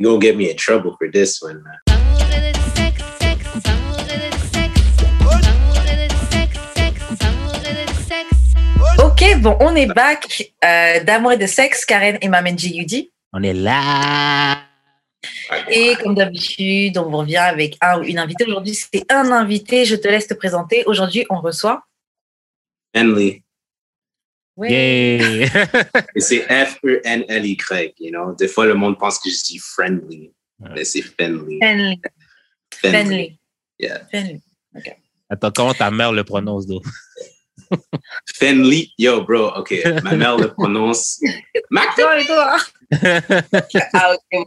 You're gonna get me in trouble for this one, man. Ok, bon, on est back euh, d'amour et de sexe, Karen et Mamenji Yudi. On est là. Et comme d'habitude, on vous revient avec un ou une invitée. Aujourd'hui, c'est un invité. Je te laisse te présenter. Aujourd'hui, on reçoit. Henley. Ouais. Et c'est F-E-N-L-Y, you know. Des fois, le monde pense que je dis friendly, mais c'est Fenley. Fenley. Fenley. Yeah. Fenley. Attends, comment ta mère le prononce, d'eau? Fenley. Yo, bro, OK. Ma mère le prononce. Mac Toi et toi. Ah, ok,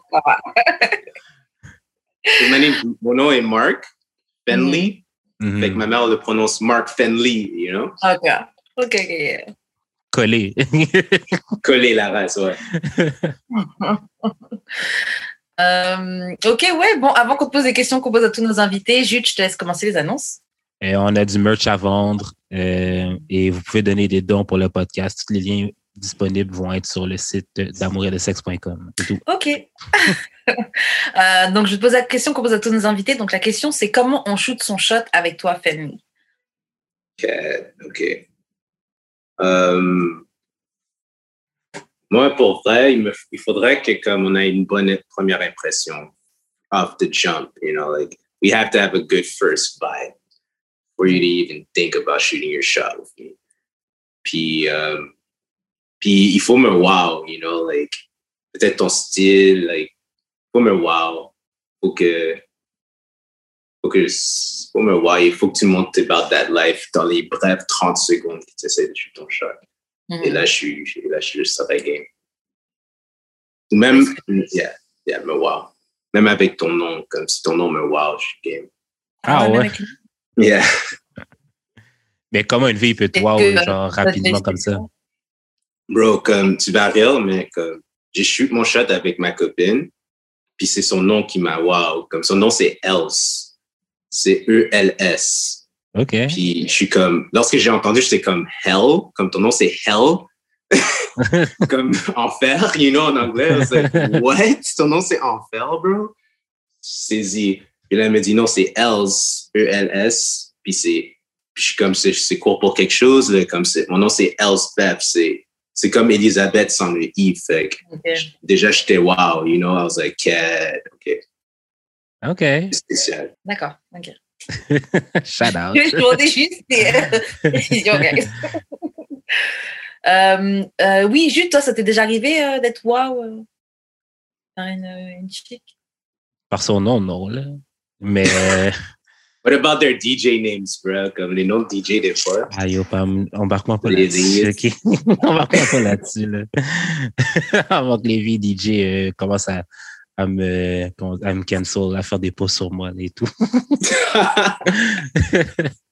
Mon nom est Mark Fenley. Mhm. Fait que ma mère le prononce Mark Fenley, you know. Ok. Ok, ok. Coller la race, ouais. Euh, ok, ouais. Bon, avant qu'on te pose des questions qu'on pose à tous nos invités, Jude, je te laisse commencer les annonces. Et on a du merch à vendre euh, et vous pouvez donner des dons pour le podcast. Tous les liens disponibles vont être sur le site d'amouretdesexe.com. C'est tout. Ok. Euh, donc, je vais te poser la question qu'on pose à tous nos invités. Donc, la question, c'est comment on shoot son shot avec toi, OK. OK. Euh, moi, pour vrai, il, me, il faudrait que comme on ait une bonne première impression off the jump, you know, like we have to have a good first vibe for you to even think about shooting your shot with me. Puis, euh, puis il faut me wow, you know, like peut-être ton style, like faut me wow, faut que faut me wow, il faut que tu montes about that life dans les brèves 30 secondes que tu essaies de shooter ton shot. Et là, je suis, et là, je suis juste sur la game. Ou même, yeah, yeah, me wow. Même avec ton nom, comme si ton nom me wow, je suis game. Ah ouais. Yeah. Mais comment une fille peut te wow, genre rapidement comme ça? Bro, comme tu vas rire, mais comme j'ai shoot mon shot avec ma copine, puis c'est son nom qui m'a wow. Comme son nom, c'est Else. C'est E E-L-S. OK. Puis je suis comme, lorsque j'ai entendu, j'étais comme Hell, comme ton nom c'est Hell, comme enfer, you know, en anglais. I was like, what? Ton nom c'est enfer, bro? Saisi. Puis là, elle me dit non, c'est Els, E-L-S. Puis c'est, puis je suis comme, c'est c'est court pour quelque chose, là, comme c'est, mon nom c'est Elspeth, c'est, c'est comme Elisabeth sans le I. Fait déjà, j'étais wow, you know, I was like, cat, ok, OK. spécial. D'accord. Ok. Shout out. Je demandais juste des guys. Euh, euh, oui, Jude, toi, ça t'est déjà arrivé euh, d'être wow euh, par une, une chick Par son nom, non, là. Mais, euh, What about their DJ names, bro? Comme les noms de DJ des fois. ah, yo, pas, embarque-moi pas Les là-dessus, OK? embarque-moi pas là-dessus, là. Avant que les vies DJ euh, commencent à, à me, à me cancel, à faire des posts sur moi et tout.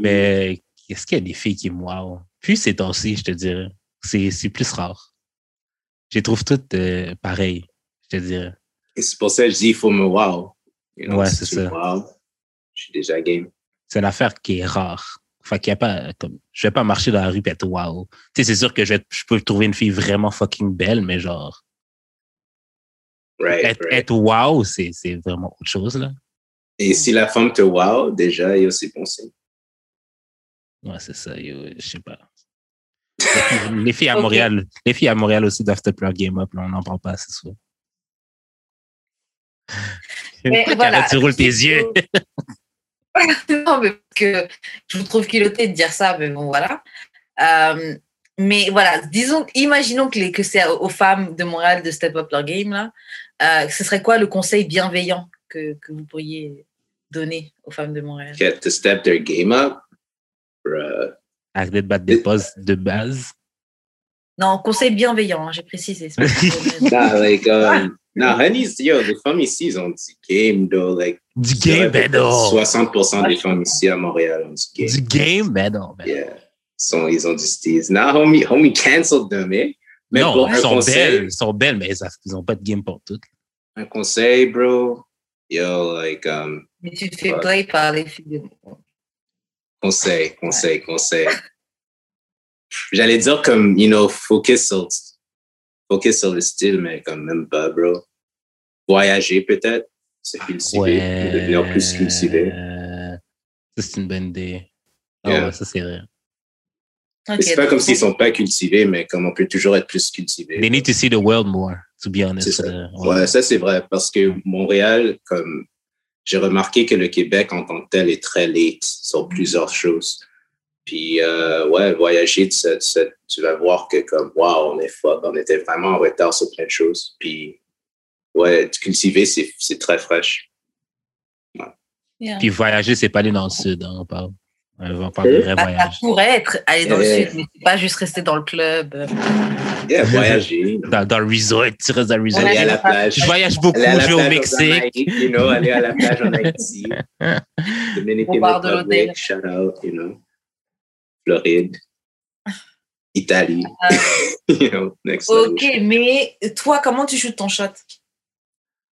Mais est-ce qu'il y a des filles qui me wow? Puis c'est aussi, je te dirais. C'est c'est plus rare. Je les trouve toutes euh, pareilles, je te dirais. Et c'est pour ça que je dis, il faut me wow. You know, Ouais, si c'est ça. Wow, je suis déjà game. C'est une affaire qui est rare. Fait qu'il y a pas, comme, je vais pas marcher dans la rue et être wow. Tu sais, c'est sûr que je, vais- je peux trouver une fille vraiment fucking belle, mais genre, Right, être, right. être wow, c'est c'est vraiment autre chose, là. Et si la femme te wow, déjà, yo, c'est bon signe. Ouais, c'est ça, yo, je sais pas. Les filles- Les filles à. Montréal, les filles à Montréal aussi doivent te leur game up, là, on n'en parle pas assez souvent. Mais voilà. tu roules tes yeux? non, mais parce que je vous trouve culotté de dire ça, mais bon, voilà. Euh, mais voilà, disons, imaginons que, les, que c'est aux femmes de Montréal de step up leur game, là. Euh, ce serait quoi le conseil bienveillant que, que vous pourriez donner aux femmes de Montréal Get to step their game up. Bruh. Arrêtez de battre des postes de base. Non, conseil bienveillant, hein, j'ai précisé. Nah, like, um, nah, honey, yo, les femmes ici, ils ont du game, though. Like, Du game, ben peut-être non. 60% des femmes ici à Montréal ont du game. Du game, ben non. ben. Yeah. Ils, sont, ils ont du style. Nah, homie, homie canceled them, eh? Mais non, pour elles sont conseil, belles, elles sont belles, mais elles n'ont pas de game pour toutes. un conseil, bro. Yo, like, um, Mais tu te fais play par les filles conseil, conseil, conseil. J'allais dire comme, you know, focus sur, focus sur le style, mais comme même pas, bro. voyager peut-être, se cultiver, Ouais. devenir plus cultivé. C'est une bonne idée. Ah Yeah. ouais, ça, c'est vrai. Ok, Mais c'est pas comme s'ils sont pas cultivés, mais comme on peut toujours être plus cultivé. They need to see the world more, to be honest. Ça. Euh, Ouais, ça c'est vrai parce que Montréal, comme j'ai remarqué que le Québec en tant que tel est très late sur plusieurs choses. Puis euh, ouais, voyager, tu, sais- tu sais- tu vas voir que comme wow, on est fort, on était vraiment en retard sur plein de choses. Puis ouais, cultiver c'est c'est très fraîche. yeah. Puis voyager, c'est pas aller dans le sud, hein, on parle. On parle de vrai Bah, ça voyage. pourrait être aller dans Eh. le sud, mais c'est pas juste rester dans le club. Yeah, voyager. Dans, dans le resort, tu restes dans le resort. aller à la plage. Je voyage beaucoup, je vais au Mexique. Jamaïque, you know, aller à la plage en Haïti, Dominican Republic, l'hôtel. shout out, you know, Floride, Italie, Euh, you know, next level. ok, mais toi, comment tu shootes ton shot?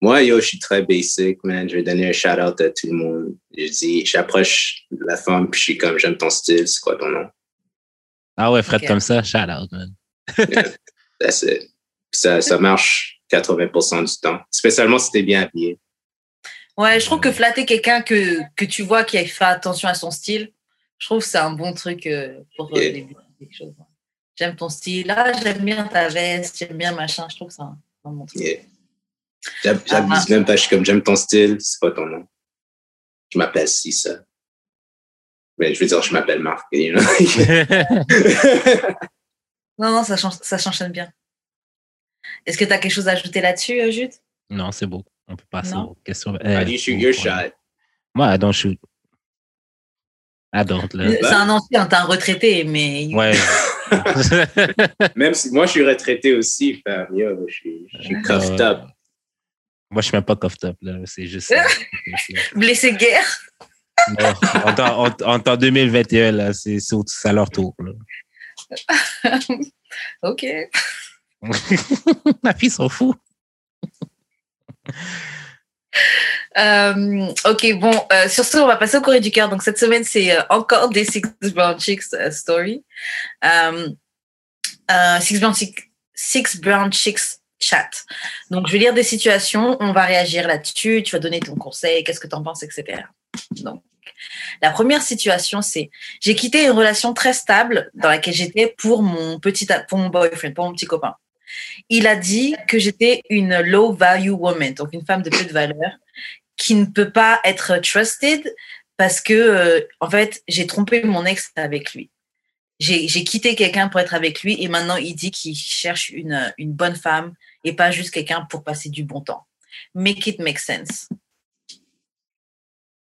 Moi, yo, je suis très basic, man. Je vais donner un shout out à tout le monde. Je dis, j'approche la femme, puis je suis comme, j'aime ton style, c'est quoi ton nom? Ah ouais, Fred comme ça, shout out, man. That's it. Ça, ça marche 80% du temps, spécialement si t'es bien habillé. Ouais, je trouve que flatter quelqu'un que, que tu vois qui a fait attention à son style, je trouve que c'est un bon truc euh, pour euh, Yeah. débuter quelque chose. J'aime ton style, ah, j'aime bien ta veste, j'aime bien machin, je trouve que c'est un, un bon truc. Yeah. J'ab- Ah. J'abuse même pas, je suis comme, j'aime ton style, c'est quoi ton nom? Je m'appelle si ça. Mais je veux dire, je m'appelle Marc, you know? Non, non, ça, change, ça s'enchaîne bien. Est-ce que tu as quelque chose à ajouter là-dessus, euh, Jude? Non, c'est beau. On peut passer Non. aux questions. How Euh, do you shoot your shot? Moi, I don't shoot. I don't, là. C'est un ancien, t'es un retraité, mais Ouais. Même si moi, je suis retraité aussi, fam. Yo, je suis, je suis cuffed Ouais. up. Moi, je suis même pas cuffed up, là. C'est juste. blessé guerre? Non, en, temps- en- en temps 2021, là, c'est à leur tour. là. ok. Ma fille s'en fout. Euh, ok, bon, euh, sur ce, on va passer au Corée du cœur. Donc, cette semaine, c'est euh, encore des Six Brown Chicks euh, story. Six, Brown Chicks, Six Brown Chicks chat. Donc, je vais lire des situations, on va réagir là-dessus, tu vas donner ton conseil, qu'est-ce que tu en penses, etc. Donc, la première situation, c'est j'ai quitté une relation très stable dans laquelle j'étais pour mon petit, pour mon boyfriend, pour mon petit copain. Il a dit que j'étais une low value woman, donc une femme de peu de valeur qui ne peut pas être trusted parce que, euh, en fait, j'ai trompé mon ex avec lui. J'ai quitté quelqu'un pour être avec lui et maintenant il dit qu'il cherche une, une bonne femme et pas juste quelqu'un pour passer du bon temps. Make it make sense.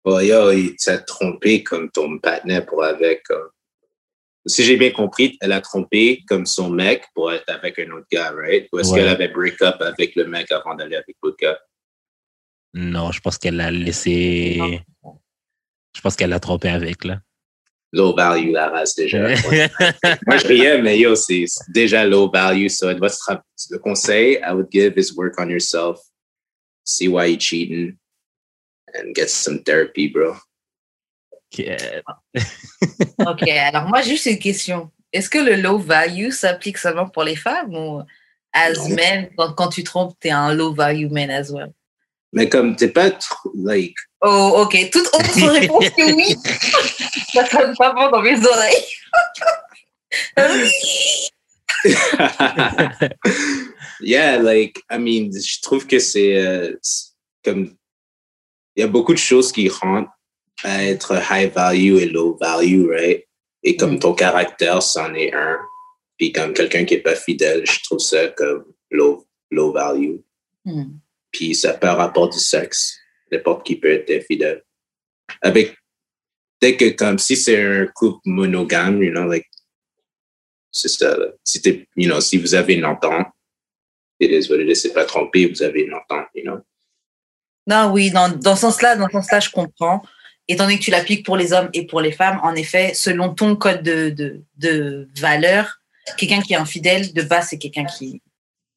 Oh, yo, il t'a trompé comme ton partenaire pour avec. euh, si j'ai bien compris, elle a trompé comme son mec pour être avec un autre gars, right? Ou est-ce Ouais. qu'elle avait break up avec le mec avant d'aller avec l'autre gars? Non, je pense qu'elle l'a laissé. Je pense qu'elle l'a trompé avec, là. Low value, la race, déjà. Moi, je riais, mais yo, c'est déjà low value. So, tra- le conseil I would give is work on yourself, see why you're cheating, and get some therapy, bro. Euh, Ok, alors moi, juste une question. Est-ce que le low value s'applique seulement pour les femmes ou as Non. men, quand, quand tu trompes, t'es un low value man as well? Mais comme t'es pas trop, like, Oh, ok. Toute autre réponse que oui. Ça sonne pas bon dans mes oreilles. yeah, like, I mean, je trouve que c'est euh, c'est comme. Il y a beaucoup de choses qui rentrent à être high value et low value, right? Et comme Mm. ton caractère, c'en est un. Puis comme quelqu'un qui est pas fidèle, je trouve ça comme low, low value. Hmm. Puis ça peut rapport du sexe. N'importe qui peut être infidèle. Avec. Dès que, comme si c'est un couple monogame, you know, like. C'est ça, là. Si you know, si vous avez une entente, it is what it is. C'est pas trompé, vous avez une entente, you know. Non, oui, dans, dans ce sens-là, dans ce sens-là, je comprends. Étant donné que tu l'appliques pour les hommes et pour les femmes, en effet, selon ton code de, de, de valeur, quelqu'un qui est infidèle, de base, c'est quelqu'un qui.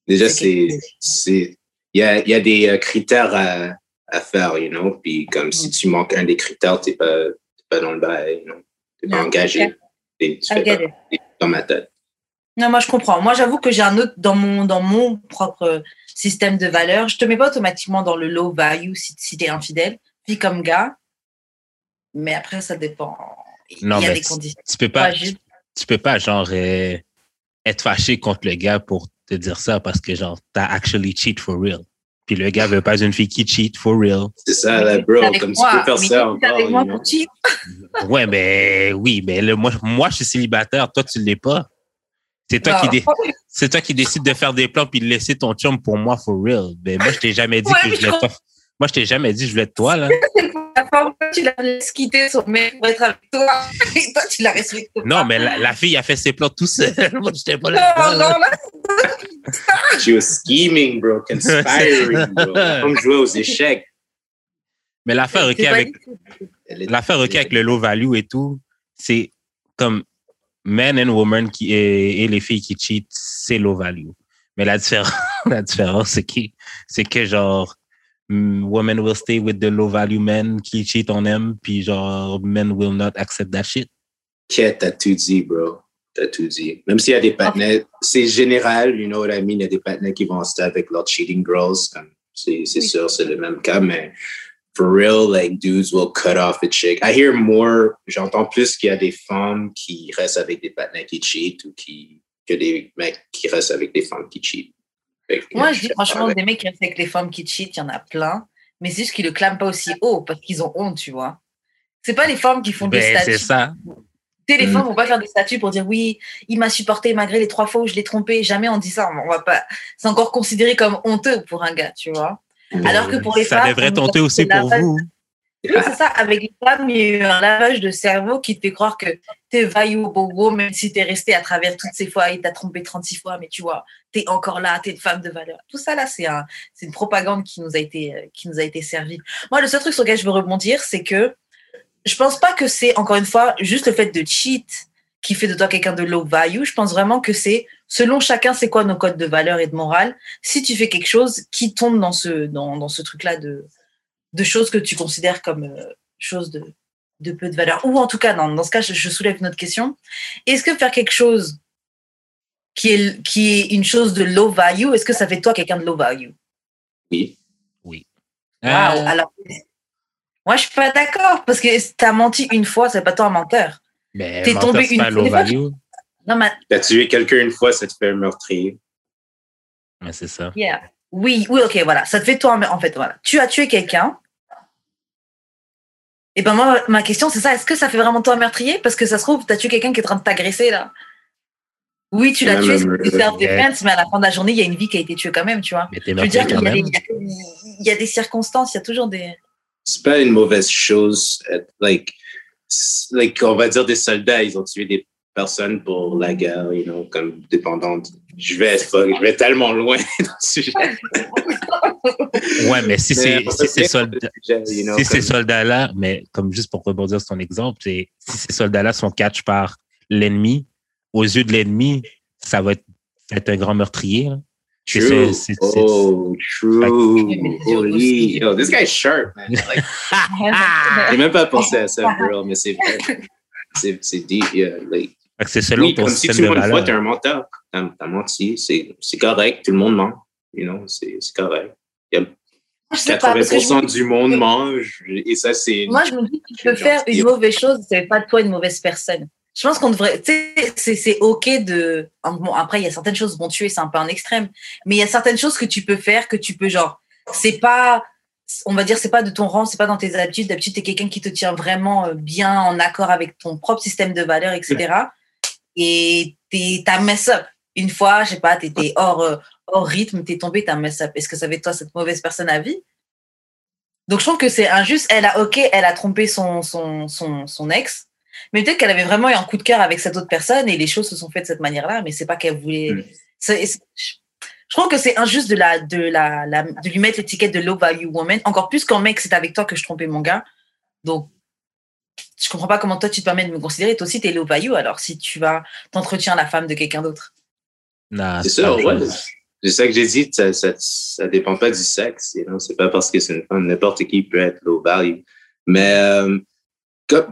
Déjà, C'est y a, il y a des euh, critères à, à faire, you know? Puis comme si Mm. tu manques un des critères, t'es pas, t'es pas dans le bail, you know? T'es pas Yeah, engagé. okay. T'es- tu I fais pas dans ma tête. Non, moi je comprends. Moi j'avoue que j'ai un autre dans mon, dans mon propre système de valeurs. Je te mets pas automatiquement dans le low value si, si tu es infidèle, fille comme gars. Mais après, ça dépend. Il Non, y a mais des tu- conditions. Tu peux pas, Ouais, juste- tu peux pas, genre, euh, être fâché contre le gars pour te dire ça parce que, genre, t'as actually cheat for real. Puis le gars veut pas une fille qui cheat for real. C'est ça, là, bro. Comme tu moi, peux faire mais ça encore. avec moi you know. pour cheat, Ouais, mais oui, mais le, moi, moi, je suis célibataire, toi, tu l'es pas. C'est toi, qui non. dé- c'est toi qui décides de faire des plans puis de laisser ton chum pour moi for real. Ben, moi, je t'ai jamais dit Ouais, que mais je voulais toi. Moi, je t'ai jamais dit que je voulais de toi, là. tu la laisses quitter son mec pour être avec toi. Et toi, tu la respectes pas. Non, mais la, la fille a fait ses plans tout seul. Moi, j'étais pas Non, là. non, là, She was scheming, bro. Conspiring, bro. Comme jouer aux échecs. Mais l'affaire, ok, avec, l'affaire, ok, avec le low value et tout, c'est comme men and women qui, et, et les filles qui cheat, c'est low value. Mais la différence, la différence, c'est que, c'est que genre, mm, women will stay with the low value men qui cheat on them, puis genre, men will not accept that shit. Quête, t'as tout dit, bro? T'as tout dit. Même s'il y a des partenaires, c'est général, you know what I mean? Il y a des partenaires qui vont rester avec leurs cheating girls. comme C'est c'est Oui. sûr, c'est le même cas, mais for real, like, dudes will cut off a chick. I hear more, j'entends plus qu'il y a des femmes qui restent avec des partenaires qui cheat ou qui, que des mecs qui restent avec des femmes qui cheat. Moi, je dis franchement, avec- des mecs qui restent avec les femmes qui cheat, il y en a plein. Mais c'est juste qu'ils le clament pas aussi haut parce qu'ils ont honte, tu vois. C'est pas les femmes qui font des Ben, c'est statuts. ça. Sais, les Mm. femmes vont pas faire des statuts pour dire oui, il m'a supporté malgré les trois fois où je l'ai trompé. Jamais on dit ça. On va pas. C'est encore considéré comme honteux pour un gars, tu vois. Alors que pour les ça femmes, devrait on nous tenter a aussi pour vous. Oui, c'est ça. Avec les femmes, il y a eu un lavage de cerveau qui te fait croire que t'es valuable beau, même si t'es resté à travers toutes ces fois, il t'a trompé 36 fois, mais tu vois, t'es encore là, t'es une femme de valeur. Tout ça, là, c'est un, c'est une propagande qui nous a été, euh, qui nous a été servie. Moi, le seul truc sur lequel je veux rebondir, c'est que je pense pas que c'est, encore une fois, juste le fait de cheat qui fait de toi quelqu'un de low value. Je pense vraiment que c'est, selon chacun, c'est quoi nos codes de valeur et de morale. Si tu fais quelque chose qui tombe dans ce, dans, dans ce truc-là de, de choses que tu considères comme euh, choses de, de peu de valeur. Ou en tout cas, dans, dans ce cas, je, je soulève une autre question. Est-ce que faire quelque chose qui est, qui est une chose de low value, est-ce que ça fait de toi quelqu'un de low value? Oui. Waouh, Euh, Alors, moi, je suis pas d'accord parce que tu as menti une fois, c'est pas toi un menteur. mais t'es tombé c'est une pas fois, value. Non, mais T'as tué quelqu'un une fois, ça te fait un meurtrier. Mais c'est ça. yeah. Oui, oui, ok, voilà. Ça te fait toi, en fait, voilà. Tu as tué quelqu'un. Et ben moi, ma question, c'est ça. Est-ce que ça fait vraiment toi un meurtrier? Parce que ça se trouve, tu as tué quelqu'un qui est en train de t'agresser, là. Oui, tu l'as tué, c'est du self-defense, mais à la fin de la journée, il y a une vie qui a été tuée quand même, tu vois. Mais t'es Je veux dire meurtrier quand même. y il y a des circonstances, il y a toujours des. C'est pas une mauvaise chose. Like, like, on va dire des soldats, ils ont tué des personnes pour la guerre, you know, comme dépendantes. Je vais, je vais tellement loin dans le sujet. Ouais, mais si c'est si ces soldats, you know, si ces comme- soldats-là, mais comme juste pour rebondir sur ton exemple, si ces soldats-là sont catch par l'ennemi, aux yeux de l'ennemi, ça va être, ça va être un grand meurtrier. C'est- True. c'est- c'est- Oh, true. C'est Holy. Yo, this guy's sharp, man. Like, J'ai même pas pensé à ça, bro, mais c'est vrai. C'est c'est deep, yeah. Like, C'est selon oui, ton comme si système tu de mens une fois, valeur. t'es un menteur. T'as t'as menti, c'est c'est correct, tout le monde ment. You know, c'est c'est correct. Parce que je 80% du monde mange, et ça, c'est... Moi, je me dis que tu peux faire une mauvaise chose, fait pas de toi une mauvaise personne. Je pense qu'on devrait, tu c'est, ok de, bon, après, il y a certaines choses, bon, tuer, c'est un peu un extrême, mais il y a certaines choses que tu peux faire, que tu peux, genre, c'est pas, on va dire, c'est pas de ton rang, c'est pas dans tes habitudes. D'habitude, t'es quelqu'un qui te tient vraiment euh, bien en accord avec ton propre système de valeurs, etc. Et t'as mess up. Une fois, je sais pas, t'étais hors, euh, hors rythme, t'es tombé, t'as mess up. Est-ce que ça fait toi cette mauvaise personne à vie? Donc, je trouve que c'est injuste. Elle a, ok, elle a trompé son, son, son, son ex, mais peut-être qu'elle avait vraiment eu un coup de cœur avec cette autre personne et les choses se sont faites de cette manière-là, mais c'est pas qu'elle voulait. Mm. je je trouve que c'est injuste de, la, de, la, la- de lui mettre l'étiquette de low value woman, encore plus quand mec, c'est avec toi que je trompais mon gars. Donc, je comprends pas comment toi tu te permets de me considérer. Toi aussi, t'es low value, alors si tu vas t'entretiens la femme de quelqu'un d'autre. C'est ça, ouais. C'est ça que j'ai dit, ça, ça, ça dépend pas du sexe, you know? c'est pas parce que c'est une femme, n'importe qui peut être low value. Mais euh,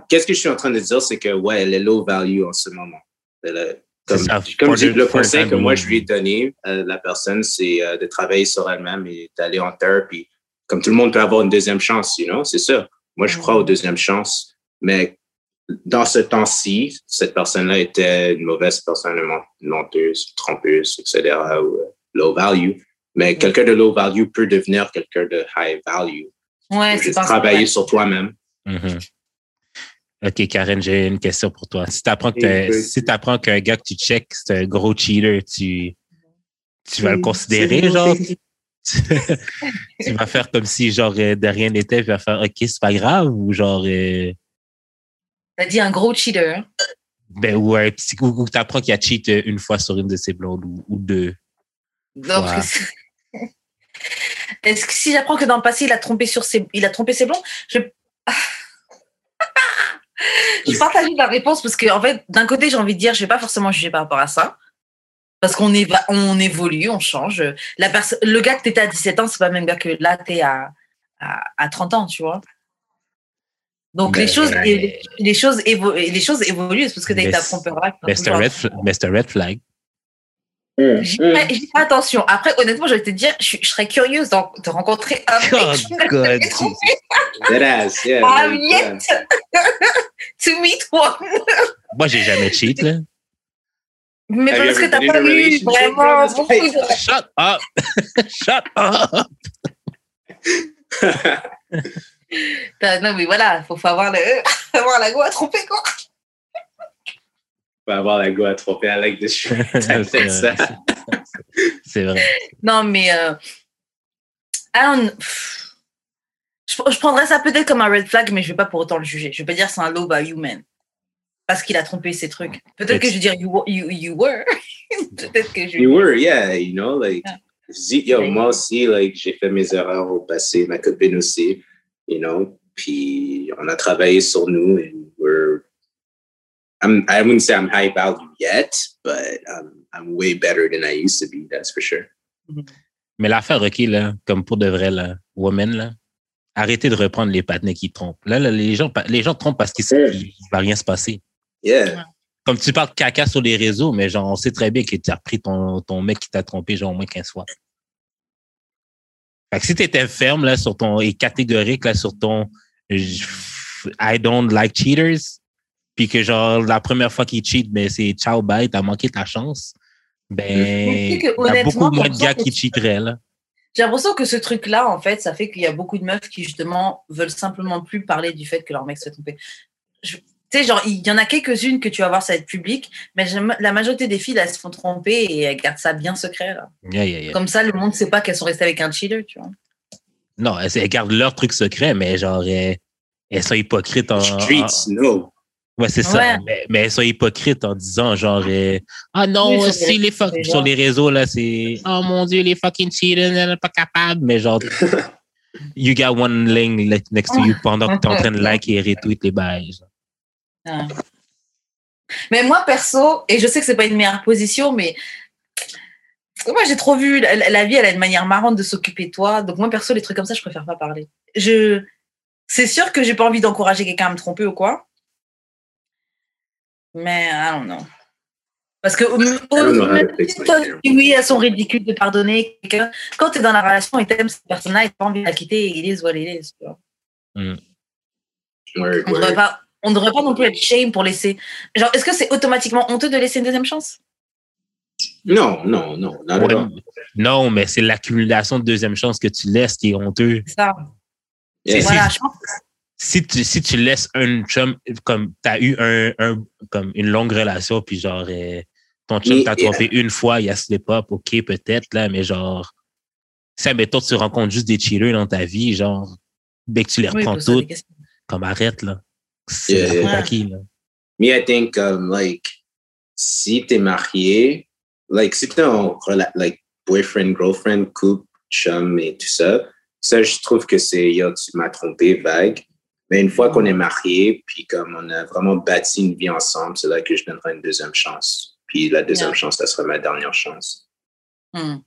qu'est-ce que je suis en train de dire, c'est que ouais, elle est low value en ce moment. Elle Comme, ça, le conseil que moi, je lui ai donné à la personne, c'est euh, de travailler sur elle-même et d'aller en thérapie. Comme tout le monde peut avoir une deuxième chance, you know, c'est ça. Moi, je crois aux deuxièmes chances. Mais dans ce temps-ci, cette personne-là était une mauvaise personne, une men- une menteuse, trompeuse, etc., ou euh, low value. Mais quelqu'un de low value peut devenir quelqu'un de high value. Ouais, c'est travailler sur toi-même. Mhm. Ok, Karen, j'ai une question pour toi. Si tu apprends oui. si t'apprends qu'un gars que tu check, c'est un gros cheater, tu, tu vas le considérer, genre? Tu, vas faire comme si, genre, euh, de rien n'était, tu vas faire, ok, c'est pas grave, ou genre, euh, T'as dit un gros cheater. hein? ben, ou, un petit- ou, ou t'apprends qu'il a cheat euh, une fois sur une de ses blondes, ou, ou deux. Non, parce Ouais. que c'est- Est-ce que si j'apprends que dans le passé, il a trompé sur ses, il a trompé ses blonds, je. Je partage la réponse parce que, en fait, d'un côté, j'ai envie de dire, je vais pas forcément juger par rapport à ça. Parce qu'on éva- on évolue, on change. La perso- le gars que tu étais à 17 ans, c'est pas le même gars que là, tu es à, à, à 30 ans, tu vois. Donc, les, Ben, choses, les, les choses évo- les choses évoluent. C'est parce que tu as Mais été à trompeur. Mais c'est un red, mais flag. Hum, J'y j'y ferai attention. Après, honnêtement, je vais te dire, je, je serais curieuse de rencontrer un mec. Oh, qui me God, fait Jesus. tromper. To meet one. Moi, j'ai jamais cheat, là. Mais Have parce que t'as pas eu relationship, vraiment beaucoup de... Shut up! Shut up! Non, mais voilà, faut, faut avoir, le... faut avoir la go à tromper, quoi. Faut avoir la go à tromper. I like this Fait ça. vrai. C'est vrai. Non, mais... Euh... I don't- pff. Je, je prendrais ça peut-être comme un red flag, mais je vais pas pour autant le juger. Je vais pas dire c'est un low value man. Parce qu'il a trompé ses trucs. Peut-être que je vais dire you, were- you, you were. peut-être que je... You were, yeah, you know, like, Yeah. zi- yo, Yeah. moi aussi, like, j'ai fait mes erreurs au passé, ma copine aussi, you know, puis on a travaillé sur nous and we're, I'm, I wouldn't say I'm high value yet, but I'm, I'm way better than I used to be, that's for sure. Mais l'affaire, OK, là, comme pour de vrai, là, woman, là, arrêtez de reprendre les patinets qui trompent. Là, là, les gens, les gens trompent parce qu'il Ouais. ne va rien se passer. Yeah, Comme tu parles caca sur les réseaux, mais genre, on sait très bien que tu as repris ton, ton mec qui t'a trompé, genre, au moins 15 fois. Fait que si tu étais ferme, là, sur ton, et catégorique, là, sur ton, I don't like cheaters, puis que, genre, la première fois qu'il cheat, ben, c'est ciao, bye, t'as manqué ta chance, ben, il y a beaucoup moins de gars qui cheateraient, là. J'ai l'impression que ce truc-là, en fait, ça fait qu'il y a beaucoup de meufs qui, justement, veulent simplement plus parler du fait que leur mec se fait tromper. Je- Tu sais, genre, il y en a quelques-unes que tu vas voir, ça va être public, mais la majorité des filles, elles se font tromper et elles gardent ça bien secret. Là. Yeah, yeah, yeah. Comme ça, le monde ne sait pas qu'elles sont restées avec un cheater, tu vois. Non, elles, elles gardent leur truc secret, mais genre, elles, elles sont hypocrites en. streets, en- no. Ouais, c'est ça. Mais, mais elles sont hypocrites en disant, genre, euh, ah non, Oui, si les- fuck- sur les réseaux, là, c'est, oh mon dieu, les fucking cheaters, elle n'est pas capable. Mais genre, you got one link next to you pendant que t'es en train de like et retweet les bails. Mais moi, perso, et je sais que c'est pas une meilleure position, mais moi, j'ai trop vu la, la vie, elle a une manière marrante de s'occuper de toi. Donc, moi, perso, les trucs comme ça, je préfère pas parler. Je... C'est sûr que j'ai pas envie d'encourager quelqu'un à me tromper ou quoi. Mais, I don't know. Parce que, oui, elles sont ridicules de pardonner quelqu'un. Quand tu es dans la relation et t'aimes cette personne-là et t'as pas envie de la quitter, il is what it is. tu vois. Word, On devrait word. pas, on devrait pas non plus être shame pour laisser. Genre, est-ce que c'est automatiquement honteux de laisser une deuxième chance? Non, non, non, Ouais, all. non, mais c'est l'accumulation de deuxième chance que tu laisses qui est honteux. C'est ça. Yeah. Voilà, je pense. Si tu, si tu laisses un chum, comme tu as eu un, un, comme une longue relation, puis genre, euh, ton chum Mais, t'a trompé une fois, il y a slip-up, ok, peut-être, là, mais genre, si, admettons, tu rencontres juste des cheaters dans ta vie, genre, dès que tu les Oui, reprends des toutes, comme arrête, là. C'est Yeah, à qui, là? Me, I think, um, like, si t'es marié, like, si t'es en like, boyfriend, girlfriend, couple, chum et tout ça, ça, je trouve que c'est, yo, tu m'as trompé, vague. Mais une fois qu'on est marié, puis comme on a vraiment bâti une vie ensemble, c'est là que je donnerai une deuxième chance. Puis la deuxième Yeah. chance, ça sera ma dernière chance. Hmm.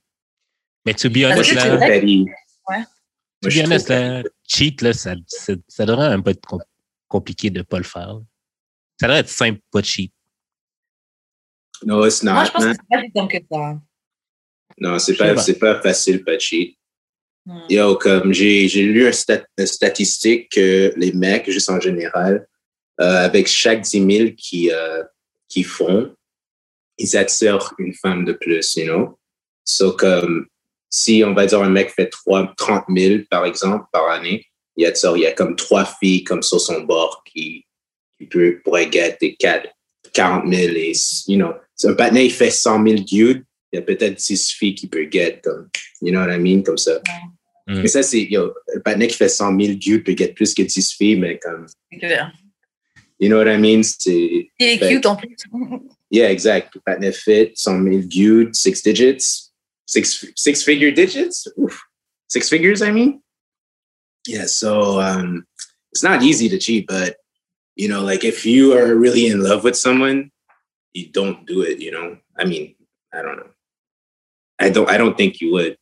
Mais to be honest, que là. Ouais. To be honest, là, cheat, là, ça, ça, ça devrait un peu être com- compliqué de pas le faire. Ça devrait être simple, pas de cheat. No, it's Moi, not, je pense que man. c'est pas que ça. Non, c'est pas, pas. c'est pas facile, pas cheat. Yo, comme j'ai, lu un stat- une statistique que les mecs, juste en général, euh, avec chaque 10 000 qui, euh, qui font, ils attirent une femme de plus, you know? So, comme, si on va dire un mec fait 3, 30 000, par exemple, par année, il attire, il y a comme trois filles comme sur son bord qui, qui pourraient 4, 40 000 et, you know, un patinet, il fait 100 000 dudes, il y a peut-être 10 filles qui peut get comme, you know what I mean, comme ça. Mm. Mais ça, c'est, yo, un patinet qui fait 100 000 dudes peut get plus que 10 filles, mais comme, C'est clair. you know what I mean? C'est, Il est cute en plus. yeah, exact. Patinet fit, 100 000 dudes, six digits, six, six figure digits? Oof. Six figures, I mean? Yeah, so um, it's not easy to cheat, but, you know, like if you are really in love with someone, you don't do it, you know? I mean, I don't know. I don't, I don't think you would.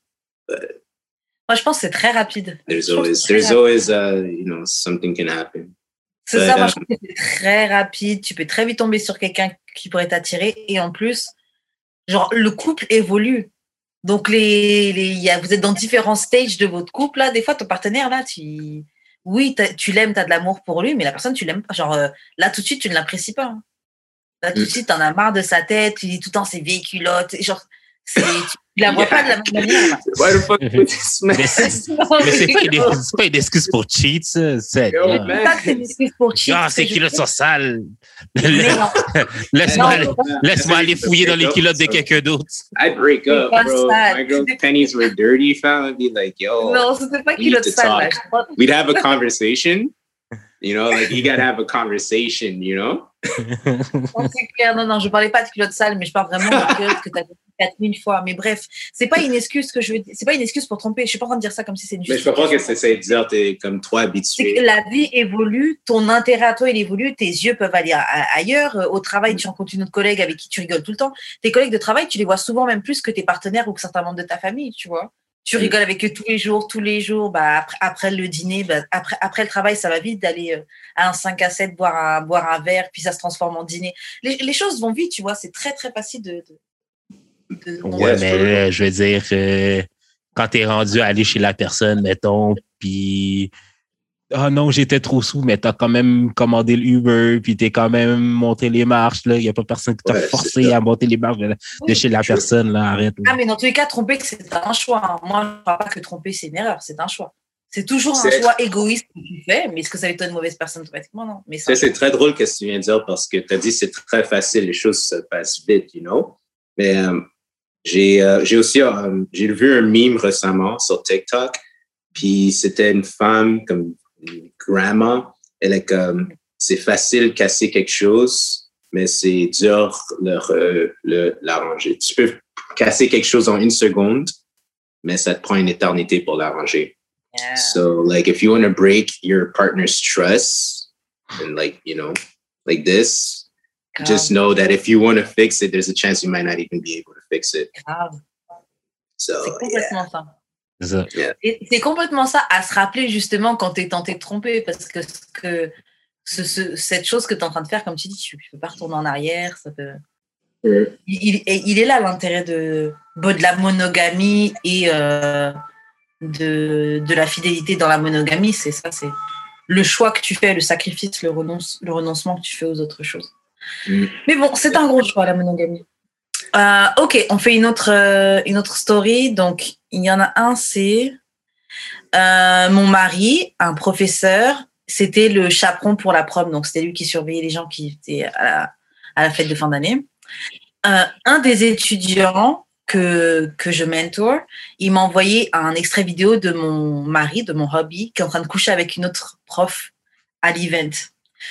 Moi, je pense que c'est très rapide. There's always, there's always, uh, you know, something can happen. C'est ça, moi, je trouve que c'est très rapide. Tu peux très vite tomber sur quelqu'un qui pourrait t'attirer. Et en plus, genre, le couple évolue. Donc, les, les, il y a, vous êtes dans différents stages de votre couple. Là, des fois, ton partenaire, là, tu, oui, tu l'aimes, tu as de l'amour pour lui, mais la personne, tu l'aimes pas. Genre, euh, là, tout de suite, tu ne l'apprécies pas. hein. Là, tout de Mm. suite, t'en as marre de sa tête. Tu dis tout le temps ses vieilles culottes. Genre, tu, tu la vois pas de la même manière. là. Why the fuck would this man? Mais c'est mais c'est pas, une- c'est pas une excuse pour cheat, ça. C'est Yo, man. pas que c'est une excuse pour cheat. Ah, ce ces que je culottes veux sont sales. Mais non, Laisse-moi Non, aller- laisse-moi aller fouiller dans les culottes de quelqu'un. quelqu'un d'autre. I'd break up, pas bro. ça. My girl's pennies were dirty, fam. I'd be like, yo, non, c'était pas we need culotte to sale. là. talk. Je crois- we'd have a conversation. You know, like you gotta have a conversation, you know? Non, c'est clair. Non, non, je parlais pas de culotte sale, mais je parle vraiment de culotte que tu as 4000 fois. Mais bref, c'est pas une excuse que je veux. C'est pas une excuse pour tromper. Je suis pas en train de dire ça comme si c'est une Mais je comprends que c'est c'est dire t'es comme toi C'est habitué. que la vie évolue, ton intérêt à toi, il évolue, tes yeux peuvent aller a- a- ailleurs. Euh, Au travail, tu rencontres une autre collègue avec qui tu rigoles tout le temps. Tes collègues de travail, tu les vois souvent même plus que tes partenaires ou que certains membres de ta famille, tu vois. Tu rigoles avec eux tous les jours, tous les jours. Bah, après, après le dîner, bah, après, après le travail, ça va vite d'aller euh, à un 5 à 7 boire un, boire un verre, puis ça se transforme en dîner. Les, les choses vont vite, tu vois. C'est très, très facile de. de, de- Ouais, mais là, je veux dire, euh, quand t'es rendu à aller chez la personne, mettons, puis ah non, j'étais trop sous, mais t'as quand même commandé le Uber, puis t'es quand même monté les marches, là. Il n'y a pas personne qui t'a Ouais, forcé à monter les marches de, de Oui. chez la personne, là. Arrête. là. Ah, mais dans tous les cas, tromper, c'est un choix. hein. Moi, je ne crois pas que tromper, c'est une erreur. C'est un choix. C'est toujours un choix égoïste que tu fais, mais est-ce que ça va être une mauvaise personne automatiquement? Non. Mais Ça, c'est un très drôle que tu viens de dire parce que tu as dit c'est très facile, les choses se passent vite, you know? Mais euh, j'ai euh, j'ai aussi euh, j'ai vu un meme récemment sur TikTok, puis c'était une femme comme Elle est comme c'est facile de casser quelque chose, mais c'est dur le l'arranger. Tu peux casser quelque chose en une seconde, mais ça te prend une éternité pour l'arranger. Yeah. So like if you want to break your partner's trust and like, you know, like this, just know that if you want to fix it, there's a chance you might not even be able to fix it. So yeah. C'est ça. Et c'est complètement ça à se rappeler justement quand tu es tenté de tromper, parce que, ce que ce, ce- cette chose que tu es en train de faire, comme tu dis, tu ne peux pas retourner en arrière. Ça peut... Ouais. il, il- et il est là l'intérêt de, bon, de la monogamie et euh, de, de la fidélité dans la monogamie. C'est ça, c'est le choix que tu fais, le sacrifice, le, renonce, le renoncement que tu fais aux autres choses. Mm. Mais bon, c'est un gros choix, la monogamie. Euh, ok, on fait une autre, euh, une autre story. Donc, il y en a un, c'est euh, mon mari, un professeur. C'était le chaperon pour la prom. Donc, c'était lui qui surveillait les gens qui étaient à la, à la fête de fin d'année. Euh, un des étudiants que, que je mentor, il m'a envoyé un extrait vidéo de mon mari, de mon hobby, qui est en train de coucher avec une autre prof à l'event.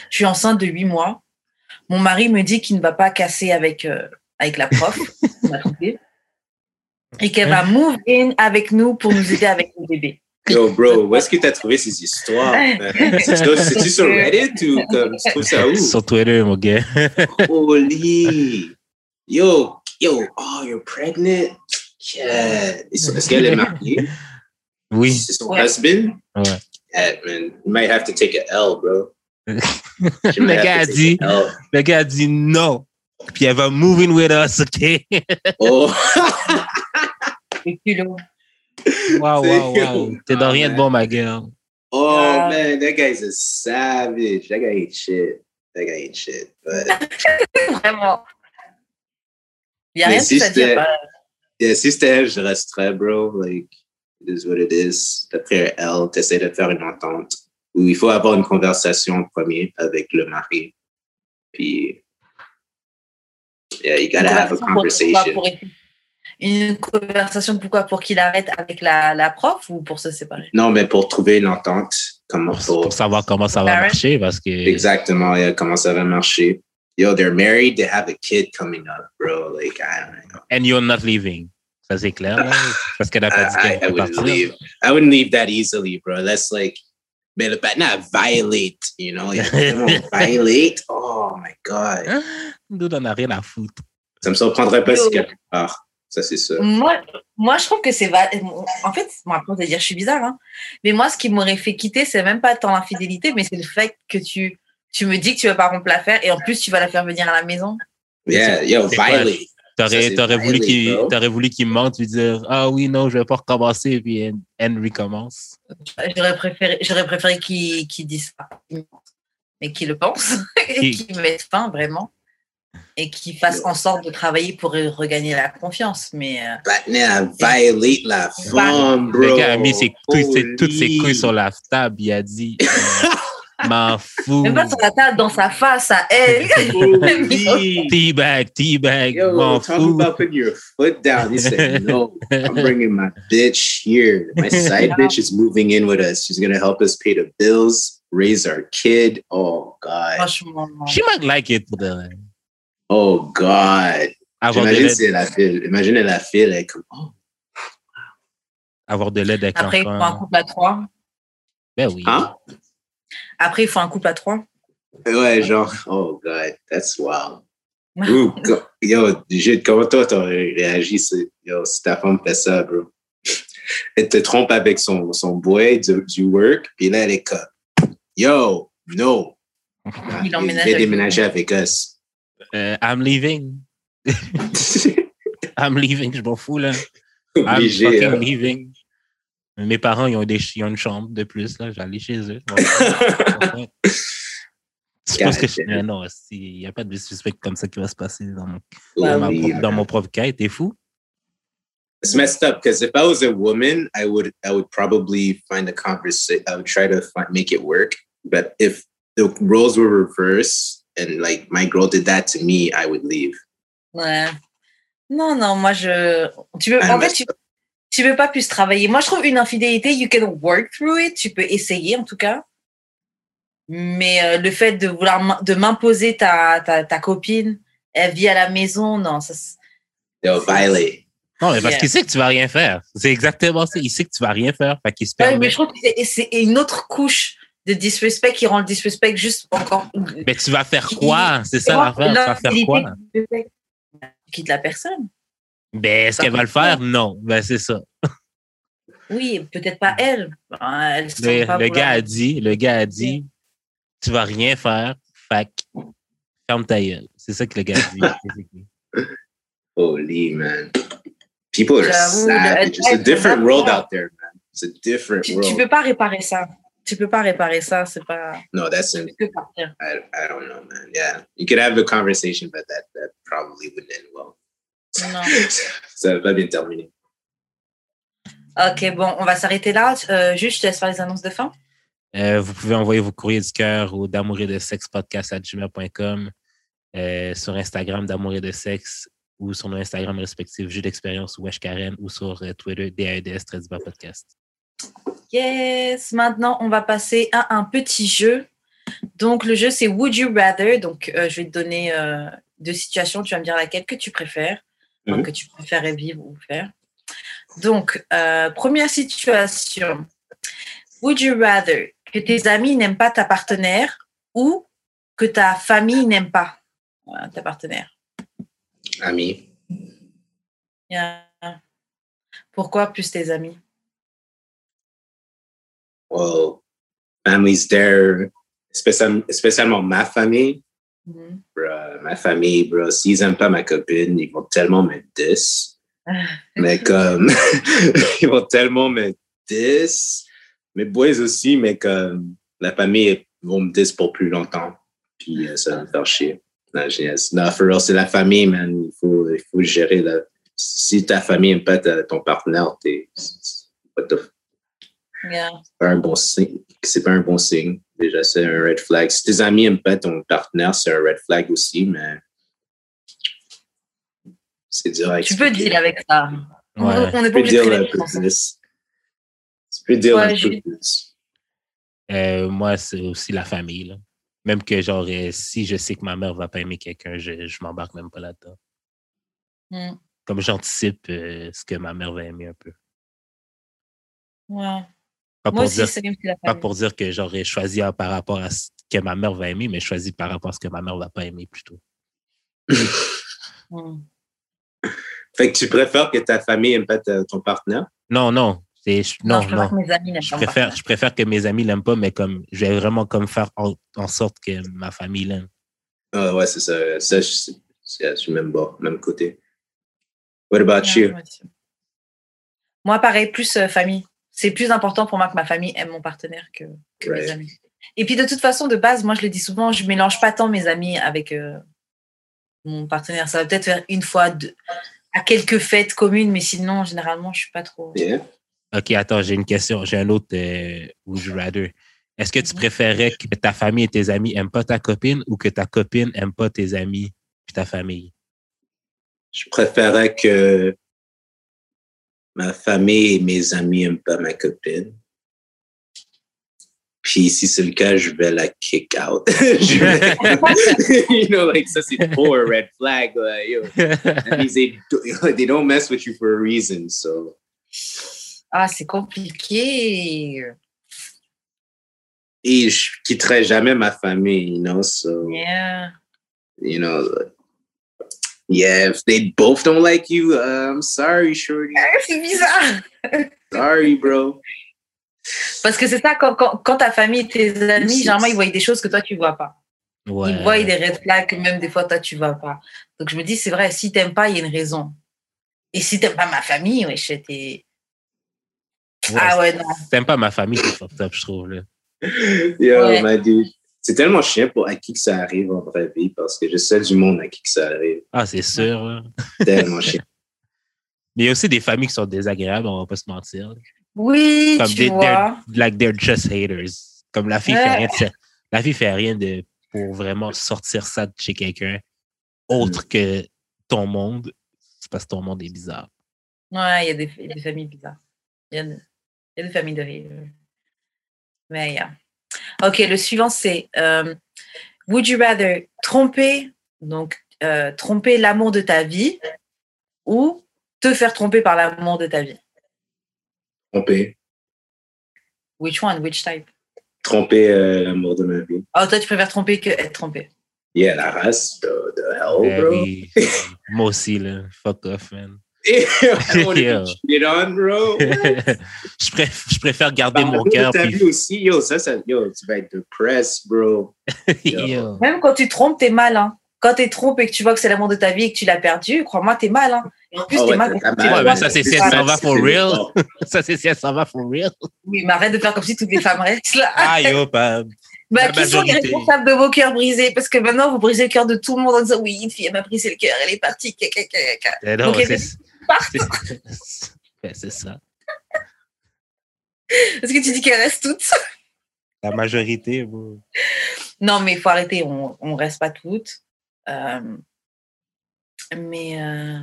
Je suis enceinte de huit mois. Mon mari me dit qu'il ne va pas casser avec, euh, avec la prof, et qu'elle va move in avec nous pour nous aider avec le bébé. Yo, bro, où est-ce que tu as trouvé ces histoires? C'est-tu sur Reddit ou comme tu trouves ça où? Sur Twitter, mon gars. Holy. Yo, yo, oh, you're pregnant? Yeah. Est-ce qu'elle est mariée? Oui. C'est son Ouais. husband? Ouais. Yeah, man. You might have to take a L, bro. Le gars a dit, le gars a dit non. Puis elle va moving with us, OK? Oh. Wow, wow, wow. T'es dans rien de bon, ma gueule. Oh Uh, man, that guy's a savage. That guy ain't shit. That guy ain't shit. But Vraiment. Il n'y a Mais rien de si plus à dire. c'était- yeah, si c'était elle, je resterais, bro. Like, it is what it is. D'après elle, t'essaies de faire une entente où il faut avoir une conversation en premier avec le mari. Puis, yeah, you gotta have a conversation. pour- Une conversation, pourquoi Pour qu'il arrête avec la, la prof ou pour se séparer? Non, mais pour trouver une entente, comment Pour, pour, pour savoir comment ça va marcher, parce que exactement, yeah, comment ça va marcher. Yo, they're married, they have a kid coming up, bro. Like, I don't know. And you're not leaving. Ça, c'est clair, là. Parce qu'elle a pas dit I, I, I wouldn't leave. I wouldn't leave that easily, bro. That's like, man, but not violate, you know? Violate. Oh my God. Nous, on n'a rien à foutre. Ça me surprendrait pas si quelque part. Ça, c'est ça. moi, moi, je trouve que c'est. va- En fait, bon, après, on va dire je suis bizarre, hein. mais moi, ce qui m'aurait fait quitter, c'est même pas tant l'infidélité, mais c'est le fait que tu, tu me dis que tu veux pas rompre l'affaire et en plus, tu vas la faire venir à la maison. Yeah, yo, violate. T'aurais, t'aurais voulu qu'il, t'aurais voulu qu'il mente puis dire Ah oui, non, je vais pas recommencer, puis Henry commence. J'aurais préféré, j'aurais préféré qu'il qu'il dise ça, mais qu'il le pense, et Qui- qu'il mette fin vraiment, et qu'il fasse en sorte de travailler pour regagner la confiance. Mais euh, But nah, violate la femme, bro. Le gars a mis ses couilles, ses- toutes ses couilles sur la table, il a dit euh, M'en fous. même pas sur la table, dans sa face à elle. Holy. Teabag, teabag, Yo, m'en talk fous. about putting your foot down. He said, no, I'm bringing my bitch here. My side bitch is moving in with us. She's going to help us pay the bills, raise our kid. Oh, God. She might like it. pour de. Uh, oh, God. Avoir de Imagine l'aide, si elle a imagine elle a like, comme, oh, avoir de l'aide avec après, il faut un couple à trois. Ben oui. hein? Après, il faut un couple à trois. Ouais, genre, oh, God, that's wild. Go- yo, Jude, comment toi, t'aurais réagi si, yo, si ta femme fait ça, bro? Elle te trompe avec son, son boy du, du work, puis là, elle est comme, yo, no. Il Il avec déménager avec us. Euh, I'm leaving. I'm leaving, je m'en fous, là. I'm Obligé. fucking hein. leaving. Mes parents, ils ont, des, ils ont une chambre de plus, là. J'allais chez eux. Je pense que je, non, il n'y a pas de suspect comme ça qui va se passer dans mon, Ouais, dans ma dans man. mon propre cas. T'es fou? It's messed up because if I was a woman, I would I would probably find a conversation. I would try to find, make it work. But if the roles were reversed and like my girl did that to me, I would leave. Ouais. Non, non, moi, je. Tu peux, Ah, en fait, tu, tu peux pas plus travailler. Moi, je trouve une infidélité, you can work through it. Tu peux essayer, en tout cas. Mais euh, le fait de vouloir de m'imposer ta, ta, ta copine, elle vit à la maison, non, ça, c'est- They'll violate. Non, mais parce Yeah. qu'il sait que tu vas rien faire. C'est exactement ça. Il sait que tu vas rien faire. Fait qu'il se Ouais, permet. mais je trouve que c'est- c'est une autre couche de disrespect qui rend le disrespect juste encore. Mais tu vas faire quoi? C'est ça l'affaire. Tu vas faire quoi? Tu quittes la personne. Ben, est-ce qu'elle va le faire? Non. Ben, c'est ça. Oui, peut-être pas elle. Ben, Elle Le, pas le gars a dit, le gars a dit, tu vas rien faire. Que ferme ta gueule. C'est ça que le gars a dit. Holy man. People are savage. le- It's a different world out there, man. It's a different Tu, tu world. peux pas réparer ça. Tu peux pas réparer ça, c'est pas. No, that's partir. I, I don't know, man. Yeah. You could have a conversation, but that, that probably wouldn't end well. Non. Ça va pas bien terminer. Ok, bon, on va s'arrêter là. Euh, juste, je te laisse faire les annonces de fin. Euh, vous pouvez envoyer vos courriers du cœur au d'amour et de sexe podcast à gmail.com, euh, sur Instagram d'amour et de sexe ou sur nos Instagram respectifs Jeu d'expérience ou Wesh Karen ou sur euh, Twitter DAEDS très bas podcast. Yes, maintenant on va passer à un petit jeu. Donc le jeu c'est Would You Rather? Donc euh, je vais te donner euh, deux situations, tu vas me dire laquelle que tu préfères, Mhm. que tu préférais vivre ou faire. Donc euh, première situation, Would you rather que tes amis n'aiment pas ta partenaire ou que ta famille n'aime pas euh, ta partenaire? Ami. Yeah. Pourquoi plus tes amis? Well, family's there, spécial- spécialement ma famille. Mhm. Bruh, ma famille, bro, s'ils aiment pas ma copine, ils vont tellement me diss. Mais comme, ils vont tellement me diss. Mes boys aussi, mais comme, la famille ils vont me diss pour plus longtemps. Puis euh, ça va me faire chier. Non. Non, for real, c'est la famille, man. Il faut, il faut gérer la... Si ta famille aime pas ta- ton partenaire, t'es, what the Yeah. c'est pas un bon signe. C'est pas un bon signe. Déjà, c'est un red flag. Si tes amis aiment pas ton partenaire, c'est un red flag aussi, mais c'est dur à Tu peux expliquer. deal avec ça. On- Ouais. On pas obligé de un peu plus. Tu peux dire Ouais, un peu plus. Euh, moi, c'est aussi la famille. Là. Même que, genre, euh, si je sais que ma mère va pas aimer quelqu'un, je, je m'embarque même pas là-dedans. Mm. Comme j'anticipe euh, ce que ma mère va aimer un peu. Ouais. Pas Moi pour, aussi, dire, c'est la pas famille. pour dire que j'aurais choisi par rapport à ce que ma mère va aimer, mais je choisis par rapport à ce que ma mère va pas aimer plutôt. Mm. Fait que tu préfères que ta famille aime pas ton partenaire? Non, non. c'est- je- Non, non, je préfère non. que mes amis n'aiment Je préfère, je préfère que mes amis l'aiment pas, mais comme je vais vraiment comme faire en, en sorte que ma famille l'aime. Ah ouais, c'est ça. Ça, je, suis même bas, même côté. What about you? Moi, pareil, plus euh, famille. C'est plus important pour moi que ma famille aime mon partenaire que, que Ouais. mes amis. Et puis, de toute façon, de base, moi, je le dis souvent, je mélange pas tant mes amis avec euh, mon partenaire. Ça va peut-être faire une fois, deux, à quelques fêtes communes, mais sinon, généralement, je suis pas trop. Yeah. OK, attends, j'ai une question. J'ai un autre euh, Would you rather. Est-ce que tu Mhm. préférais que ta famille et tes amis n'aiment pas ta copine ou que ta copine n'aime pas tes amis et ta famille? Je préférais que ma famille et mes amis n'aiment pas ma copine. Puis si c'est le cas, je vais la kick out. You know, like ça c'est trop un red flag. là, yo. That means they, do- they don't mess with you for a reason. So Ah, c'est compliqué. et je quitterai jamais ma famille, you know. So Yeah. you know, yeah, if they both don't like you, uh, I'm sorry, shorty. C'est bizarre. Sorry, bro. Parce que c'est ça, quand, quand, quand ta famille et tes amis, généralement, ils voient des choses que toi, tu vois pas. Ouais. Ils voient des red flags que même des fois, toi, tu vois pas. Donc, je me dis, c'est vrai, si t'aimes pas, il y a une raison. Et si t'aimes pas ma famille, ouais, t'es. Ouais, Ah ouais, non. T'aimes pas ma famille, c'est fucked up, je trouve. Là. Yo, Ouais. my dude. C'est tellement chiant pour à qui que ça arrive en vraie vie parce que je sais du monde à qui que ça arrive. Ah, c'est sûr. là. Tellement chiant. Mais il y a aussi des familles qui sont désagréables, on va pas se mentir. Oui, Comme tu des, vois. they're, like they're just haters. Comme la fille fait Ouais. rien de, la fille fait rien de pour vraiment sortir ça de chez quelqu'un autre que ton monde. C'est parce que ton monde est bizarre. Ouais, il y, a des- il y a des familles bizarres. Il y a, il y a des familles de rire. Mais, yeah. Ok, le suivant, c'est euh, Would you rather tromper, donc euh, tromper l'amour de ta vie ou te faire tromper par l'amour de ta vie? Tromper. Which one? Which type? Tromper euh, l'amour de ma vie. Oh, toi, tu préfères tromper que être trompé. Yeah, la race. The, the hell, Ben bro. Moi aussi, là. Fuck off, man. I don't want to Yo. be cheated on, bro. je, préf- je préfère garder mon cœur. puis- vie aussi, yo, ça, ça, yo, tu vas être depressed, bro. Yo. Même quand tu trompes, t'es mal. Hein. Quand t'es trompé et que tu vois que c'est l'amour de ta vie et que tu l'as perdu, crois-moi, t'es mal. Hein. Et en plus, Ah t'es ouais, mal. t'as mal, tu Ouais, vois mais ça, c'est si elle s'en va for real. Ça, c'est si elle s'en va for real. Oui, mais arrête de faire comme si toutes les femmes restent là. Ah, yo. Bah, La qui sont les responsables de vos cœurs brisés? Parce que maintenant, vous brisez le cœur de tout le monde en disant Oui, une fille, elle m'a brisé le cœur, elle est partie. caca, caca, caca. Eh non, Donc, c'est elle part. c'est- Ben, c'est ça. Est-ce que tu dis qu'elles restent toutes? La majorité, bro. Non, mais il faut arrêter, on ne reste pas toutes. Euh, mais. Euh.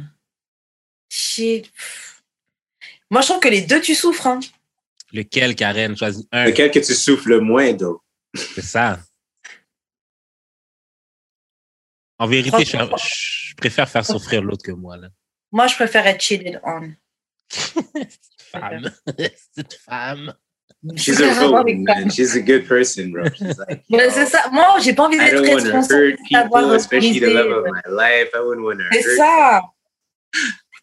Moi, je trouve que les deux, tu souffres. Hein. Lequel, Karen? Choisis un. Lequel que tu souffles le moins, donc? C'est ça. En vérité, je, je préfère faire souffrir l'autre que moi, là. Moi, je préfère être cheated on. Femme. Cette femme. She's a rogue, man. She's a good person, bro. She's like, c'est ça. Moi, j'ai pas envie I d'être don't want to responsable. hurt d'avoir people, especially the brisé, love of my life. I wouldn't want to C'est hurt. ça.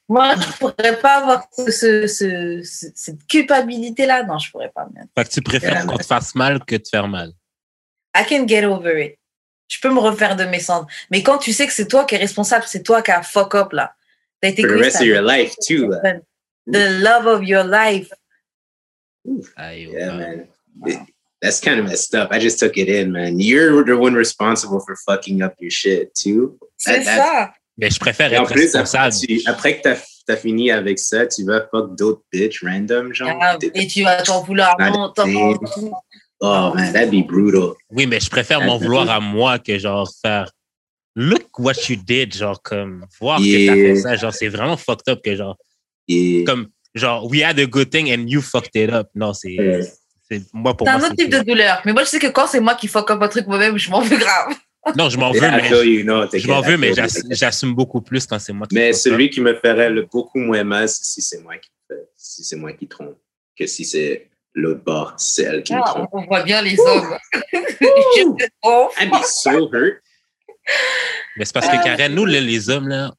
Moi, je pourrais pas avoir ce, ce- ce- ce- cette culpabilité-là. Non, je pourrais pas. man. Fait que tu préfères Yeah, qu'on te fasse mal que de faire mal. I can get over it. Je peux me refaire de mes cendres. Mais quand tu sais que c'est toi qui es responsable, c'est toi qui as fuck up là. T'as été For the égoïste rest of your life too. là. avec- The love of your life. Aïe, Yeah, man. It- that's kind of messed up. I just took it in, man. You're the one responsible for fucking up your shit too. C'est That- ça. Mais je préfère Et en être plus, après, tu- après que t'as as fini avec ça, tu vas fuck d'autres bitches random, genre. Ah, Et tu vas t'en vouloir. C'est- Oh man, that'd be brutal. Oui, mais je préfère m'en vouloir à moi que genre faire look what you did, genre comme voir que t'as Yeah. fait ça, genre c'est vraiment fucked up que genre Yeah. comme genre we had a good thing and you fucked it up. Non, c'est Ouais. c'est moi pour C'est un autre type de douleur. Mais moi, je sais que quand c'est moi qui fuck up un truc moi-même, je m'en veux grave. Non, je m'en veux, Yeah, mais feel you, no, je m'en veux, mais j'assume beaucoup plus quand c'est moi qui Mais fuck up. celui qui me ferait le beaucoup moins mal, c'est si c'est moi qui si c'est moi qui trompe, que si c'est l'autre bord, c'est elle qui me Ah, trompe. on voit bien les hommes. Be so hurt. Mais c'est parce que Euh, Karen, nous là, les hommes là,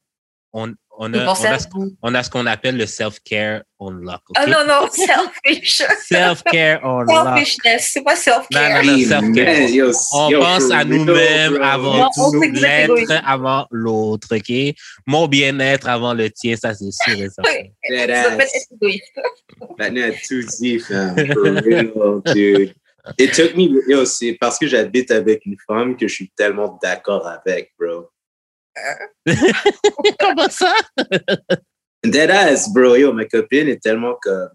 on a, on a, ce- vous. on a ce qu'on appelle le self-care on lock. ok? Ah non, non, selfish. Self-care on lock. Selfishness, c'est pas Non, self-care. non, non, Hey, self-care. yo, On yo, pense à nous-mêmes avant Non, tout, l'être avant l'autre, OK? Mon bien-être avant le tien, ça c'est sûr et certain. Oui, Dead ça s'appelle ass. être égoïste. That net too deep, fam. For real, dude. It took me, yo, c'est parce que j'habite avec une femme que je suis tellement d'accord avec, bro. Comment ça? Dead ass, bro. Yo, ma copine est tellement comme.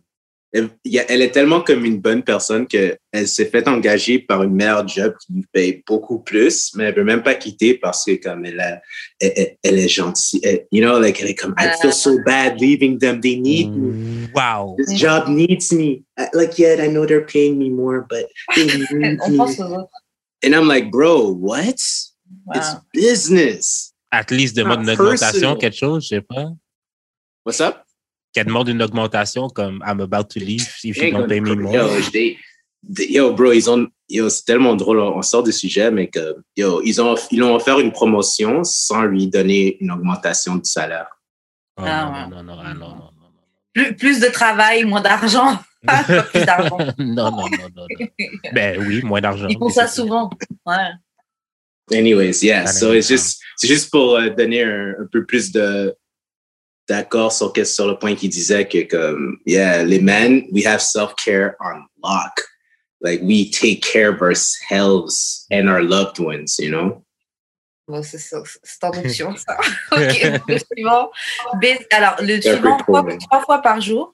Elle, elle est tellement comme une bonne personne qu'elle s'est fait engager par une meilleure job qui lui paye beaucoup plus, mais elle veut même pas quitter parce que comme elle, a, elle, elle- elle est gentille. Elle- you know, like, elle est comme, I feel so bad leaving them. They need me. Wow. This job needs me. Like, yeah, I know they're paying me more, but they need On me. pense aux autres. And I'm like, bro, what? It's Voilà. business. At least demande une Ah, augmentation, quelque chose, je sais pas. What's up? Qu'elle demande une augmentation comme I'm about to leave if you don't pay me more. Yo, they- they- yo, bro, ils ont, yo, c'est tellement drôle. On sort du sujet, mais que, yo, ils ont, ils ont offert une promotion sans lui donner une augmentation du salaire. Oh, Ah, non, non, non, ah, non, non, non, non. Plus, plus de travail, moins d'argent. Pas plus d'argent. non, non, non, non, non. Ben oui, moins d'argent. Ils font ça souvent. Ouais. Anyways, yeah. Ah, So it's just, c'est juste pour euh, donner un, un peu plus de d'accord sur, que- sur le point qu'il disait que comme, yeah, les men, we have self-care on lock. Like we take care of ourselves and our loved ones, you know? Bon, c'est en option, ça. ok, le suivant. Alors, le C'est un peu suivant, trois fois par jour.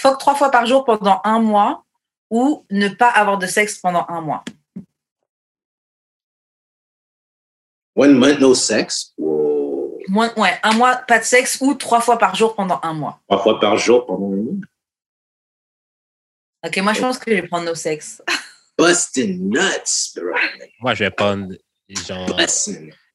Fuck trois fois par jour pendant un mois ou ne pas avoir de sexe pendant un mois. One month, no sex? Whoa. Moins, ouais, un mois, pas de sexe ou trois fois par jour pendant un mois. Trois fois par jour pendant un mois. Ok, moi, je pense que je vais prendre nos sexes. Busting nuts, bro. Moi, je vais prendre, genre,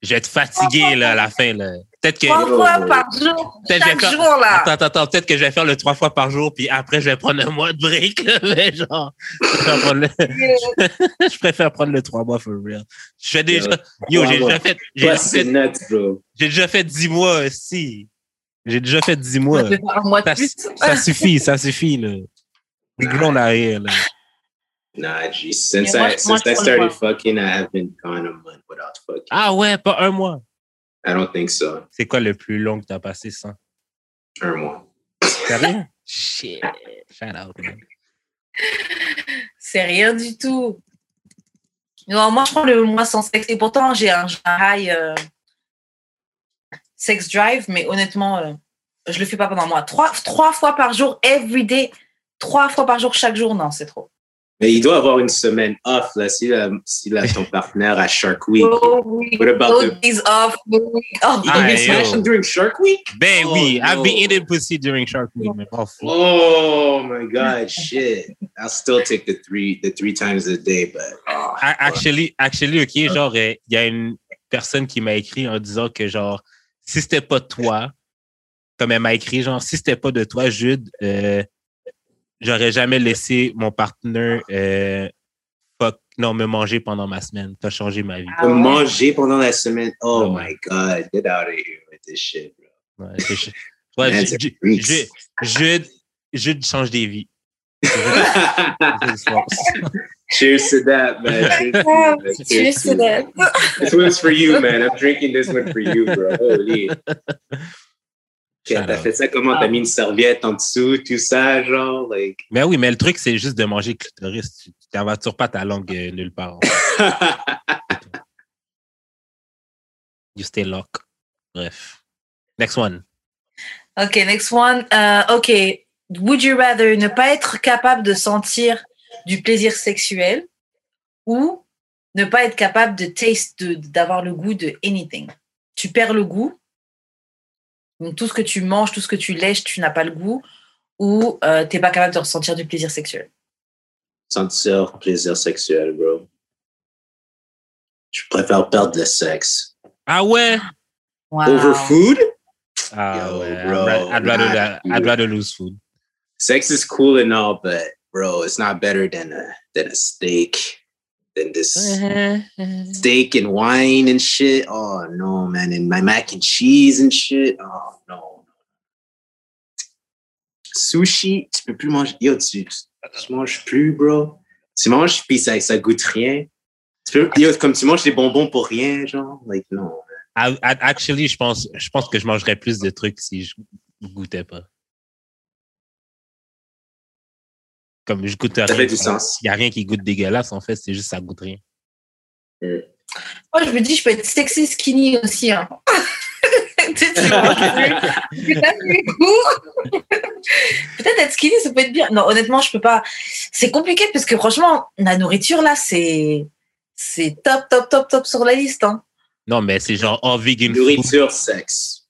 je vais être fatigué, là, à la fin, là. Peut-être que, Trois fois par jour, chaque vais faire- jour, là. attends, attends, attends, peut-être que je vais faire le trois fois par jour, puis après, je vais prendre un mois de break, là, mais genre, je préfère prendre le, je préfère prendre le trois mois for real. Je fais déjà, yo, j'ai déjà fait, j'ai déjà fait, Busting nuts, bro. j'ai déjà fait dix mois aussi. J'ai déjà fait dix mois. Ça, ça suffit, ça suffit, là. We grown out here, là. Nah, geez. Since Yeah, I since I started fucking, I haven't gone a month without fucking. Ah ouais, pas un mois. I don't think so. C'est quoi le plus long que t'as passé sans? Un mois. Sérieux? Shit. Shout out, man. C'est rien du tout. Non, moi, je prends le mois sans sexe. Et pourtant, j'ai un, j'ai un high euh, sex drive, mais honnêtement, euh, je le fais pas pendant un mois. Trois, trois fois par jour, every day. Trois fois par jour, chaque jour, non, c'est trop. Mais il doit avoir une semaine off, là, si, là, si là, ton partenaire a Shark Week. Oh, oui. What about the- days off. You Ah, smashing during Shark Week? Ben Oh, oui, I've no. been eating pussy during Shark Week, mais pas fou. Oh my God, shit. I'll still take the three the three times a day, but oh, Actually, actually, OK, genre, euh, il y a une personne qui m'a écrit en disant que, genre, si c'était pas toi, comme elle m'a écrit, genre, si c'était pas de toi, Jude, euh, j'aurais jamais laissé mon partenaire euh, fuck, non, me manger pendant ma semaine. T'as changé ma vie. Ah ouais? manger pendant la semaine. Oh Ouais. my God, get out of here with this shit, bro. Ouais, Man, Jude change des vies. Cheers to that, man. Cheers to that. cheers to that. This one's for you, man. I'm drinking this one for you, bro. Holy. T'as fait ça comment? T'as mis une serviette en dessous, tout ça, genre, like? Mais oui, mais le truc, c'est juste de manger clitoris. Tu tu t'aventures pas ta langue euh, nulle part. You stay lock. Bref. Next one. Ok, next one. Euh, ok, would you rather ne pas être capable de sentir du plaisir sexuel ou ne pas être capable de taste, de- d'avoir le goût de anything? Tu perds le goût. Donc tout ce que tu manges, tout ce que tu lèches, tu n'as pas le goût ou euh, t'es pas capable de ressentir du plaisir sexuel? Sentir plaisir sexuel, bro. Je préfère perdre le sexe. Ah ouais? Wow. Over food? Ah Yo, ouais. bro, rather, that-. I'd rather lose food. Sex is cool and all, but bro, it's not better than a than a steak. Than this steak and wine and shit. Oh no, man. And my mac and cheese and shit. Oh no. Sushi, tu peux plus manger. Yo, tu, tu manges plus, bro. Tu manges puis ça, ça goûte rien. Tu peux, yo, comme tu manges des bonbons pour rien, genre. Like, non. I- I- actually, je pense, je pense que je mangerais plus de trucs si je goûtais pas. Comme je goûte rien. Ça fait du sens. Il n'y a rien qui goûte dégueulasse, en fait, c'est juste ça goûte rien. Moi, je me dis, je peux être sexy skinny aussi. Hein. Peut-être être skinny, ça peut être bien. Non, honnêtement, je peux pas. C'est compliqué parce que franchement, la nourriture, là, c'est c'est top, top, top, top sur la liste. Hein. Non, mais c'est genre all vegan food. Nourriture, sexe.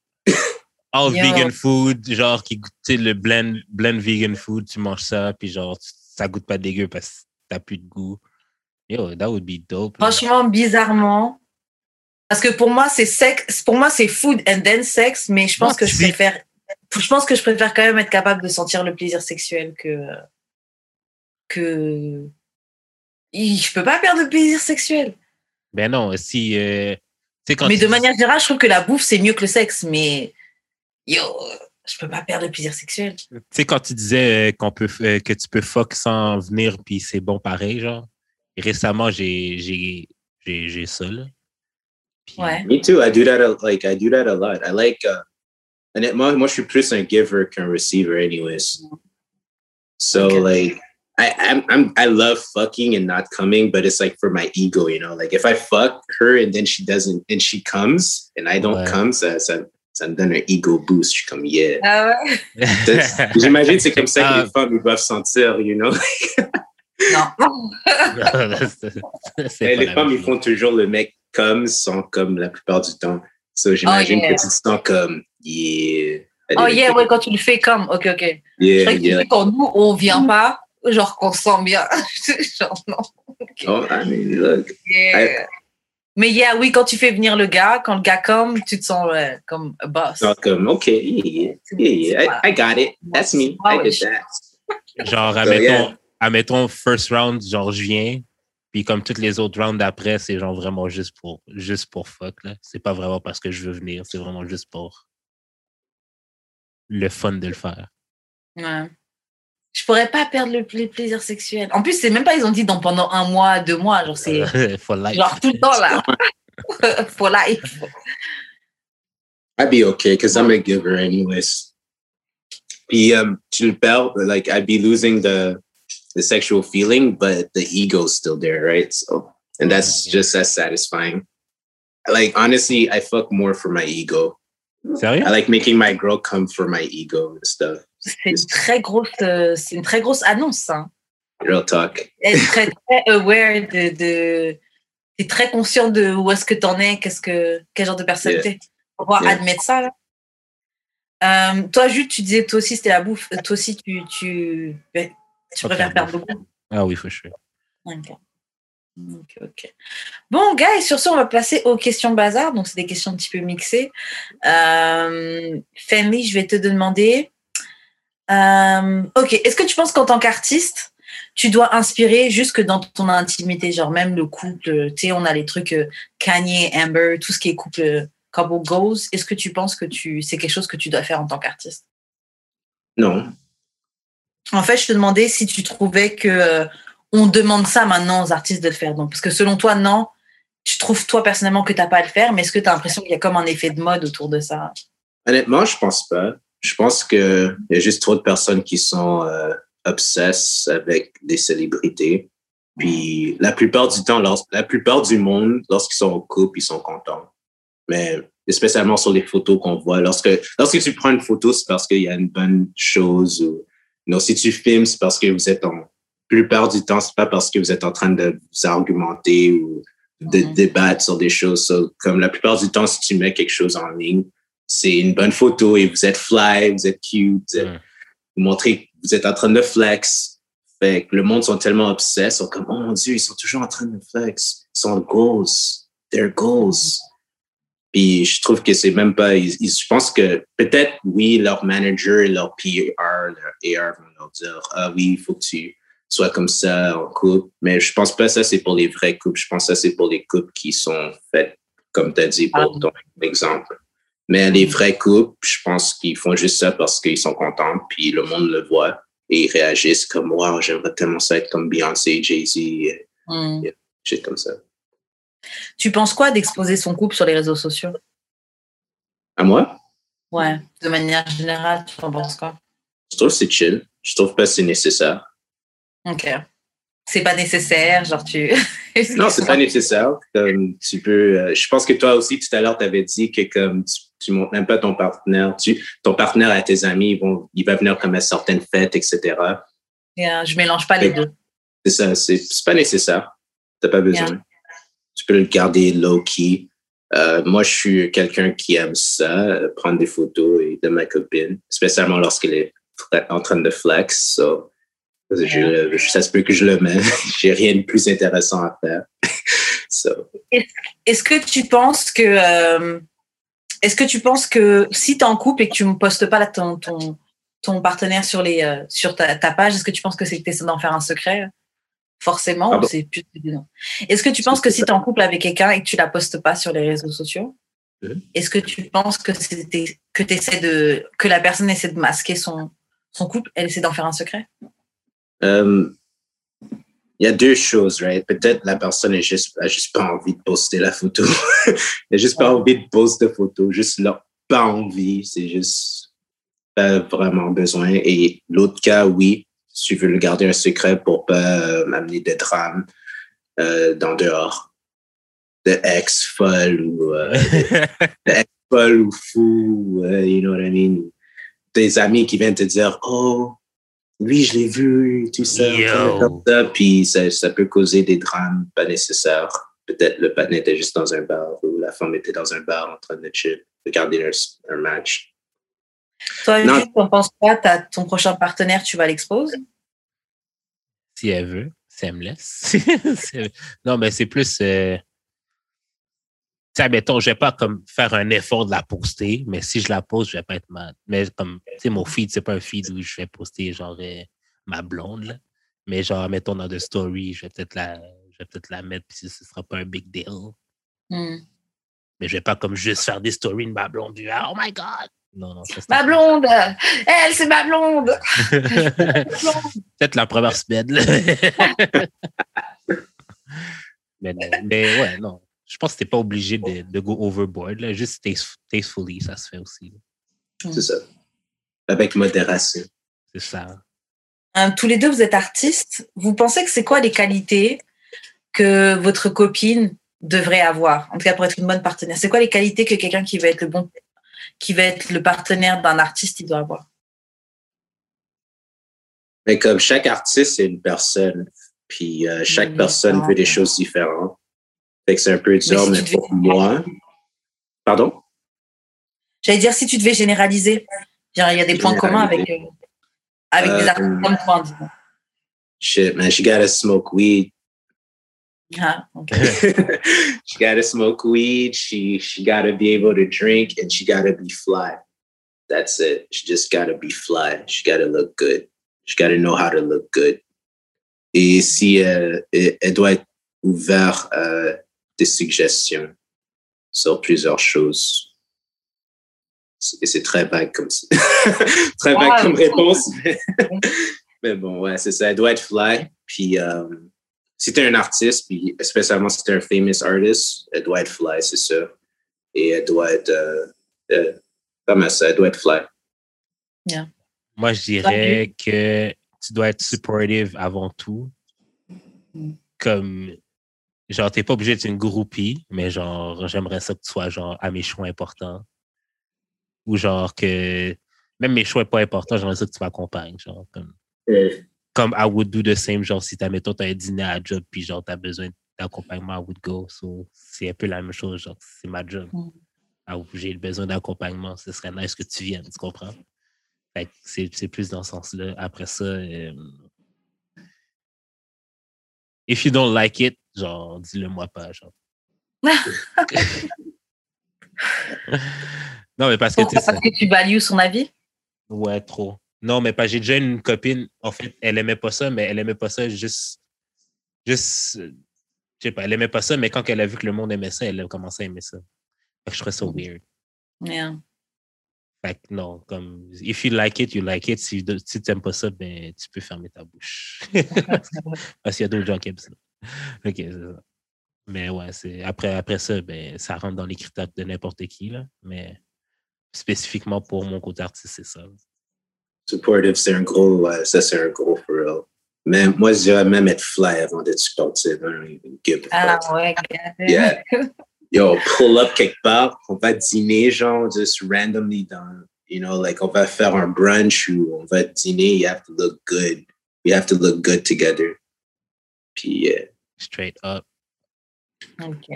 All Yo. vegan food, genre qui goûte le blend, blend vegan food, tu manges ça, puis genre ça goûte pas dégueu parce que t'as plus de goût. Yo, that would be dope. Franchement, bizarrement. Parce que pour moi, c'est sexe. Pour moi, c'est food and then sex, mais je pense Non, que je préfère. Je pense que je préfère quand même être capable de sentir le plaisir sexuel que que. Je peux pas perdre le plaisir sexuel. Ben non, si. euh, quand mais de manière générale, je trouve que la bouffe c'est mieux que le sexe. Mais yo, je peux pas perdre le plaisir sexuel. Tu sais, quand tu disais qu'on peut, euh, que tu peux fuck sans venir, puis c'est bon pareil, genre. Récemment, j'ai, j'ai, j'ai, j'ai ça, là. Puis- Ouais. Me too. I do that. A, like I do that a lot. I like. Uh, and it, moi, moi, je suis plus un giver qu'un receiver, anyways. So Okay. like, I I'm, I'm I love fucking and not coming, but it's like for my ego, you know? Like if I fuck her and then she doesn't, and she comes and I don't Ouais. come, ça, ça, ça me donne un ego boost. Je suis comme yeah. Ah ouais? J'imagine que c'est comme ça que Ah. les femmes ils doivent sentir, you know? Non. Les femmes, ils font toujours le mec comme, sans comme la plupart du temps. So j'imagine Oh, yeah. que tu te sens comme yeah. Oh yeah, ouais, quand tu le fais comme. Ok, ok. Je Yeah, tu yeah. quand nous on vient pas, genre qu'on se sent bien. genre non. Oh, I mean, look. Yeah. Mais yeah, oui, quand tu fais venir le gars, quand le gars comme, tu te sens comme a boss. Comme, okay, yeah, yeah. I, I got it. That's me. I get that. Genre, So, admettons, yeah. admettons, first round, genre, je viens. Puis comme toutes les autres rounds d'après, c'est genre vraiment juste pour, juste pour fuck, là. C'est pas vraiment parce que je veux venir, c'est vraiment juste pour le fun de le faire. Ouais. Je pourrais pas perdre le pla- plaisir sexuel. En plus, c'est même pas, ils ont dit dans pendant un mois, deux mois, genre c'est For life. genre tout le temps là. For life. I'd be okay because I'm a giver anyways. Puis, um, tu le perds, like, I'd be losing the, the sexual feeling, but the ego's still there, right? So, and that's just as satisfying. Like, honestly, I fuck more for my ego. Sérieux? I like making my girl come for my ego and stuff. C'est une très grosse, euh, c'est une très grosse annonce. Hein. Real talk. Être très, très aware de, de t'es très conscient de où est-ce que t'en es, qu'est-ce que, quel genre de personne Yeah. t'es. Pour pouvoir Yeah. admettre ça. Là. Euh, toi, Jude, tu disais toi aussi c'était la bouffe. Euh, Toi aussi, tu, tu, ben, tu préfères perdre goût. Ah oui, faut sure. Ok. Ok, ok. Bon, guys, sur ce, on va passer aux questions bazar. Donc, c'est des questions un petit peu mixées. Euh, Fanny, je vais te demander. Euh, ok, est-ce que tu penses qu'en tant qu'artiste, tu dois inspirer jusque dans ton intimité, genre même le couple, tu sais, on a les trucs euh, Kanye, Amber, tout ce qui est couple, euh, couple goals. Est-ce que tu penses que tu, c'est quelque chose que tu dois faire en tant qu'artiste? Non. En fait, je te demandais si tu trouvais que on demande ça maintenant aux artistes de le faire. Donc, parce que selon toi, non, tu trouves toi personnellement que tu n'as pas à le faire, mais est-ce que tu as l'impression qu'il y a comme un effet de mode autour de ça? Honnêtement, je pense pas. Je pense qu'il y a juste trop de personnes qui sont euh, obsesses avec des célébrités. Puis la plupart du temps, la plupart du monde, lorsqu'ils sont en couple, ils sont contents. Mais spécialement sur les photos qu'on voit, lorsque, lorsque tu prends une photo, c'est parce qu'il y a une bonne chose. Ou, non, si tu filmes, c'est parce que vous êtes en... plupart du temps, c'est pas parce que vous êtes en train de vous argumenter ou de mm-hmm. débattre sur des choses. comme la plupart du temps, si tu mets quelque chose en ligne, c'est une bonne photo et vous êtes fly, vous êtes cute, vous montrez que vous êtes en train de flex. Fait que le monde sont tellement obsessés, sont comme, oh mon Dieu, ils sont toujours en train de flex. Ils sont goals. They're goals. Puis je trouve que c'est même pas, je pense que peut-être, oui, leur manager, leur PR, leur AR vont leur dire, ah oui, il faut que tu sois comme ça en couple. Mais je pense pas que ça, c'est pour les vrais couples. Je pense que ça, c'est pour les couples qui sont faits, comme tu as dit, pour ah. ton exemple. Mais les vrais couples, je pense qu'ils font juste ça parce qu'ils sont contents, puis le monde le voit et ils réagissent comme Wow, j'aimerais tellement ça être comme Beyoncé, Jay-Z, mm. comme ça. Tu penses quoi d'exposer son couple sur les réseaux sociaux? À moi? Ouais, de manière générale, tu en penses quoi? Je trouve que c'est chill. Je trouve pas que c'est nécessaire. Ok c'est pas nécessaire, genre tu. non, c'est pas nécessaire. Comme tu peux. Euh, je pense que toi aussi tout à l'heure tu avais dit que comme tu, tu montres même pas ton partenaire, tu, ton partenaire à tes amis, ils vont, il va venir comme à certaines fêtes, etc. Yeah, je mélange pas les deux. C'est ça, c'est pas nécessaire. T'as pas besoin. Tu peux le garder low key. Euh, moi, je suis quelqu'un qui aime ça, euh, prendre des photos de ma copine, spécialement lorsqu'elle est en train de flex. So, je, ça se peut que je le mets. J'ai rien de plus intéressant à faire. Est-ce que tu penses que euh, est-ce que tu penses que si tu es en couple et que tu ne postes pas ton, ton, ton, partenaire sur, les, euh, sur ta, ta, page, est-ce que tu penses que c'est que tu essaies d'en faire un secret Forcément, ah c'est plus Est-ce que tu penses que si tu es en couple avec quelqu'un et que tu la postes pas sur les réseaux sociaux, est-ce que tu penses que, que, de, que la personne essaie de masquer son, son couple, elle essaie d'en faire un secret? Euh, il y a deux choses, right? Peut-être la personne n'a juste, juste pas envie de poster la photo. Elle n'a juste pas envie de poster la photo, juste là, pas envie, c'est juste pas vraiment besoin. Et l'autre cas, oui, si tu veux le garder un secret pour pas euh, m'amener des drames euh, dans dehors, de ex folle ou euh, de ex folle ou fou, you know what I mean? Des amis qui viennent te dire, oh, oui, je l'ai vu, tout ça, ça, puis ça, ça, peut causer des drames pas nécessaires. Peut-être le patin était juste dans un bar ou la femme était dans un bar en train de chill, regarder un, un match. Toi, tu en penses pas, as ton prochain partenaire, tu vas l'exposer? Si elle veut, si elle me laisse. non, mais c'est plus. Euh, sais, mettons, je vais pas comme faire un effort de la poster, mais si je la poste, je vais pas être mal. Mais comme, tu sais, mon feed, c'est pas un feed où je vais poster genre euh, ma blonde, là. Mais genre, mettons dans des stories, je vais peut-être la, je vais peut-être la mettre, puis ce sera pas un big deal. Hmm. Mais je vais pas comme juste faire des stories de ma blonde, oh my god! Non, non, ma blonde! Elle, c'est ma blonde! peut-être la première semaine, mais, mais ouais, non je pense que tu n'es pas obligé de, de, go overboard. Là. Juste tastefully, ça se fait aussi. C'est ça. Avec modération. C'est ça. Euh, tous les deux, vous êtes artistes. Vous pensez que c'est quoi les qualités que votre copine devrait avoir, en tout cas pour être une bonne partenaire C'est quoi les qualités que quelqu'un qui va être le bon, qui va être le partenaire d'un artiste, il doit avoir? Mais comme chaque artiste, c'est une personne. Puis euh, chaque personne veut des choses différentes c'est un peu dur, mais, pour moi. Pardon? J'allais dire, si tu devais généraliser, il y a des points communs avec, euh, avec des artistes comme toi, Shit, man, she gotta smoke weed. Ah, okay. she gotta smoke weed. She she gotta be able to drink, and she gotta be fly. That's it. She just gotta be fly. She gotta look good. She gotta know how to look good. Et si euh, elle doit être ouverte euh, des suggestions sur plusieurs choses. Et c'est très vague comme très vague comme réponse. Mais, bon, ouais, c'est ça. Elle doit être fly. Puis euh, si t'es un artiste, puis spécialement si t'es un famous artist, elle doit être fly, c'est ça. Et elle doit être euh, euh, comme ça, elle doit être fly. Moi, je dirais que tu dois être supportive avant tout. Comme, genre, t'es pas obligé d'être une groupie, mais genre, j'aimerais ça que tu sois, genre, à mes choix importants. Ou genre que, même mes choix pas importants, j'aimerais ça que tu m'accompagnes, genre, comme, comme I would do the same, genre, si t'as, mettons, t'as un dîner à job, puis genre, t'as besoin d'accompagnement, I would go. So, c'est un peu la même chose, genre, c'est ma job. Mm. J'ai besoin d'accompagnement, ce serait nice que tu viennes, tu comprends? Fait que c'est, c'est plus dans ce sens-là. Après ça, euh, if you don't like it, genre, dis-le moi pas, genre. non, mais parce que, tu Pourquoi Parce que tu values son avis? Ouais, trop. Non, mais pas. J'ai déjà une copine, en fait, elle aimait pas ça, mais elle aimait pas ça juste. Juste. Je sais pas, elle aimait pas ça, mais quand elle a vu que le monde aimait ça, elle a commencé à aimer ça. Fait que je trouvais ça weird. Yeah. Fait que non, comme. If you like it, you like it. Si, si tu n'aimes pas ça, ben, tu peux fermer ta bouche. Parce qu'il y a d'autres gens qui aiment ça. Ok, c'est ça. Mais ouais, c'est après, après ça, ben, ça rentre dans les critères de n'importe qui, là. Mais spécifiquement pour mon côté artiste, c'est ça. supportive, c'est un gros, ouais, ça c'est un gros for real. Mais moi, je dirais même être fly avant d'être supportive. A Ah ouais. Yeah. Yo, pull up quelque part, on va dîner, genre, just randomly dans, you know, like, on va faire un brunch ou on va dîner, you have to look good. We have to look good together. Puis, yeah. Straight up. Ok.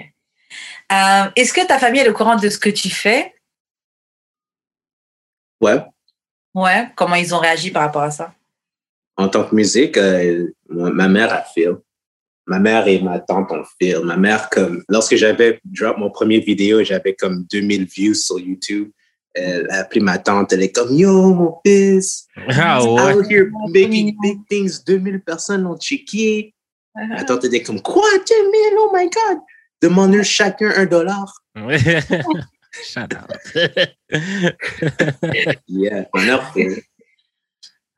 Euh, Est-ce que ta famille est au courant de ce que tu fais? Ouais, Ouais. Comment ils ont réagi par rapport à ça? En tant que musique, euh, ma mère a feel. Ma mère et ma tante ont feel. Ma mère, comme, lorsque j'avais drop mon premier vidéo, j'avais comme 2000 views sur YouTube. Elle a appelé ma tante, elle est comme, yo, mon fils, Ah ouais. out here making big things. 2000 personnes l'ont checké. Ah. Ma tante était comme, quoi, 2000? Oh my God. Demande chacun un dollar. Shout out. Yeah, fait.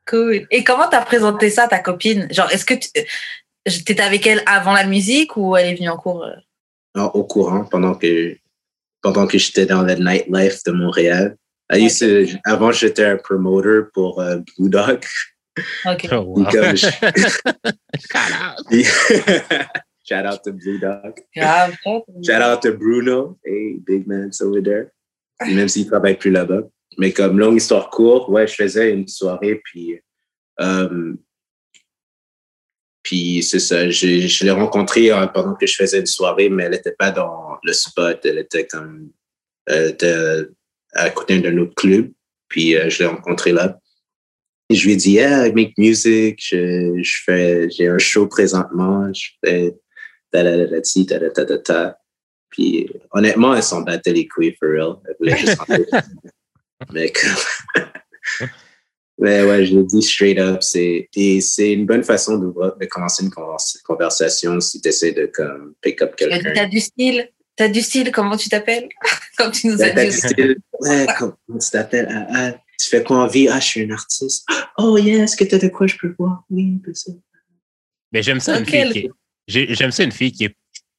Cool. Et comment t'as présenté ça à ta copine? Genre, est-ce que tu étais avec elle avant la musique ou elle est venue en cours euh? Ah, au courant pendant que, pendant que j'étais dans le nightlife de Montréal. I used to- avant, j'étais un promoter pour euh, Blue Dog. Ok. Oh, wow. Comme je- Shout out. Shout out to Blue Dog. Shout out to Bruno. Hey, big man's over there. Même s'il travaille plus là-bas. Mais comme longue histoire courte, ouais, je faisais une soirée, puis. euh, puis c'est ça, je, l'ai rencontrée euh, pendant que je faisais une soirée, mais elle n'était pas dans le spot, elle était comme à côté d'un autre club. Puis euh, je l'ai rencontrée là. Et je lui ai dit, yeah, I make music, je, fais, j'ai un show présentement, je fais ta da da ta ta ta ta. Puis honnêtement, elle s'en battait les couilles, for real. Elle voulait juste Mais comme... Mais ouais, je l'ai dit straight up. C'est, et c'est une bonne façon de, de commencer une convers- conversation si tu essaies de comme, pick up Tu as dit, quelqu'un. T'as du style T'as du style Comment tu t'appelles? Comme tu nous as T'as- t'as dit. du style. Ouais, comment tu t'appelles? Ah, ah, tu fais quoi en vie? Ah, je suis un artiste. Oh, yeah, est-ce que tu as de quoi je peux voir? Oui, un peu ça. Mais j'aime ça, une fille le- qui est, j'ai- j'aime ça une fille qui est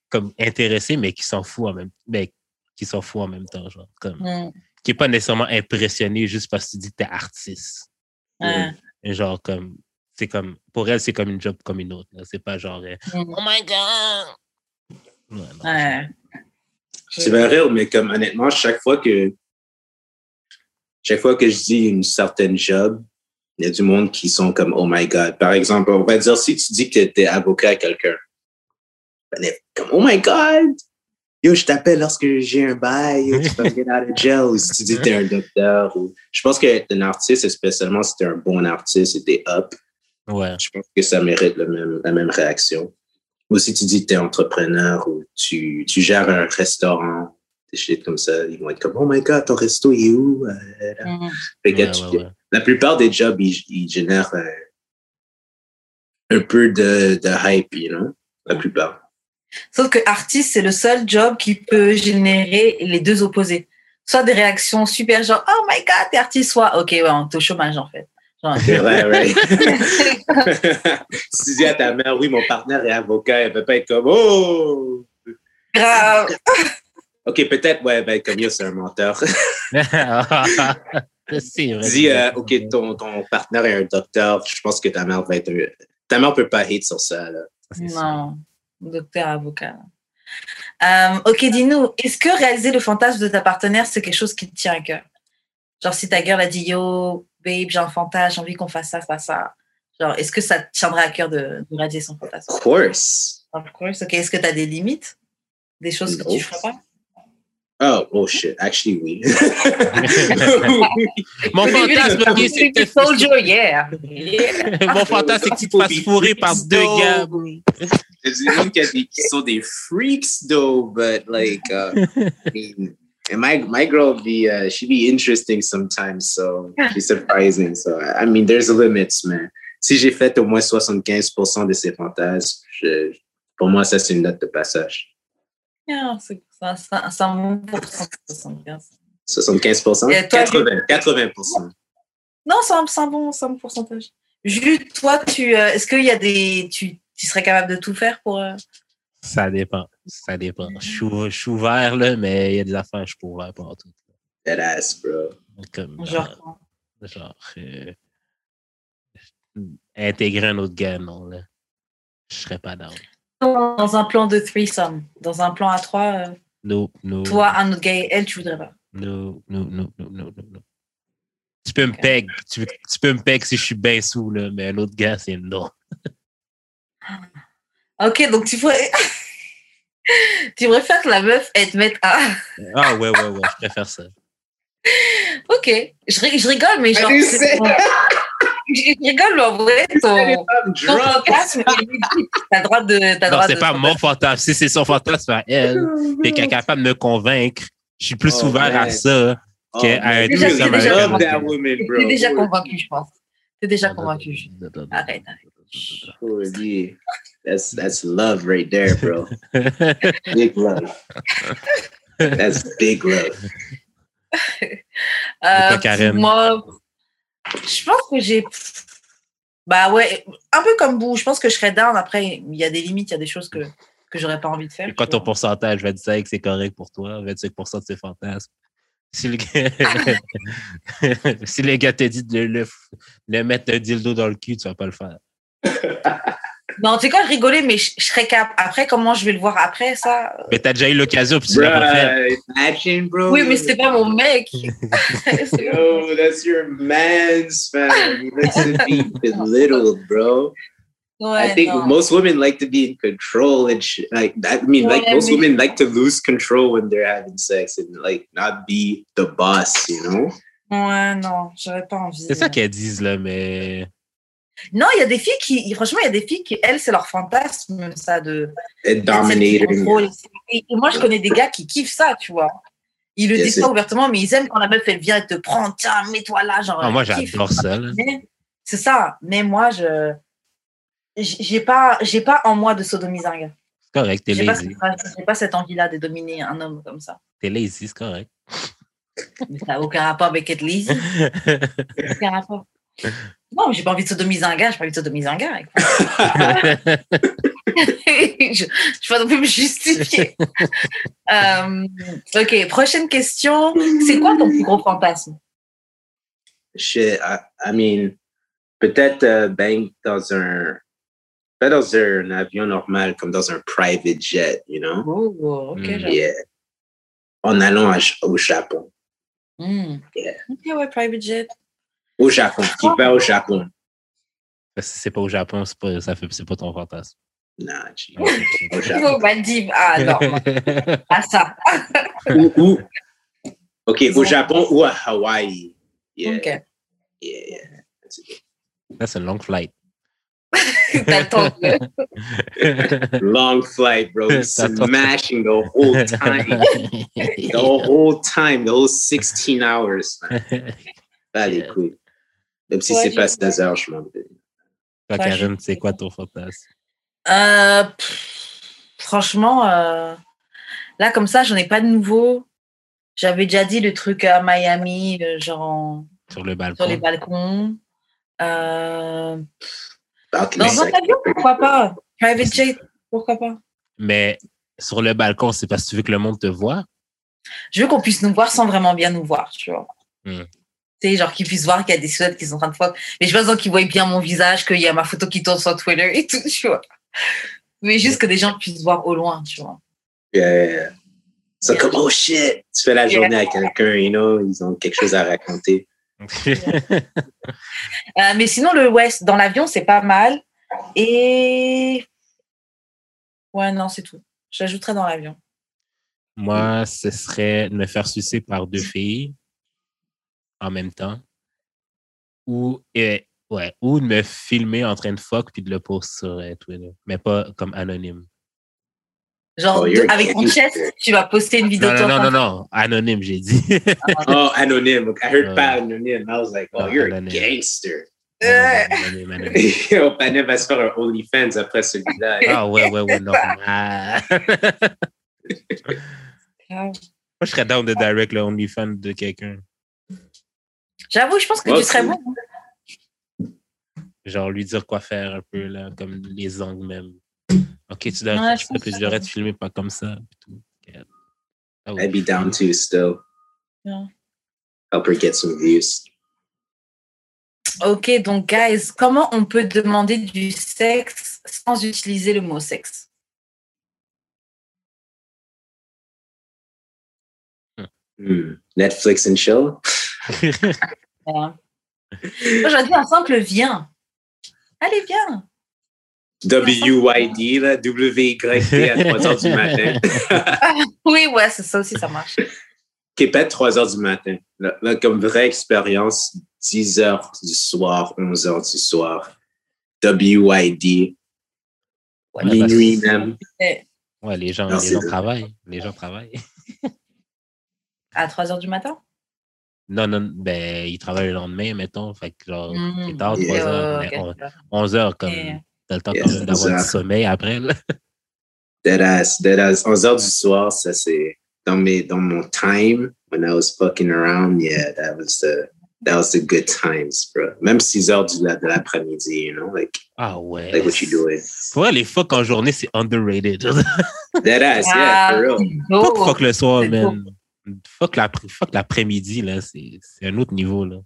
comme intéressée, mais qui s'en fout en même, mais qui s'en fout en même temps, genre, comme, Hmm, qui est pas nécessairement impressionnée juste parce que tu dis que t'es artiste. Ouais. Et Genre, comme, c'est comme, pour elle, c'est comme une job comme une autre, là. C'est pas genre, euh, Hmm, oh my god! Ouais, non. ouais. C'est bien rire, mais comme honnêtement, chaque fois que chaque fois que je dis une certaine job, il y a du monde qui sont comme Oh my God. Par exemple, on va dire si tu dis que tu es avocat à quelqu'un, ben, comme Oh my God! Yo, je t'appelle lorsque j'ai un bail, yo, tu peux me get out of jail. Ou si tu dis que tu es un docteur. Ou... Je pense qu'être un artiste, spécialement si tu es un bon artiste et tu es up, Ouais. je pense que ça mérite le même, la même réaction. Ou si tu dis que tu es entrepreneur ou tu, tu gères un restaurant, des shit comme ça, ils vont être comme Oh my god, ton resto est où? Euh, là. Fait que Ouais, tu- ouais, ouais. La plupart des jobs, ils, ils génèrent euh, un peu de, de hype, you know? La plupart. Sauf que artiste, c'est le seul job qui peut générer les deux opposés. Soit des réactions super genre Oh my god, t'es artiste, soit Ok, ouais, on est au chômage en fait. Genre, vrai, right? si tu dis à ta mère, oui, mon partenaire est avocat, elle peut pas être comme, oh! grave. OK, peut-être, ouais, ben, comme yo, c'est un menteur. c'est vrai. Dis, euh, OK, ton, ton partenaire est un docteur, je pense que ta mère va être. Ta mère peut pas hate sur ça, là. Non, docteur avocat. Euh, ok, dis-nous, est-ce que réaliser le fantasme de ta partenaire, c'est quelque chose qui te tient à cœur? Genre, si ta gueule a dit Yo, babe, j'ai un fantasme, j'ai envie qu'on fasse ça, ça, ça. Genre, est-ce que ça te tiendrait à cœur de, de réaliser son fantasme? Of course. Of course. Ok, est-ce que tu as des limites? Des choses que tu Non. ferais pas? Oh, oh shit. Actually, oui. Mon fantasme, ok, c'est que- Soldier, yeah. yeah. Mon fantasme, c'est que tu te fasses fourrer par deux gars. There's even qui, qui sont des freaks, though, but like, uh, I mean, and my my girl be uh, she be interesting sometimes, so she's surprising. So I mean, there's limits, man. Si j'ai fait au moins 75% de ces fantasmes, je, pour moi, ça c'est une note de passage. Yeah, c'est ça, ça, c'est un bon pourcentage, 75. 75%? Et toi, 80, 80%. Non, c'est un, c'est un bon, c'est un bon pourcentage. Jules, toi, tu, euh, est-ce qu'il y a des, tu, tu serais capable de tout faire pour. euh, Ça dépend. Ça dépend. Je suis, je suis ouvert, là, mais il y a des affaires que je suis pas ouvert pour tout. That ass, bro. genre, Comme, genre, genre euh, intégrer un autre gars, non, là. Je serais pas down. dans un plan de threesome, dans un plan à trois, euh, No, no. toi, un autre gars et elle, tu voudrais pas. No, no, no, no, no, no, no. Tu peux me peg. Tu, tu peux me peg si je suis bien sous, là, mais un autre gars, c'est non. Ok, donc tu pourrais. tu préfères que la meuf, elle te mette un. Ah ouais, ouais, ouais, je préfère ça. Ok, je, je rigole, mais genre. Je rigole, mais en vrai, ton. Ton fantasme, t'as le droit de. Le Non, c'est pas mon fantasme. Si c'est son fantasme à elle, et qu'elle est capable de me convaincre, je suis plus Oh, ouvert à ça. Oh, qu'à un Déjà, déjà woman, bro. T'es déjà convaincu, je pense. T'es déjà convaincu. Arrête, arrête. oh, yeah. That's that's love right there, bro. Big love. That's big love. Euh? Moi, je pense que j'ai. Bah ouais, un peu comme vous. Je pense que je serais down. Après, il y a des limites, il y a des choses que, que j'aurais pas envie de faire. Et Quoi ton vois. pourcentage? 25, c'est correct pour toi? 25% de ses fantasmes? Si le gars, si le gars te dit de le, le, le mettre un dildo dans le cul, tu vas pas le faire. Non, tu sais quoi, je rigolais, mais je, je serais cap. Après, comment je vais le voir après, ça Mais t'as déjà eu l'occasion, puis tu l'as pas fait. Bruh, imagine, bro. Oui, mais c'était pas mon mec. C'est- Yo, that's your man's man. He likes to be belittled, bro. Ouais, I think non. most women like to be in control and shit. Like, I mean, like Ouais, most mais- women like to lose control when they're having sex and like not be the boss, you know? Ouais, non, j'aurais pas envie. C'est ça qu'elles disent, là, mais. Non, il y a des filles qui, franchement, il y a des filles qui, elles, c'est leur fantasme, ça, de. Dominator. Et, et moi, je connais des gars qui kiffent ça, tu vois. Ils le Yes, disent pas ouvertement, mais ils aiment quand la meuf, elle vient et te prend, tiens, mets-toi là, genre. Ah, moi, j'adore ça, C'est ça. Mais moi, je. J'ai pas, j'ai pas en moi de sodomiser un gars. C'est correct, t'es J'ai pas, lazy. j'ai pas cette envie-là de dominer un homme comme ça. T'es lazy, c'est correct. Mais ça n'a aucun rapport avec être lazy. Aucun rapport. Non, mais j'ai pas envie de sodomiser un gars, j'ai pas envie de sodomiser un gars. je ne vais pas non plus me justifier. Euh, ok, prochaine question. C'est quoi ton plus gros fantasme? Shit, I, I mean, peut-être euh, bang dans un. Pas dans un avion normal, comme dans un private jet, you know? Oh, ok, Mm. j'avoue. Yeah. En allant à- au Japon. Hmm. Yeah. Ok, ouais, private jet. Au Japon. Qui va au Japon? si c'est pas au Japon, c'est pas, ça fait, c'est pas ton fantasme. Nah, G. Au Japon. Maldives. Ah, non. Ah, ça. ou, ou- OK, au Japon ou à Hawaï. Yeah, Ok. yeah, yeah. That's. That's a long flight. Long flight, bro. Smashing the whole time. The whole time, the whole 16 hours. man. Couilles. Même si Ouais, c'est pas j'ai- 16 heures, je m'en vais. Toi, c'est quoi ton fantasme? Euh, pff, franchement, euh, là, comme ça, j'en ai pas de nouveau. J'avais déjà dit le truc à Miami, genre en- Sur le balcon. sur les balcons. Euh, Balcony dans un avion, pourquoi pas? Private jet, pourquoi pas? Mais sur le balcon, c'est parce que tu veux que le monde te voit? Je veux qu'on puisse nous voir sans vraiment bien nous voir, tu vois. Hmm. Tu sais, genre qu'ils puissent voir qu'il y a des silhouettes qui sont en train de fuck. Mais je pense donc qu'ils voient bien mon visage, qu'il y a ma photo qui tourne sur Twitter et tout, tu vois. Mais juste que des gens puissent voir au loin, tu vois. Yeah. C'est comme, oh shit, tu fais la journée à quelqu'un, you know, ils ont quelque chose à raconter. Euh, mais sinon, le West, dans l'avion, c'est pas mal. Et. Ouais, non, c'est tout. J'ajouterai dans l'avion. Moi, ce serait me faire sucer par deux filles en même temps. Ou, ouais, ou de me filmer en train de fuck puis de le poster sur euh, Twitter. Mais pas comme anonyme. Genre, Oh, de- avec ton chest, tu vas poster une vidéo Non, de non, toi non, non, non. Anonyme, j'ai dit. Oh, anonyme. I heard Ouais. pas anonyme. I was like, oh, Non, you're a gangster. Euh. Anonyme, anonyme. Yo, Panem va se faire un OnlyFans après celui-là. Ah ouais, ouais, ouais, normal. Moi, Moi, je serais down de direct le OnlyFans de quelqu'un. J'avoue, je pense que Moi tu serais bon. Genre, lui dire quoi faire un peu, là, comme les angles même. Ok, tu dois Ouais, je ça, puis je devrais te filmer pas comme ça. tout. Yeah. Ah. I'd be down too still. Yeah. Help her get some views. Ok, donc, guys, comment on peut demander du sexe sans utiliser le mot sexe? Hmm. Netflix and chill? Moi, j'aurais dit un simple viens. Allez, viens. WYD, là, W-Y-D à 3 heures du matin. Oui, ouais, c'est ça aussi, ça marche. Qui pas 3 heures du matin. Là, là, comme vraie expérience, 10 heures du soir, 11 heures du soir. WYD. Ouais, Minuit même. Ouais, les gens, les gens travaillent. Les gens travaillent. À 3 heures du matin? Non, non, ben, ils travaillent le lendemain, mettons. Fait que, genre, Mm. c'est tard, 3 Yeah. heures, ok, mais on- d'accord. 11 heures, comme, Yeah. t'as le temps Yeah, quand même 11 d'avoir du sommeil après, là. Deadass, deadass. 11 heures du soir, ça c'est dans mes dans mon time when I was fucking around. Yeah, that was the that was the good times, bro. Même 6 heures du de l'après-midi, you know, like Ah ouais. like what you doing. Pour vrai, les fuck en journée, c'est underrated. Deadass, yeah, Ah, for real. c'est Pas beau. fuck le soir, man. Fuck fuck l'après-midi, là. C'est c'est un autre niveau, là.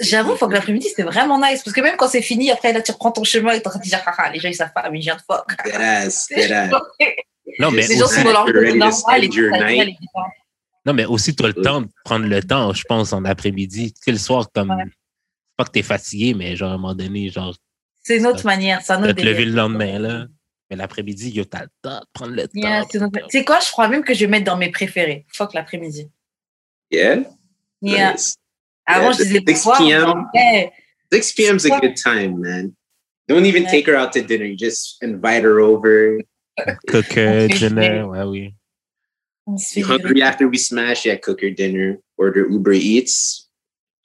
J'avoue, faut que l'après-midi, c'était vraiment nice. Parce que même quand c'est fini, après, là, tu reprends ton chemin et t'es en train de dire, haha, les gens, ils savent pas, mais je viens de fuck. Non, mais Les gens sont dans leur normal et tout, ça, non, mais aussi, tu as le temps de prendre le temps, je pense, en après-midi. Tu sais, le soir, comme. Pas que t'es fatigué, mais genre, à un moment donné, genre, C'est une autre manière, c'est un de autre te lever le lendemain, là. Mais l'après-midi, yo, t'as le temps de prendre le Yeah, temps. Tu sais quoi, je crois même que je vais mettre dans mes préférés. Fuck l'après-midi. Yeah? Yeah. Nice. Avant, Yeah, je disais the 6 pourquoi. p.m. mais 6 p.m.'s a good time, man. Don't even Yeah. take her out to dinner. You just invite her over. On fait dinner, ouais, oui. You hungry after we smash? Yeah, cook her dinner. Order Uber Eats.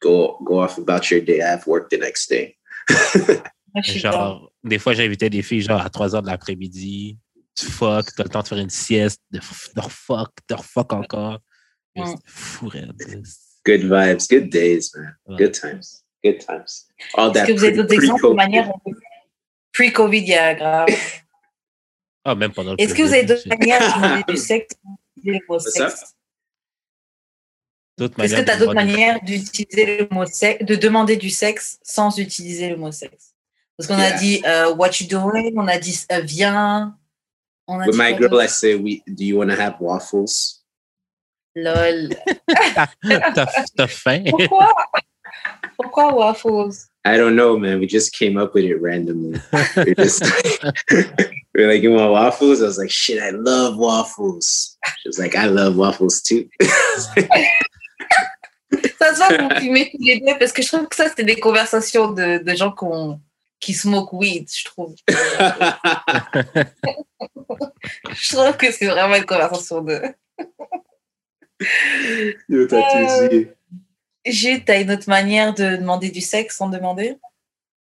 Go go off about your day. I have work the next day. Down. Genre, des fois, j'invitais des filles, genre, à 3 heures de l'après-midi. Tu fuck, t'as le temps de faire une sieste, de, de refuck, de refuck encore. C'est fou. Good vibes, good days, man. Ouais. Good times, good times. All Est-ce that que vous avez d'autres exemples de pre-COVID. manière pre-Covid, il y a grave? Ah, même pendant le Est-ce que vous avez d'autres manières de demander du sexe sans utiliser le mot What's up? sexe? D'autres Est-ce que tu as d'autres manières d'utiliser le mot sexe, de demander du sexe sans utiliser le mot sexe? Parce qu'on a Yeah. dit euh, what you doing, on a dit euh, viens. On a With dit my girl, I say, "We do you want to have waffles?" Lol. T'as t'as faim? Pourquoi? Pourquoi waffles? I don't know, man. We just came up with it randomly. We're just we're like, "You want waffles?" I was like, "Shit, I love waffles." She was like, "I love waffles too." Ça se voit que vous fumez tous les deux parce que je trouve que ça, c'était des conversations de, de gens qui, ont- qui smoke weed, je trouve. Je trouve que c'est vraiment une conversation de. Yo, t'as. J'ai, t'as une autre manière de demander du sexe sans demander?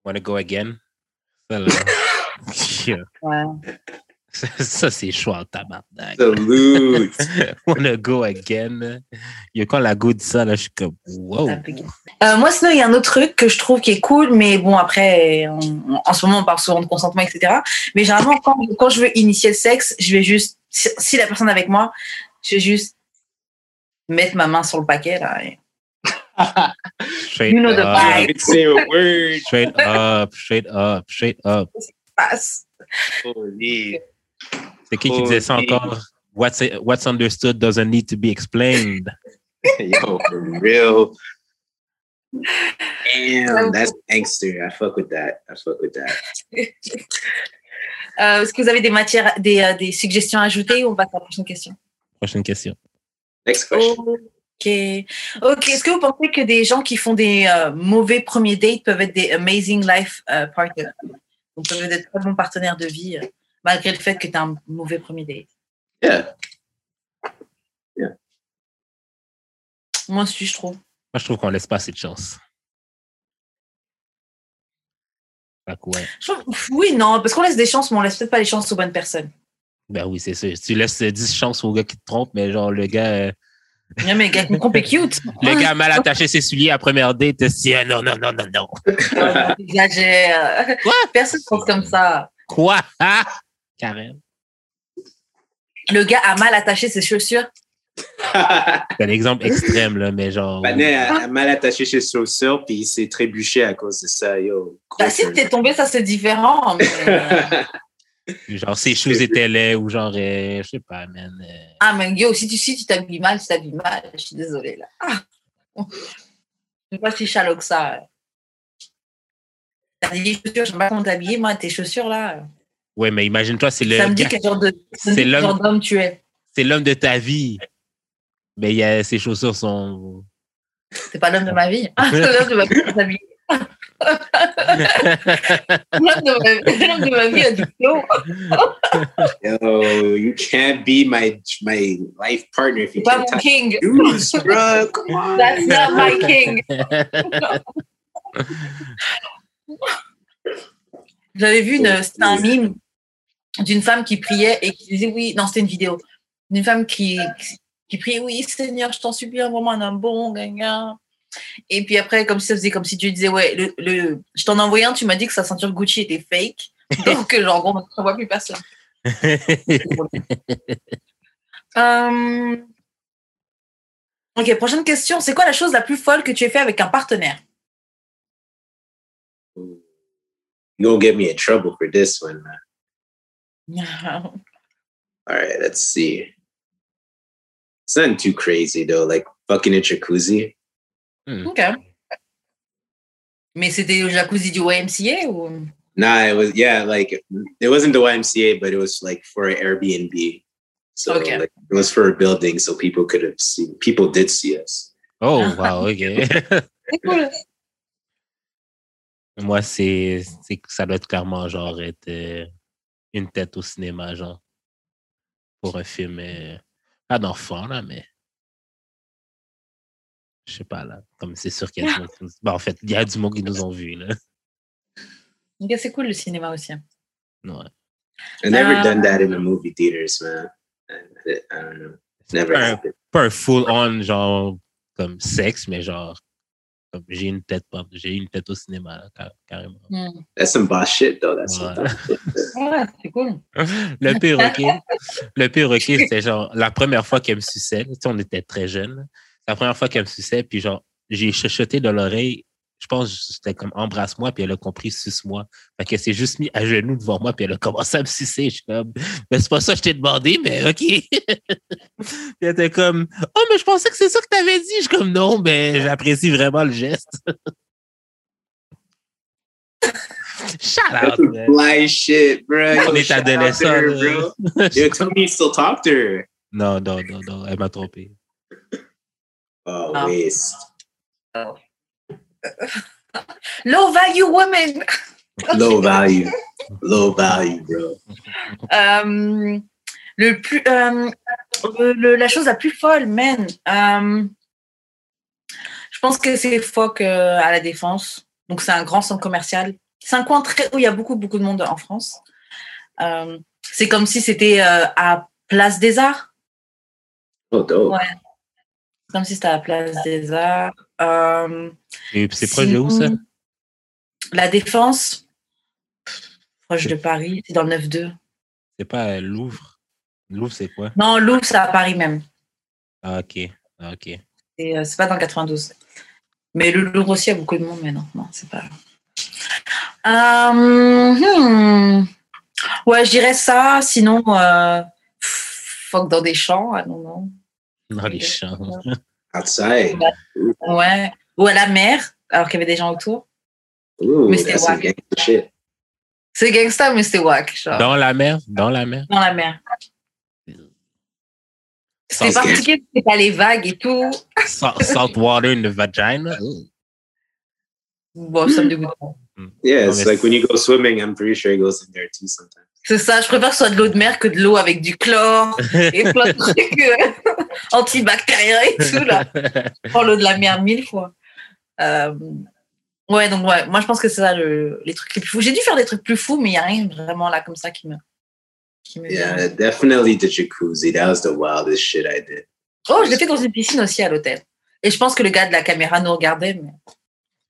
Wanna go again? Là. Yeah. Ouais. Ça, c'est chaud en tabarnak. Salute. Wanna go again. Yo, quand la go dit ça, là, je suis comme, wow. Euh, moi, sinon, il y a un autre truc que je trouve qui est cool, mais bon, après, on- en ce moment, on parle souvent de consentement, etc. Mais généralement, quand, quand je veux initier le sexe, je vais juste, si, si la personne est avec moi, je vais juste mettre ma main sur le paquet, là. et- Straight You know the up, I vibe. say a word. straight up, straight up, straight up. passe. Holy. C'est qui qui disait ça encore? What's, what's understood doesn't need to be explained. Yo, for real. Damn, that's gangster. I fuck with that. I fuck with that. Euh, Est-ce que vous avez des matières, des, euh, des suggestions à ajouter ou on passe à la prochaine question? Prochaine question. Next question. Ok. Ok. Est-ce que vous pensez que des gens qui font des euh, mauvais premiers dates peuvent être des amazing life euh, partners? Donc, peuvent être des très bons partenaires de vie, euh, malgré le fait que tu as un mauvais premier date. Yeah. Moi aussi, je trouve. Moi, je trouve qu'on laisse pas assez de chance. Ouais. Je trouve- Oui, non, parce qu'on laisse des chances, mais on laisse peut-être pas les chances aux bonnes personnes. Ben oui, c'est sûr. Tu laisses 10 chances au gars qui te trompe, mais genre, le gars, euh, Non, mais le gars qui me trompe est cute. le gars a mal attaché ses souliers à première date, si, ah, non, non, non, non, non. J'exagère. Quoi? Personne pense comme ça. Quoi? Ah! Karen. Le gars a mal attaché ses chaussures. C'est un exemple extrême, là, mais genre. Manet a, a mal attaché ses chaussures, puis il s'est trébuché à cause de ça, yo. Bah, si t'es tombé, ça c'est différent. mais, Genre, ses choses étaient laids ou genre, euh, je sais pas, man. euh, Ah, mais yo, si tu si tu t'habilles mal, tu t'habilles mal. Je suis désolée, là. Ah. Je suis pas si chalot que ça. T'as des chaussures, je sais pas comment t'habiller, moi, tes chaussures, là. Ouais, mais imagine-toi, c'est ça me le dit gars, quel genre de ça me c'est dit quel l'homme- genre d'homme tu es. c'est l'homme de ta vie. Mais il y a, ses chaussures sont. C'est pas l'homme de ma vie. L'homme de ma vie. L'homme de ma vie- a du flow. Yo, you can't be my my life partner if you can't mon touch king. shoes, bro. Come on. That's not my king. J'avais vu une, c'était un mime d'une femme qui priait et qui disait oui, non, c'était une vidéo d'une femme qui, qui priait oui, Seigneur, je t'en supplie, vraiment un bon, gagnant. Et puis après, comme si ça faisait comme si tu disais ouais, le, le, je t'en ai envoyé un, tu m'as dit que sa ceinture Gucci était fake. Donc, genre, bon, on ne voit plus personne. Euh, Ok, prochaine question. C'est quoi la chose la plus folle que tu aies fait avec un partenaire? You gonna get me in trouble for this one, man. All right, let's see. It's nothing too crazy though, like fucking a jacuzzi. Hmm. Ok. Mais c'était le jacuzzi du YMCA ou Nah, it was yeah, like it wasn't the YMCA, but it was like for an Airbnb. So Okay. like, it was for a building, so people could have seen. People did see us. oh, wow, OK. Moi, c'est, c'est, ça doit être clairement genre être euh, une tête au cinéma, genre, pour un film, euh, pas d'enfant, là, mais je sais pas, là, comme c'est sûr qu'il y a du monde qui nous... Bon, en fait, il y a du monde qui nous ont vus, là. C'est cool le cinéma aussi. hein. Ouais. I never Uh, done that in the movie theaters, man. I, I don't know. Never un, happened. pas un full-on, genre, comme sexe, mais genre, j'ai une tête, j'ai une tête au cinéma, là, car- carrément. Hmm. That's some boss shit, though. That's some Ouais. boss shit. Ouais, c'est cool. Le pire, OK, le c'était genre la première fois qu'elle me suçait. Tu sais, on était très jeunes. la première fois qu'elle me suçait, puis genre, j'ai chuchoté dans l'oreille. Je pense que c'était comme embrasse-moi, puis elle a compris suce-moi. Fait qu'elle s'est juste mis à genoux devant moi, puis elle a commencé à me sucer. Je suis comme, mais c'est pas ça que je t'ai demandé, mais OK. puis elle était comme, oh, mais je pensais que c'est ça que t'avais dit. Je suis comme, non, mais j'apprécie vraiment le geste. Shout That's out, man. fly shit, bro. On est adolescent. Yo, tell me you still talk to her. Non, non, non, non, elle m'a trompé. Oh, waste. Low value women. Low value. Low value, bro. Euh, le plus, euh, le- le- la chose la plus folle, man. euh, je pense que c'est Foc euh, à la Défense. Donc, c'est un grand centre commercial. C'est un coin très où il y a beaucoup, beaucoup de monde en France. Euh, C'est comme si c'était à Place des Arts. Oh, dope. Ouais. C'est comme si c'était à Place des Arts. Euh, Et c'est proche de où ça? La Défense, proche de Paris, c'est dans le 9-2. C'est pas Louvre? Louvre, c'est quoi? Non, Louvre, c'est à Paris même. Ah, ok. Ah, ok. Euh, c'est pas dans le 92. Mais le Louvre aussi a beaucoup de monde, mais non, non, c'est pas. Euh, hmm. Ouais, je dirais ça. Sinon, euh, fuck dans des champs. Ah, non, non. Dans les champs. Outside. Ouais. Ou à la mer, alors qu'il y avait des gens autour. Ooh, Mais c'était wack. C'est gangsta, mais c'était wack. Genre, Dans la mer? Dans la mer? dans la mer. C'était particulier, c'était pas les vagues et tout. salt, salt water in the vagina? Bon, ça me dégoûte. Yeah, it's like when you go swimming, I'm pretty sure it goes in there too sometimes. C'est ça, je préfère que ce soit de l'eau de mer que de l'eau avec du chlore et plein de trucs euh, antibactériens et tout. Là. Je prends l'eau de la mer mille fois. Euh, ouais, donc ouais, moi je pense que c'est ça le, les trucs les plus fous. J'ai dû faire des trucs plus fous, mais il n'y a rien vraiment là comme ça qui me. Qui me vient. Yeah, definitely the jacuzzi. That was the wildest shit I did. Oh, je l'ai fait dans une piscine aussi à l'hôtel. Et je pense que le gars de la caméra nous regardait, mais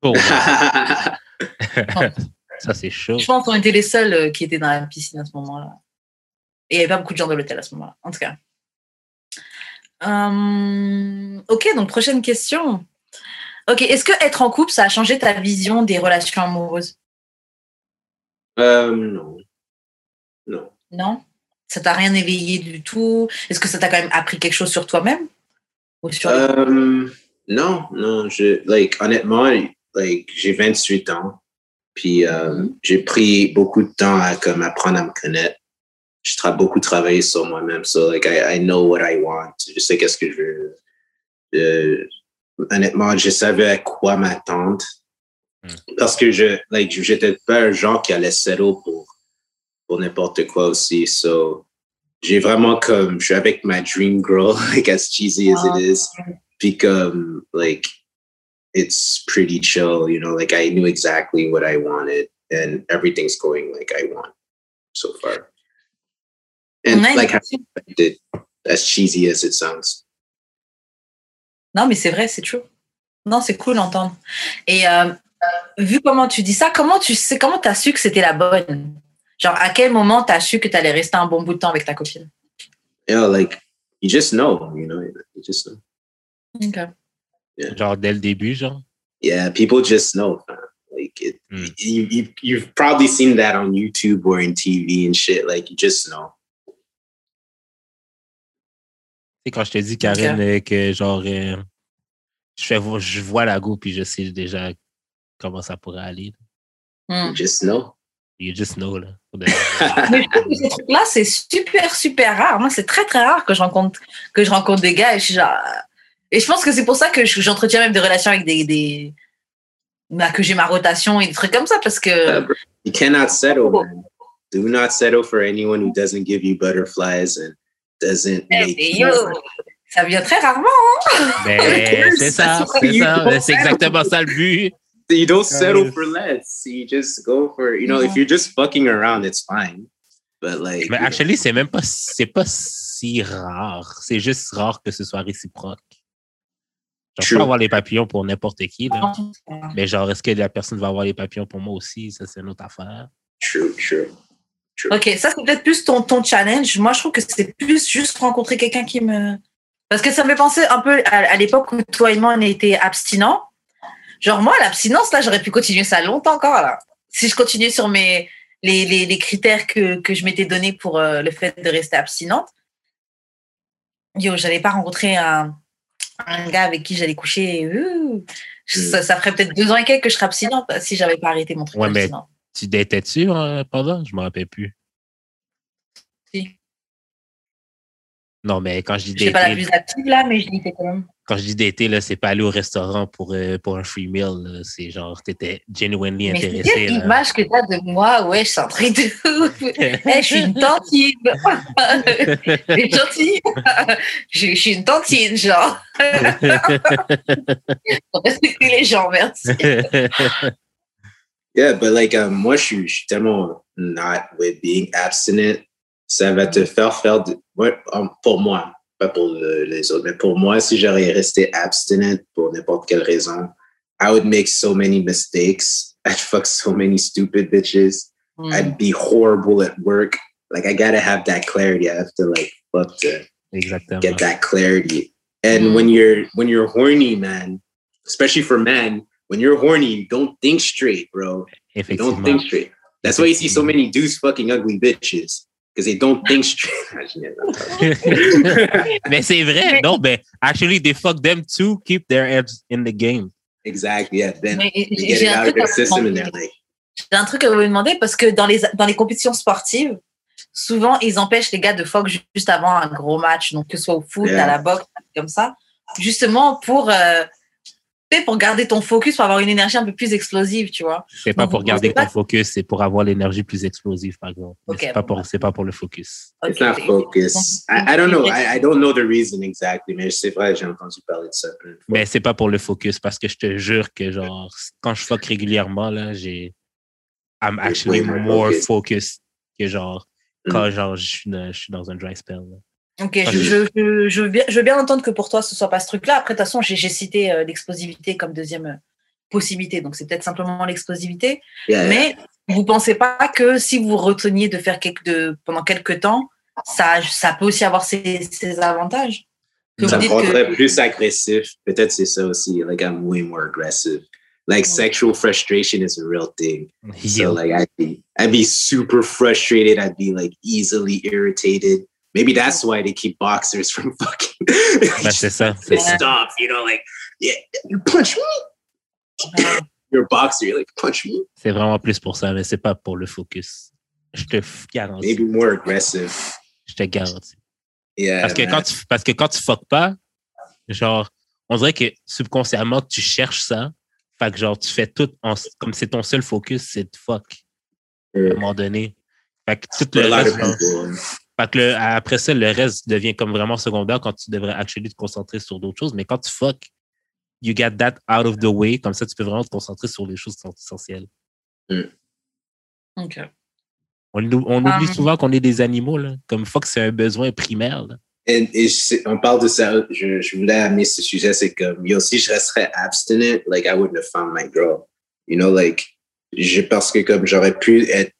Oh, ça, c'est chaud. je pense qu'on était les seuls euh, qui étaient dans la piscine à ce moment-là. Et il n'y avait pas beaucoup de gens de l'hôtel à ce moment-là, en tout cas. Hum, ok, donc prochaine question. Ok, est-ce que être en couple, ça a changé ta vision des relations amoureuses? Um, no. No. Non? Ça t'a rien éveillé du tout? Est-ce que ça t'a quand même appris quelque chose sur toi-même? Ou sur les- Um, non, non, je, like, honnêtement, like, j'ai 28 ans, puis euh, j'ai pris beaucoup de temps à comme, apprendre à me connaître. Je tra beaucoup travaillé sur moi-même, so, like, I, I know what I want. Je sais qu'est-ce que je veux. Euh, honnêtement, je savais à quoi m'attendre. Mhm. Parce que je, like, j'étais pas un genre qui allait settle pour, pour n'importe quoi aussi, so, j'ai vraiment comme, je suis avec ma dream girl, like, as cheesy as it is become like it's pretty chill you know like i knew exactly what i wanted and everything's going like i want so far. And Ouais, like how I did as cheesy as it sounds. Non, mais c'est vrai, c'est true. Non, c'est cool d'entendre. Et euh, vu comment tu dis ça, comment tu sais, comment t'as su que c'était la bonne? Genre, à quel moment t'as su que t'allais rester un bon bout de temps avec ta copine? Yeah like you just know you know you just know Genre dès le début, genre? yeah people just know like it Hmm. you, you you've probably seen that on youtube or in tv and shit like you just know Tu sais, quand je te dis, Karine, euh, que genre, euh, je, fais, je vois la go puis je sais déjà comment ça pourrait aller. Hmm. you just know You just know, là. Mais ces trucs-là, c'est super, super rare. Moi, c'est très, très rare que je rencontre, que je rencontre des gars et je suis genre. Et je pense que c'est pour ça que je- j'entretiens même des relations avec des. des bah, que j'ai ma rotation et des trucs comme ça parce que. Uh, you cannot settle, man. Do not settle for anyone who doesn't give you butterflies and doesn't Eh, make yo, ça vient très rarement. Ben, c'est ça, c'est you ça. don't C'est exactement ça le but. You don't settle for less. You just go for, you know, if you're just fucking around, it's fine. But like, Mais actually, c'est même pas, c'est pas si rare. C'est juste rare que ce soit réciproque. Je True. peux avoir les papillons pour n'importe qui, là. Mais genre, est-ce que la personne va avoir les papillons pour moi aussi? Ça, c'est une autre affaire. true, true. Ok, ça c'est peut-être plus ton, ton challenge. Moi, je trouve que c'est plus juste rencontrer quelqu'un qui me. Parce que ça me fait penser un peu à, à l'époque où toi et moi on était abstinents. Genre moi, l'abstinence, là, j'aurais pu continuer ça longtemps encore. Là. Si je continuais sur mes les, les, les critères que, que je m'étais donné pour euh, le fait de rester abstinente, yo, j'allais pas rencontrer un, un gars avec qui j'allais coucher. euh, ça, ça ferait peut-être deux ans et quelques que je serais abstinente si j'avais pas arrêté mon truc Ouais, mais-. Tu datais-tu euh, pendant? Je me rappelle plus. Si. Non, mais quand je dis Je suis pas la dater, plus active là, mais je l'étais quand même. Quand je dis dater, là, c'est pas aller au restaurant pour, euh, pour un free meal. là. C'est genre, t'étais genuinely Mais c'est intéressé. quelle là. image que t'as de moi? Ouais, je suis un truc de ouf. Je suis une tantine. C'est gentil. je, je suis une tantine, genre. Respecter les gens, merci. Yeah, but like, um, moi, je suis, je suis tellement not with being abstinent. ça va te faire faire, de, ouais, um, pour moi, pas pour le- les autres, mais pour moi, si j'aurais resté abstinent pour n'importe quelle raison, I would make so many mistakes. I'd fuck so many stupid bitches. Hmm. I'd be horrible at work. Like I gotta have that clarity. I have to like fuck to Exactement. get that clarity. And Mm. when you're when you're horny, man, especially for men, when you're horny, you don't think straight, bro. You don't think straight. That's why you see so many dudes fucking ugly bitches because they don't think straight. mais c'est vrai, non, ben, actually, they fuck them to keep their heads in the game. exactly. Yeah. Then Mais they get j'ai it un out of truc à their vous system and demander. they're like, J'ai un truc à vous demander parce que dans les, dans les compétitions sportives, souvent, ils empêchent les gars de fuck ju- juste avant un gros match, donc que ce soit au foot, Yeah. à la boxe, comme ça, justement pour, euh, pour garder ton focus, pour avoir une énergie un peu plus explosive, tu vois. C'est pas pour garder ton focus, c'est pour avoir l'énergie plus explosive, par exemple. Mais Ok, c'est pas bon, pour, bah. c'est pas pour le focus. it's Ok. not focus. I, I don't know. I, I don't know the reason exactly, mais c'est vrai, j'ai entendu parler de ça. Mais c'est pas pour le focus parce que je te jure que genre quand je fuck régulièrement là, j'ai I'm actually more focused. que genre Mm. quand genre je suis dans, je suis dans un dry spell. là. Ok, Ah, je, je- je, je, je veux bien, je veux bien entendre que pour toi, ce soit pas ce truc-là. Après, de toute façon, j'ai cité euh, l'explosivité comme deuxième euh, possibilité. Donc, c'est peut-être simplement l'explosivité. Yeah, yeah. Mais vous pensez pas que si vous reteniez de faire quelque, de, pendant quelques temps, ça, ça peut aussi avoir ses, ses avantages? Que ça me rendrait que, plus agressif. Peut-être c'est ça aussi. Like I'm way more aggressive. Like Mm. sexual frustration is a real thing. So Yo, like I'd be I'd be super frustrated. I'd be like easily irritated. Maybe that's why they keep boxers from fucking pissed off. You know, like yeah, you punch me? You're a boxer. You're like punch me? C'est vraiment plus pour ça, mais c'est pas pour le focus. Je te garantis. Maybe more aggressive. Je te garantis. Yeah. Parce que quand tu parce que quand tu fuck pas, genre on dirait que subconsciemment tu cherches ça. Fait que genre tu fais tout en- comme c'est ton seul focus, c'est de fuck à un Yeah. moment donné. Fait que tout le reste. Fait que le- après ça, le reste devient comme vraiment secondaire quand tu devrais actually te concentrer sur d'autres choses. Mais quand tu fuck, you get that out of the way. Comme ça, tu peux vraiment te concentrer sur les choses qui sont essentielles. ok. On, ou- on oublie Um, souvent qu'on est des animaux. Là. Comme fuck, c'est un besoin primaire. Là. Et, et je- on parle de ça, je, je voulais amener ce sujet, c'est comme, yo, si je resterais abstinent, like, I wouldn't have found my girl. You know, like, je, parce que comme j'aurais pu être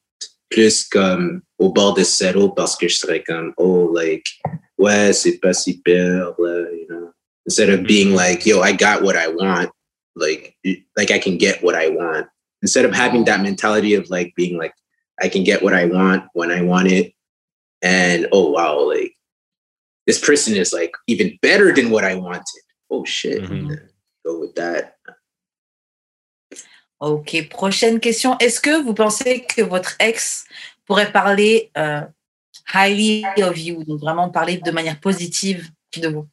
plus comme au bord de settle parce que je serais comme, oh, like, ouais, c'est pas si pire, you know. Instead of being like, yo, I got what I want, like, like I can get what I want. Instead of having that mentality of like being like, I can get what I want when I want it. And oh, wow, like, this person is like even better than what I wanted. Oh shit. Mhm. Go with that. Ok, prochaine question. Est-ce que vous pensez que votre ex pourrait parler euh, highly of you, donc vraiment parler de manière positive de vous?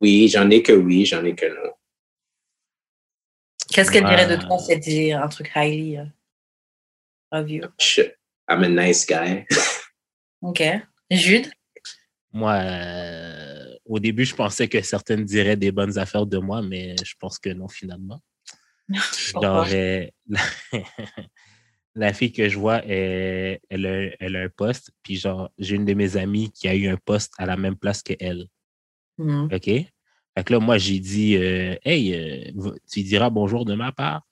Oui, j'en ai que oui, j'en ai que non. Qu'est-ce qu'elle dirait de toi si elle disait un truc highly euh, of you? I'm a nice guy. Ok. Jude? Moi, euh, au début, je pensais que certaines diraient des bonnes affaires de moi, mais je pense que non, finalement. Genre, euh, la, fille que je vois, elle, elle, a, elle a un poste. Puis, genre, j'ai une de mes amies qui a eu un poste à la même place qu'elle. Mhm. OK? Fait que là, moi, j'ai dit, euh, hey, euh, tu diras bonjour de ma part.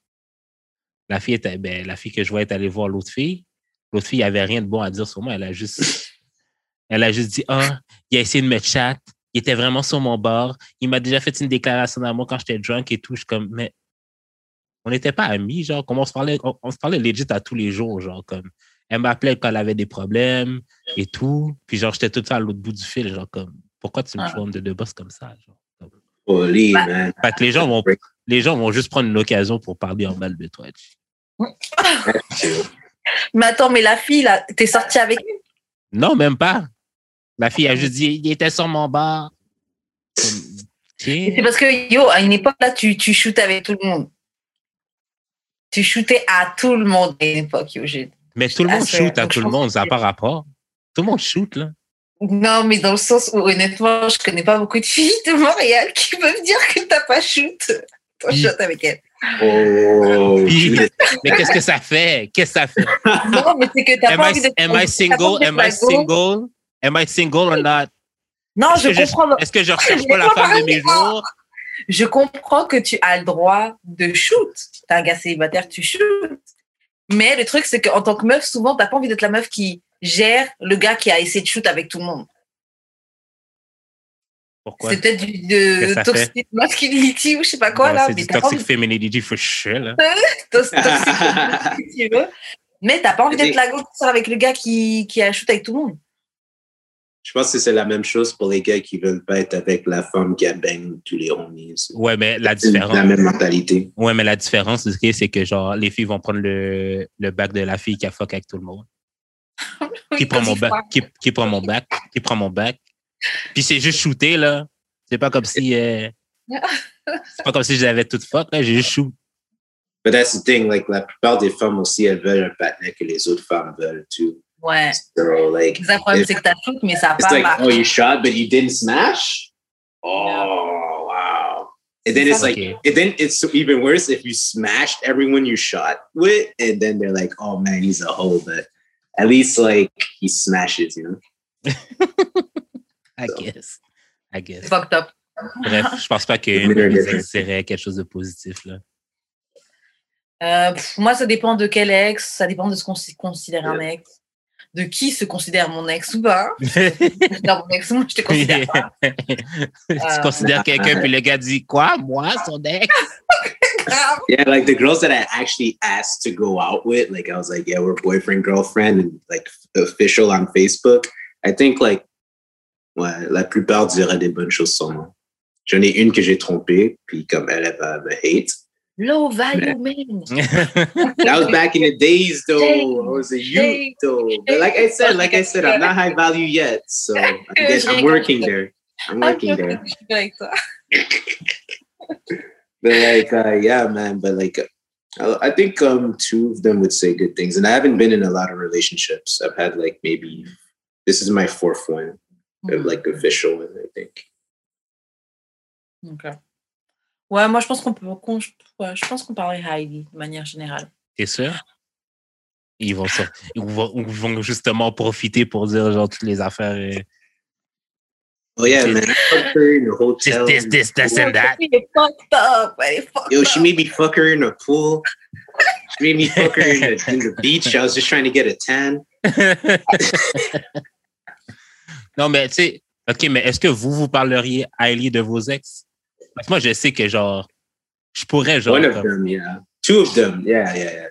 La fille, était, ben, la fille que je vois est allée voir l'autre fille. L'autre fille avait rien de bon à dire sur moi. Elle a juste, elle a juste dit, ah, il a essayé de me chat. Il était vraiment sur mon bord. Il m'a déjà fait une déclaration d'amour quand j'étais drunk et tout. Je suis comme, mais on n'était pas amis, genre, comme on se parlait, on, on se parlait legit à tous les jours, genre, comme, elle m'appelait quand elle avait des problèmes et tout. Puis, genre, j'étais tout temps à l'autre bout du fil, genre, comme, pourquoi tu me Ah. joues de deux boss comme ça, genre? Holy Bah, man. Fait que les gens vont, les gens vont juste prendre une occasion pour parler en mal de toi. Mais attends, mais la fille, là, t'es sortie avec elle? Non, même pas. La fille a juste dit, il était sur mon bar. C'est parce que, yo, à une époque, là, tu, tu shootais avec tout le monde. Tu shootais à tout le monde à une époque, yo, Jude. Mais tout le Ah, monde shoot à donc, tout le monde, ça n'a pas rapport. Tout le monde shoot, là. Non, mais dans le sens où, honnêtement, je connais pas beaucoup de filles de Montréal qui peuvent dire que t'as pas shoot. Ton Oui. shot avec elle. Oh, mais qu'est-ce que ça fait? Qu'est-ce que ça fait? Non, mais c'est que t'as Am pas I, envie d'être am I single? Am I single? Am I single or not? Non, je comprends. Est-ce que je recherche pas la femme de mes jours? Je comprends que tu as le droit de shoot. T'es un gars célibataire, tu shoot. Mais le truc, c'est qu'en tant que meuf, souvent, t'as pas envie d'être la meuf qui gère le gars qui a essayé de shoot avec tout le monde. Pourquoi? C'est peut-être du de toxic masculinity ou je sais pas quoi, là. C'est du toxic envie femininity for sure, là. toxic masculinity, si tu veux. Mais t'as pas envie d'être la go avec le gars qui, qui a shoot avec tout le monde. Je pense que c'est la même chose pour les gars qui veulent pas être avec la femme qui a bang tous les homies. Ouais, mais la différence. la même mentalité. Ouais, mais la différence, c'est que- genre, les filles vont prendre le, le bac de la fille qui a fuck avec tout le monde. Qui prend mon bac, qui, qui prend mon bac, qui prend mon bac. Puis c'est juste shooté, là. C'est pas comme si, euh, c'est pas comme si j'avais tout fuck, là. J'ai juste shoot. But that's the thing, like, la plupart des femmes aussi, elles veulent un partenaire que les autres femmes veulent, too. Ouais. So, like, Le problème, c'est que t'as shoot, mais ça a pas like, oh, you shot, but you didn't smash? Oh, wow. And then it's like, Okay. and then it's even worse if you smashed everyone you shot with, and then they're like, oh man, he's a hoe, but at least like he smashes, you know? I guess. I guess. Fucked up. Bref, je pense pas que serait quelque chose de positif, là. Euh, pff, moi, ça dépend de quel ex, ça dépend de ce qu'on considère un ex, de qui se considère mon ex ou pas. Considère mon ex, moi, je te considère pas. tu considères quelqu'un, puis le gars dit quoi? Moi, son ex? Grave. Yeah, like the girls that I actually asked to go out with, like I was like, yeah, we're boyfriend, girlfriend, and like official on Facebook. I think like, ouais, la plupart diraient des bonnes choses sur moi. J'en ai une que j'ai trompée, puis comme elle, elle va me hate. Low value man. That was back in the days, though. Shame, I was a youth, though. But like I said, like I said, I'm not high value yet, so I guess I'm working there. I'm working there. Je suis avec toi. But like, uh, yeah, man. But like, uh, I think um two of them would say good things, and I haven't been in a lot of relationships. I've had like maybe this is my fourth one, Hmm. of, like official one, I think. Ok. Ouais, moi, je pense qu'on peut, qu'on- ouais, je pense qu'on parlerait highly de manière générale. T'es sûr? Ils vont, sortir, ils, vont, ils vont justement profiter pour dire genre toutes les affaires. euh, Oh yeah, man. I fucked her in a this, hotel. this, this, this and that. Est fucked up. Fucked Yo, she made me fuck her in a pool. She made me fuck her in the, in the beach. I was just trying to get a tan. non, mais tu sais, OK, mais est-ce que vous, vous parleriez highly de vos ex? Parce que moi, je sais que genre, je pourrais genre, One of comme, them, yeah. Two of them, yeah, yeah, yeah.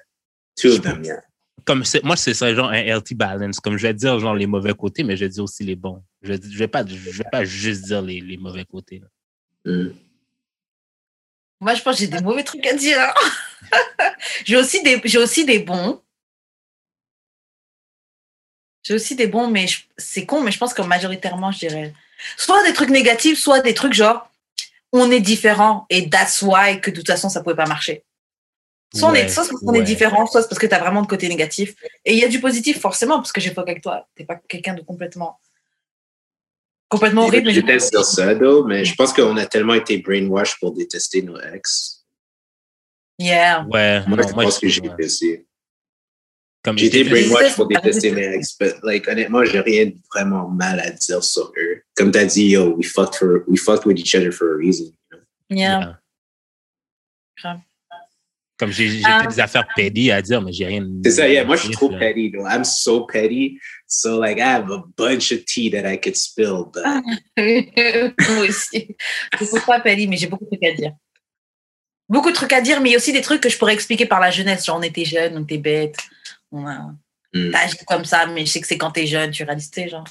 Two of them, yeah. comme c'est- moi, ce serait genre un healthy balance. Comme je vais dire genre les mauvais côtés, mais je vais dire aussi les bons. Je vais, je vais pas, je vais pas juste dire les, les mauvais côtés. là. Mm. Moi, je pense que j'ai des mauvais trucs à dire. hein. j'ai aussi des, j'ai aussi des bons. J'ai aussi des bons, mais je- c'est con, mais je pense que majoritairement, je dirais soit des trucs négatifs, soit des trucs genre on est différent et that's why que de toute façon ça pouvait pas marcher. Soit, on est, Ouais, soit parce qu'on ouais. est différent, soit c'est parce que tu as vraiment de côté négatif. Et il y a du positif forcément parce que j'ai fuck avec toi. T'es pas quelqu'un de complètement complètement horrible. déteste dire ça, though, mais je pense qu'on a tellement été brainwashed pour détester nos ex. Yeah. Ouais, Moi, non, je moi, pense que j'ai ouais. J'ai été brainwashed pour détester mes ex, but like, honnêtement, j'ai rien vraiment mal à dire sur eux. Comme t'as dit, yo, we fucked, for, we fucked with each other for a reason. you know? Yeah. Yeah. Comme j'ai j'ai Ah. fait des affaires petty à dire, mais j'ai rien. C'est ça, yeah, moi, je suis trop là. petty, though. I'm so petty. So, like, I have a bunch of tea that I could spill, but Moi aussi. Je suis pas Pali, mais j'ai beaucoup de trucs à dire. Beaucoup de trucs à dire, mais il y a aussi des trucs que je pourrais expliquer par la jeunesse. Genre, on était jeunes, on était bêtes. A... Mm, T'as agi comme ça, mais je sais que c'est quand t'es jeune, tu réalises, sais, genre.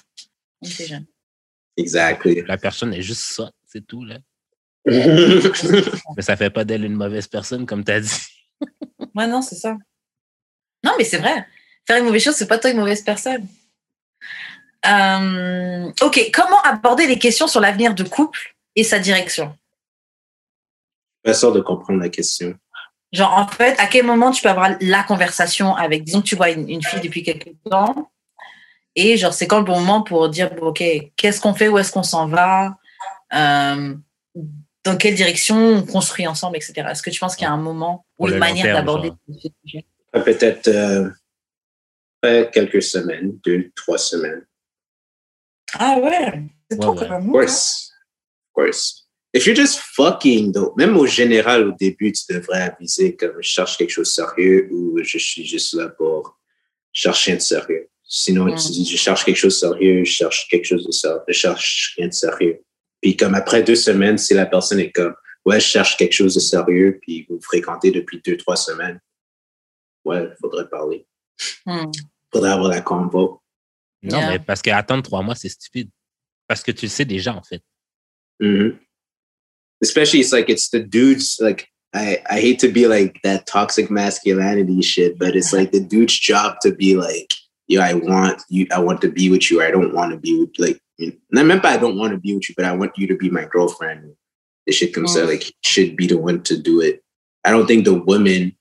Était jeune. exactly. La personne est juste ça, c'est tout, là. Mais ça fait pas d'elle une mauvaise personne, comme t'as dit. Ouais, non, c'est ça. Non, mais c'est vrai. Faire une mauvaise chose, c'est pas toi une mauvaise personne. Euh, ok, comment aborder les questions sur l'avenir de couple et sa direction? Pas sûr de comprendre la question. Genre, en fait, à quel moment tu peux avoir la conversation avec, disons que tu vois une, une fille depuis quelques temps, et genre, c'est quand le bon moment pour dire, bon, OK, qu'est-ce qu'on fait, où est-ce qu'on s'en va, Euh, dans quelle direction on construit ensemble, etc. Est-ce que tu penses qu'il y a un moment ou une manière d'aborder ce sujet? Peut-être euh, après quelques semaines, deux, trois semaines. Ah ouais, c'est Ouais, trop ouais. quand même. Of course. Of course. If you're just fucking, though, même au général, au début, tu devrais aviser comme je cherche quelque chose de sérieux ou je suis juste là pour chercher de sérieux. Sinon, Mm. tu dis je cherche quelque chose de sérieux, je cherche quelque chose de sérieux, je cherche rien de sérieux. Puis comme après deux semaines, si la personne est comme ouais, je cherche quelque chose de sérieux, puis vous fréquentez depuis deux, trois semaines, ouais, faudrait parler. Hmm. Faudrait avoir la convo. Non, Yeah. mais parce qu'attendre trois mois, c'est stupide. Parce que tu le sais déjà, en fait. hmm Especially, it's like it's the dudes. Like I, I hate to be like that toxic masculinity shit, but it's like the dude's job to be like, yo, I want you, I want to be with you. Or I don't want to be with like. And I remember I don't want to be with you, but I want you to be my girlfriend. The shit comes out Mm. like should be the one to do it. I don't think the women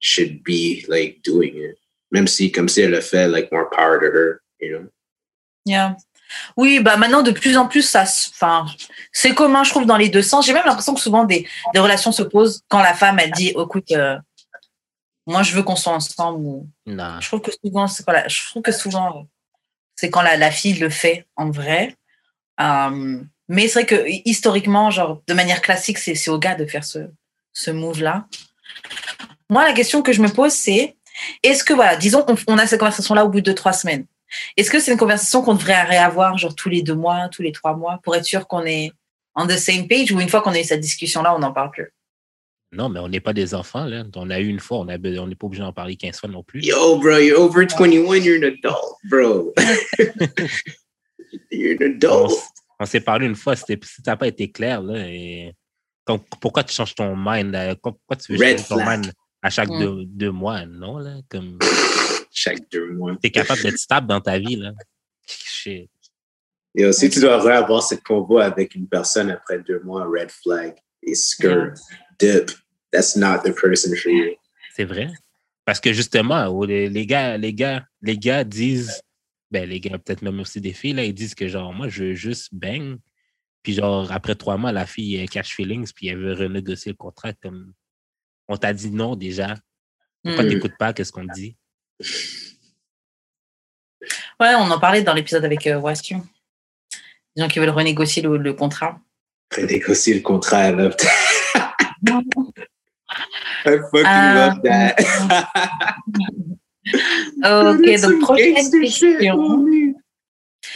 should be like doing it. Même si comme si elle le fait, like more power to her, you know. Yeah. Oui, bah maintenant de plus en plus, ça, enfin, c'est commun, je trouve, dans les deux sens. J'ai même l'impression que souvent des, des relations se posent quand la femme elle dit, écoute, euh, moi je veux qu'on soit ensemble. Ou... Non. Je trouve que souvent, c'est quand la, je trouve que souvent, c'est quand la, la fille le fait en vrai. Euh, mais c'est vrai que historiquement, genre de manière classique, c'est c'est au gars de faire ce, ce move-là. Moi, la question que je me pose, c'est est-ce que, voilà, disons, on, on a cette conversation-là au bout de trois semaines. Est-ce que c'est une conversation qu'on devrait réavoir, genre tous les deux mois, tous les trois mois, pour être sûr qu'on est on the same page ou une fois qu'on a eu cette discussion-là, on n'en parle plus? Non, mais on n'est pas des enfants, là. On a eu une fois, on a- on n'est pas obligé d'en parler 15 fois non plus. Yo, bro, you're over 21, you're an adult, bro. you're an adult. on s'est parlé une fois, c'était- si ça n'a pas été clair, là. Et... pourquoi tu changes ton mind? là? Pourquoi tu veux Red changer ton mind à chaque Mm. deux, deux mois? Non, là. Comme Chaque deux mois. tu es capable d'être stable dans ta vie, là. Shit. Yo, si tu dois avoir cette convo avec une personne après deux mois, red flag, et skirt, dip, that's not the person for you. C'est vrai. Parce que justement, oh, les, gars, les gars, les gars disent, ben les gars, peut-être même aussi des filles, là, ils disent que genre, moi, je veux juste bang. Puis genre, après trois mois, la fille elle catch feelings, puis elle veut renégocier le contrat comme on t'a dit non déjà. Pourquoi. Mm. t'écoutes pas qu'est-ce qu'on te dit? Ouais, on en parlait dans l'épisode avec euh, Western. Les gens qui veulent renégocier le, le contrat. Renégocier le contrat, I love that. I fucking Ah. love that. Ok, That's donc prochaine question.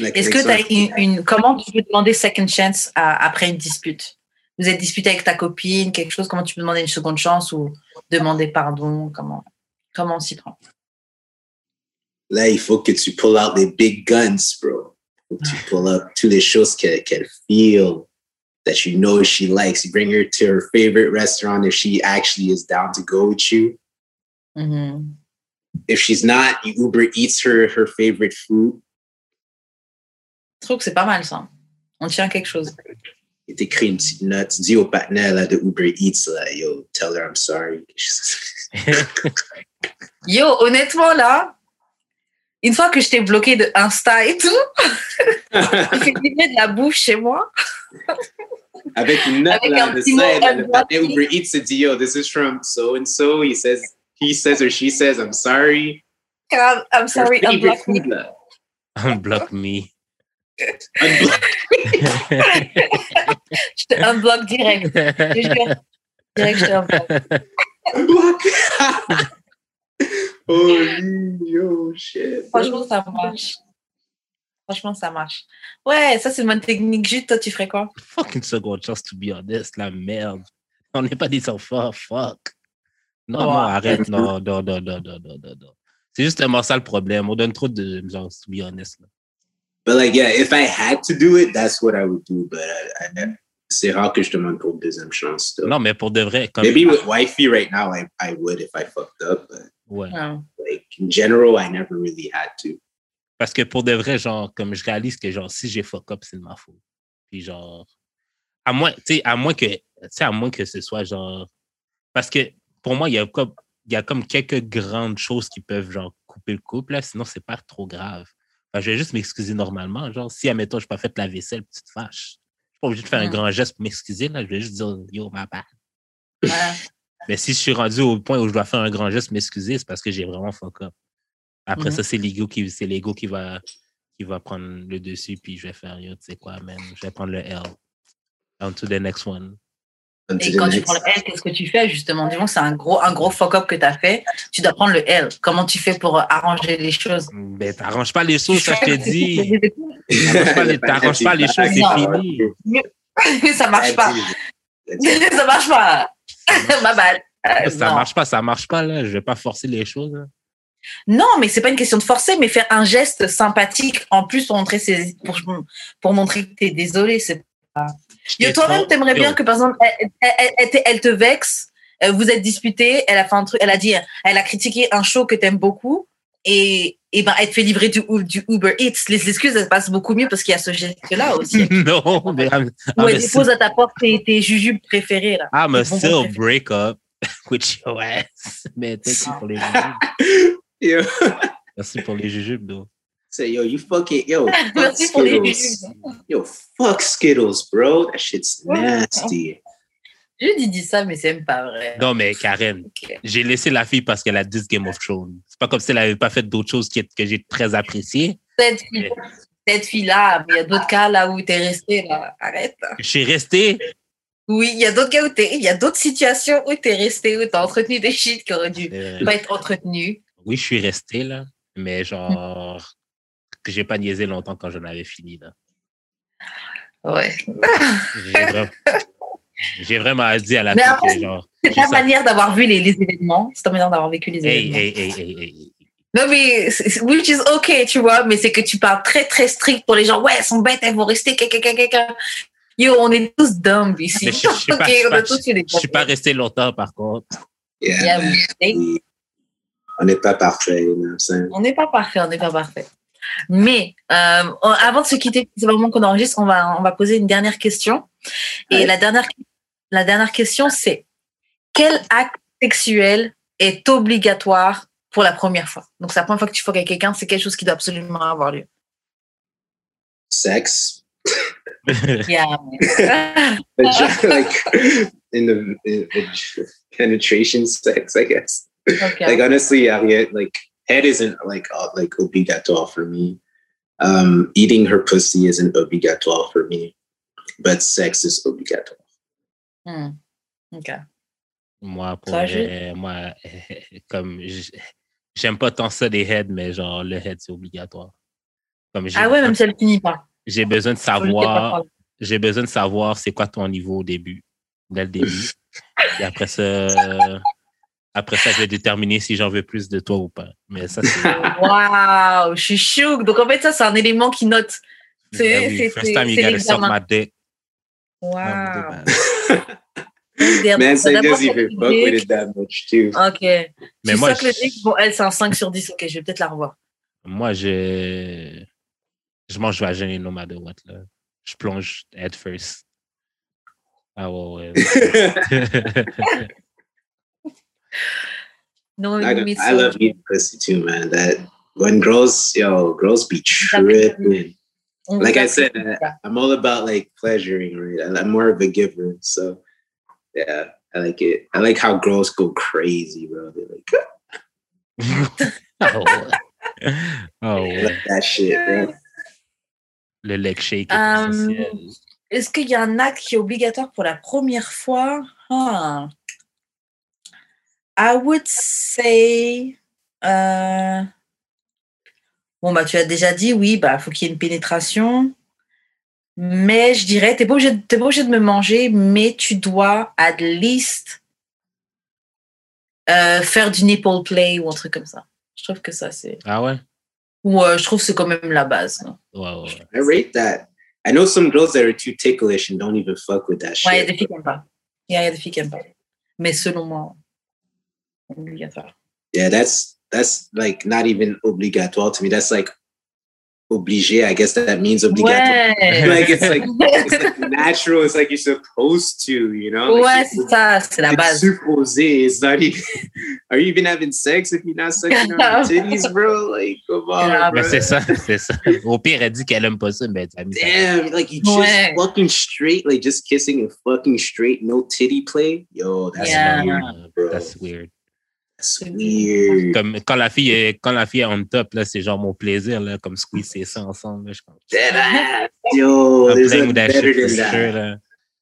Est-ce que tu as une, une- comment tu peux demander second chance à- après une dispute? Vous êtes disputé avec ta copine, quelque chose, comment tu peux demander une seconde chance ou demander pardon Comment, comment on s'y prend? Là, il faut que tu pull out les big guns, bro. Faut que tu pull up toutes les choses qu'elle qu'elle feel, that you know she likes. You bring her to her favorite restaurant if she actually is down to go with you. Mhm. If she's not, you Uber eats her her favorite food. Je trouve que c'est pas mal ça. On tient quelque chose. T'écrit une petite note. Tu dis au partenaire là, de Uber Eats, là, yo, tell her I'm sorry. Yo, honnêtement là, une fois que je t'ai bloqué de Insta et tout, fais livrer de la bouffe chez moi. Avec une note Avec là, un de là, le Uber Eats se dit, yo, this is from so and so. He says, he says or she says, I'm sorry. I'm, I'm sorry, unblock me. là. Unblock me. Unblock. Je te unblock direct. Je. Direct, je te unblock. Unblock. Oh shit. Franchement, ça marche. Franchement, ça marche. Ouais, ça, c'est ma technique. Jude, toi, tu ferais quoi? Fucking second chance, to be honest, la merde. On n'est pas des enfants, fuck. Non, non, arrête, non, non, non, non, non, non, non. C'est justement ça le problème. On donne trop de genre, to be honest. But like, yeah, if I had to do it, that's what I would do. But uh, I, I c'est rare que je demande pour une deuxième chance. Non, mais pour de vrai. Maybe with wifey right now, I, I would if I fucked up. But... Ouais. Ouais. like in general, I never really had to. Parce que pour de vrai, genre, comme je réalise que, genre, si j'ai fuck up, c'est de ma faute. Puis, genre, à moins, tu sais, à moins que, tu sais, à moins que ce soit, genre, parce que pour moi, il y a comme, il y a comme quelques grandes choses qui peuvent, genre, couper le couple, là, sinon, c'est pas trop grave. Enfin, je vais juste m'excuser normalement. Genre, si, admettons, je n'ai pas fait la vaisselle, tu te fâches. suis pas obligé de faire un grand geste pour m'excuser, là. Je vais juste dire, yo, ma bad. Voilà. Mais si je suis rendu au point où je dois faire un grand geste, m'excuser, c'est parce que j'ai vraiment fuck up. Après Mhm. ça, c'est l'ego qui, c'est l'ego qui va, qui va prendre le dessus, puis je vais faire, yo, tu sais quoi, man, je vais prendre le L. On to the next one. Et the quand tu prends le L, qu'est-ce que tu fais justement? Dis-moi, c'est un gros, un gros fuck-up que tu as fait. Tu dois prendre le L. Comment tu fais pour arranger les choses? Ben, t'arranges pas les choses, ça, je te dis. T'arranges pas pas les choses, c'est fini. ça marche pas. ça marche pas. Ma bad. Euh, Ça non. marche pas, ça marche pas, là. Je vais pas forcer les choses. là. Non, mais c'est pas une question de forcer, mais faire un geste sympathique en plus pour montrer, ses, pour, pour montrer que tu es désolé. C'est toi-même, t'aimerais bien que, par exemple, elle, elle- elle- elle te- elle te vexe, euh, vous êtes disputé, elle a fait un truc, elle a dit, elle a critiqué un show que t'aimes beaucoup, et, et ben, elle te fait livrer du, du Uber Eats. Les excuses, elles passent beaucoup mieux parce qu'il y a ce geste-là aussi. non, mais I'm, Ou I'm elle a dépose à ta porte tes, tes jujubes préférés, là. I'm a still break up with your ass. Mais thank you pour les jujubes. Yo, Merci pour les jujubes, though. say yo, you fucking yo. fuck Merci pour les Skittles. Yo, fuck Skittles, bro. That shit's nasty. Je dis, dis ça, mais c'est même pas vrai. Non, mais Karen, j'ai laissé la fille parce qu'elle a 10 Game of Thrones. C'est pas comme si elle avait pas fait d'autres choses qui- que j'ai très appréciées. Cette fille, cette fille-là, mais il y a d'autres cas là où t'es resté, là. Arrête. Je suis resté? Oui, il y a d'autres cas où t'es, il y a d'autres situations où t'es resté, où t'as entretenu des shit qui auraient dû euh, pas être entretenus. oui, je suis resté, là. Mais genre, que j'ai pas niaisé longtemps quand j'en avais fini, là. Ouais. J'ai vraiment, vraiment dit à la Mais après, genre. C'est ta ça- manière d'avoir vu les, les événements. C'est ta manière d'avoir vécu les Hey, événements. hey, hey, hey, hey. Non, mais, which is ok, tu vois, mais c'est que tu parles très, très strict pour les gens. Ouais, elles sont bêtes, elles vont rester. Yo, on est tous dumb ici. Mais je- je suis ok, pas- je Je suis pas resté longtemps, par contre. Yeah, Yeah, On n'est pas parfait? On n'est pas parfait, on n'est pas parfait. Mais euh, avant de se quitter, c'est le moment qu'on enregistre, on va, on va poser une dernière question. Et Ouais. la, dernière, la dernière question, c'est quel acte sexuel est obligatoire pour la première fois? Donc, c'est la première fois que tu fuck avec quelqu'un, c'est quelque chose qui doit absolument avoir lieu. Sex. Yeah. Like in the in, in penetration sex, I guess. Ok. Like honestly, Harriet, like head isn't like uh, like obligatoire for me. Um, eating her pussy isn't obligatoire for me, but sex is obligatoire. Ok. Moi, pour moi, comme, j'aime pas tant ça des heads, mais genre, le head, c'est obligatoire. Comme Ah ouais, même si elle finit pas. j'ai besoin de savoir, j'ai besoin de savoir c'est quoi ton niveau au début, dès le début. Et après ça, après ça, je vais déterminer si j'en veux plus de toi ou pas. Mais ça, c'est, Waouh, je suis chouk. Donc, en fait, ça, c'est un élément qui note. C'est- Ben oui, c'est- first c'est- time you c'est gotta suck l'examen. my dick. Waouh. Man, doesn't c'est even fuck with it that much too. Ok. Mais tu moi, le je- bon, elle, c'est un 5 sur 10. Ok, je vais peut-être la revoir. Moi, je, je mange vagin no matter what, là. Je plonge head first. Ah ouais, ouais. Non, I, I love eating pussy too, man. That when girls, yo, girls be tripping. On Like I said. I, I'm all about like pleasuring, right? I- I'm more of a giver, so yeah, I like it. I like how girls go crazy, bro. They're like, oh. Oh, I ouais. that shit, bro. Le leg shake est Um. Est-ce qu'il y a un acte qui est obligatoire pour la première fois Ah. I would say. euh, Bon, bah, tu as déjà dit, oui, bah, faut qu'il y ait une pénétration. Mais je dirais, tu n'es pas, obligé de- t'es pas obligé de me manger, mais tu dois, at least, euh, faire du nipple play ou un truc comme ça. Je trouve que ça, c'est. Ah ouais? Ouais, je trouve que c'est quand même la base. Ouais, ouais, ouais. I rate that. I know some girls that are too ticklish and don't even fuck with that shit. Ouais, il y a des filles qui n'aiment pas. Il y a il y a des filles qui n'aiment pas. Mais selon moi, obligatoire. yeah, that's that's like not even obligatoire to me. That's like obligé. I guess that means obligatoire. Ouais. Like it's like it's like natural. It's like you're supposed to, you know. Like, Ouais, c'est ça, c'est la base. supposé. It's not even. Are you even having sex if you're not sucking on your titties, bro? Like, come on, Yeah, bro. c'est ça, c'est ça. Au pire, elle dit qu'elle aime pas ça, mais t'as mis ça. Damn, like you just Ouais. fucking straight, like just kissing and fucking straight, no titty play. Yo, that's Yeah. weird, bro. That's weird. Weird. Comme quand la fille est, quand la fille est on top, là, c'est genre mon plaisir, là, comme squeezer ça ensemble. Là, je pense. Dead ass. Yo, there's playing a better than that. là.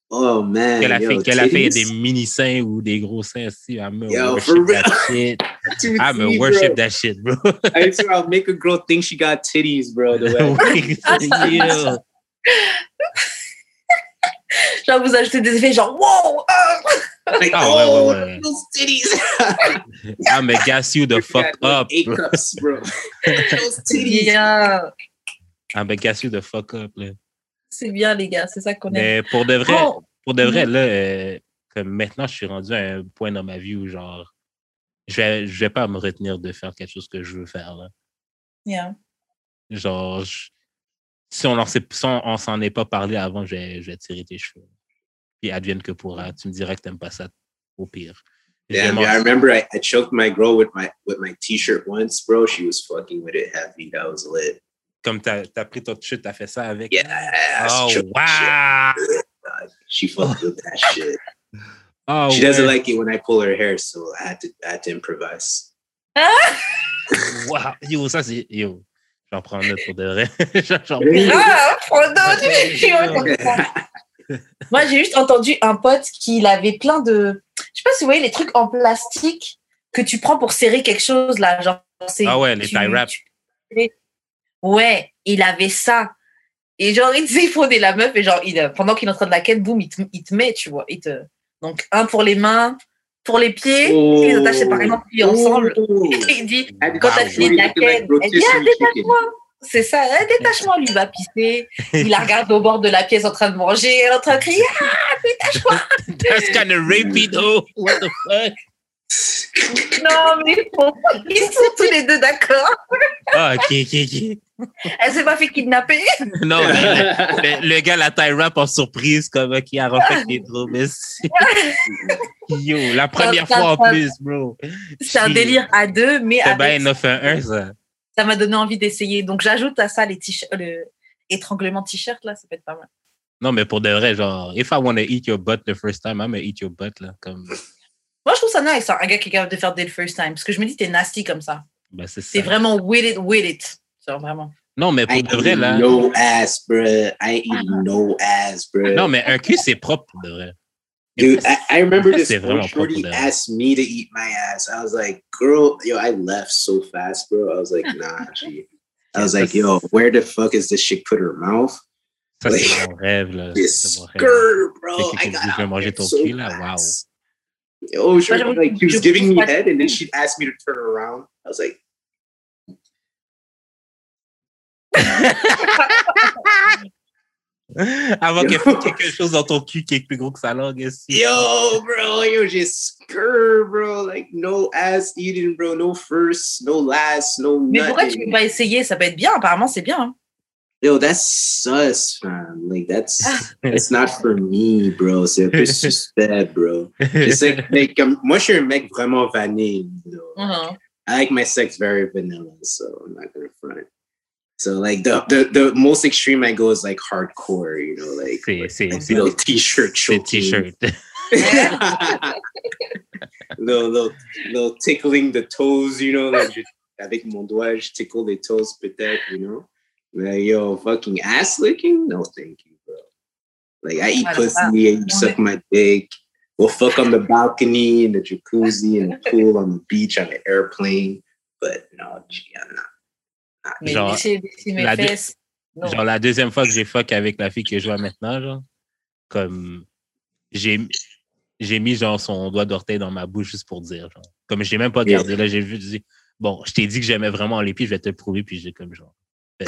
Oh man, Que la yo, fille, que la fille ait des mini seins ou des gros seins aussi, I'm a Yo, for worship that shit. I'm a worship bro. that shit, bro. I swear I'll make a girl think she got titties, bro. The way. Genre, vous ajoutez des effets genre, wow! Ah! like, Oh, ouais, oh, ouais, ouais. those titties. I'm a gas you the fuck up, Eight bro. cups, bro. those titties. Bien. I'm a gas you the fuck up, là. C'est bien, les gars, c'est ça qu'on aime. Mais pour de vrai, Oh, pour de vrai, Mhm. là, euh, comme maintenant, je suis rendu à un point dans ma vie où, genre, je vais, je vais pas me retenir de faire quelque chose que je veux faire, là. yeah. Genre, je- si on s'est- si on, on s'en est pas parlé avant, je vais, je vais tirer tes cheveux. Puis advienne que pourra. Tu me dirais que t'aimes pas ça, au pire. Damn, yeah, I remember I, I choked my girl with my with my t-shirt once, bro. She was fucking with it heavy. That was lit. Comme t'as as pris ton shit, t'as fait ça avec? Yeah. Oh, choked wow! She fucked with that shit. Oh, She doesn't ouais. like it when I pull her hair, so I had to I had to improvise. Wow! Yo, ça, c'est. Yo, j'en prends note pour de vrai. J'en Ah, Frodo, tu- tu- Moi, j'ai juste entendu un pote qui avait plein de. Je sais pas si vous voyez les trucs en plastique que tu prends pour serrer quelque chose, là. Genre, c'est- Ah ouais, les tie wraps. tu- Ouais, il avait ça. Et genre, il disait, il la meuf, et genre, il, pendant qu'il est en train de la quête, boum, il te, il te met, tu vois. Il te... Donc, un pour les mains, pour les pieds, Oh. il les attache séparément, puis ensemble. Oh. Et il dit, Had Quand to t'as fini la quête, elle dit, ah, détache-moi. C'est ça, hein, détachement, lui va pisser. Il la regarde au bord de la pièce en train de manger, elle est en train de crier, ah, détache-moi. That's kind of rapey, though. What the fuck? Non, mais ils sont- ils sont tous les deux d'accord. Ah, ok, ok, ok. Elle s'est pas fait kidnapper. Non, mais le, le gars, la tie rap en surprise, comme, ok, elle refait des c'est- Yo, la première Ça, fois en ça, plus, bro. C'est un délire à deux, mais C'est avec, bien 9 à 1, ça. Ça m'a donné envie d'essayer. Donc, j'ajoute à ça les t-shirts, le étranglement t-shirt, là, ça peut être pas mal. Non, mais pour de vrai, genre, if I want to eat your butt the first time, I'm gonna eat your butt, là. Comme, Moi, je trouve ça nice, hein, un gars qui est capable de faire dès le first time. Parce que je me dis, t'es nasty comme ça. ben, c'est vraiment with it, with it. C'est vraiment. Non, mais pour de vrai, là. no ass, bruh. I ain't eating no ass, bruh. Non, mais un cul, c'est propre pour de vrai. Dude, I, I remember this C'est vraiment one shorty asked me to eat my ass. I was like, girl, yo, I left so fast, bro. I was like, nah, she. I was like, yo, where the fuck is this shit put her mouth? Ça, Ouais. c'est mon rêve, là. This C'est mon rêve. bro. Fait que I got dis, out manger ton so cul, là, wow. fast. Oh, sure. j'avoue, Like, she was giving me head, and then she'd ask me to turn around. I was like, Avant qu'elle fasse quelque chose dans ton cul qui est plus gros que sa langue, aussi. yo, bro, yo, just skirt, bro. Like, no ass eating, bro. No first, no last, no Mais pourquoi tu peux pas essayer? Ça peut être bien, apparemment, c'est bien. hein. Yo, that's sus, man. Like that's that's not for me, bro. C'est plus suspect, bro. It's like, like um, moi, je suis un mec vraiment vanille. Know? Mhm. I like my sex very vanilla, so I'm not gonna front. So like the the, the most extreme I go is like hardcore, you know, like, C'est- c'est- like c'est- little t-shirt C'est choking, t-shirt. little, little, little tickling the toes, you know, like je- avec mon doigt, je tickle les toes peut-être, you know. Like, yo, fucking ass licking? No, thank you, bro. Like, I eat Voilà. pussy, you suck my dick. We'll fuck on the balcony, in the jacuzzi, in the pool, on the beach, on the airplane. But no, gee, I'm not. Mais Genre, mes fesses. non. Genre, la deuxième fois que j'ai fuck avec la fille que je vois maintenant, genre, comme, j'ai, j'ai mis, genre, son doigt d'orteil dans ma bouche juste pour dire, genre. Comme, j'ai même pas Yeah. gardé, là, j'ai vu, dit, bon, je t'ai dit que j'aimais vraiment les pieds, je vais te le prouver, puis j'ai comme, genre,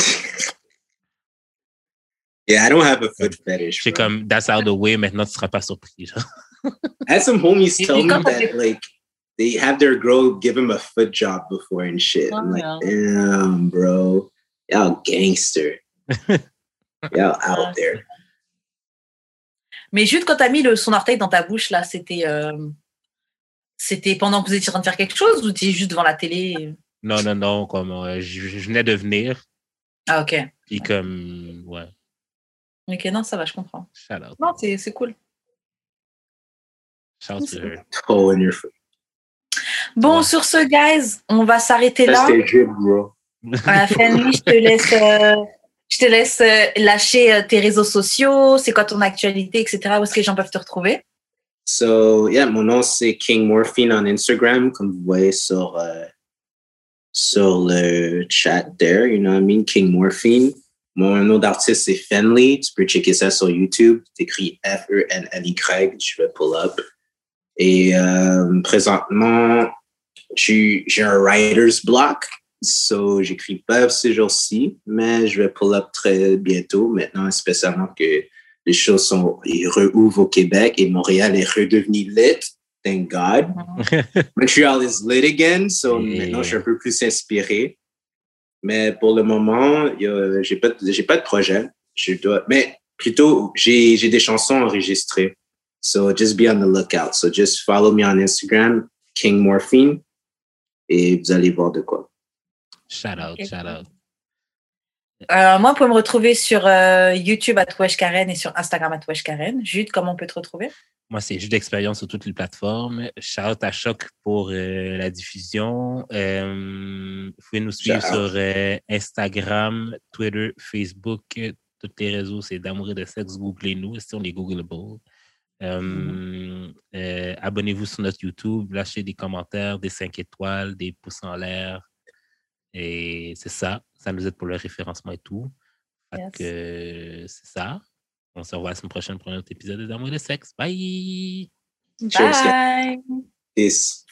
Yeah, I don't have a foot fetish. bro. comme, that's out the way, maintenant, tu seras pas surpris, genre. I had some homies tell me that like they have their girl give him a foot job before and shit. I'm like, damn, bro. Y'all gangster. Y'all out there. Mais juste quand t'as mis le, son orteil dans ta bouche, là, c'était euh, c'était pendant que vous étiez en train de faire quelque chose ou t'es juste devant la télé Non, non, non, comme euh, je, je venais de venir, Ah, ok. puis comme, ouais, Ok, non, ça va, je comprends. shout out. Non, c'est c'est cool. Shout out to her. Toe in your foot. Bon, Ouais. sur ce, guys, on va s'arrêter là. c'était drip, bro. Euh, Fanny, je te laisse, euh, je te laisse euh, lâcher euh, tes réseaux sociaux, c'est quoi ton actualité, etc. Où est-ce que les gens peuvent te retrouver? So, yeah, mon nom, c'est King Morphine on Instagram, comme vous voyez sur, euh, sur le chat there, you know what I mean? King Morphine. Mon nom d'artiste, c'est Fenley. Tu peux checker ça sur YouTube. T'écris F-E-N-L-Y. Je vais pull up. Et euh, présentement, j'ai un writer's block. So, j'écris pas ces jours-ci, mais je vais pull up très bientôt. Maintenant, spécialement que les choses sont ils rouvrent au Québec et Montréal est redevenu lit. Thank God. Montreal is lit again, so maintenant je suis un peu plus inspiré. Mais pour le moment, j'ai pas, j'ai pas de projet. Je dois, mais plutôt j'ai, j'ai des chansons enregistrées. So just be on the lookout. So just follow me on Instagram, King Morphine, et vous allez voir de quoi. Shout out, shout out. Euh, moi, vous pouvez me retrouver sur euh, YouTube à Karen et sur Instagram à Karen. Jude, comment on peut te retrouver? Moi, c'est juste d'expérience sur toutes les plateformes. Shout out à Choc pour euh, la diffusion. Euh, vous pouvez nous suivre sur euh, Instagram, Twitter, Facebook, tous les réseaux. C'est d'amour et de sexe. Googlez-nous. Si on est Googleable? Euh, euh, Abonnez-vous sur notre YouTube. Lâchez des commentaires, des 5 étoiles, des pouces en l'air. Et c'est ça. Ça nous aide pour le référencement et tout. Yes. que c'est ça. On se revoit la semaine prochaine pour un autre épisode d'Amour et de sexe. Bye! Bye! Peace.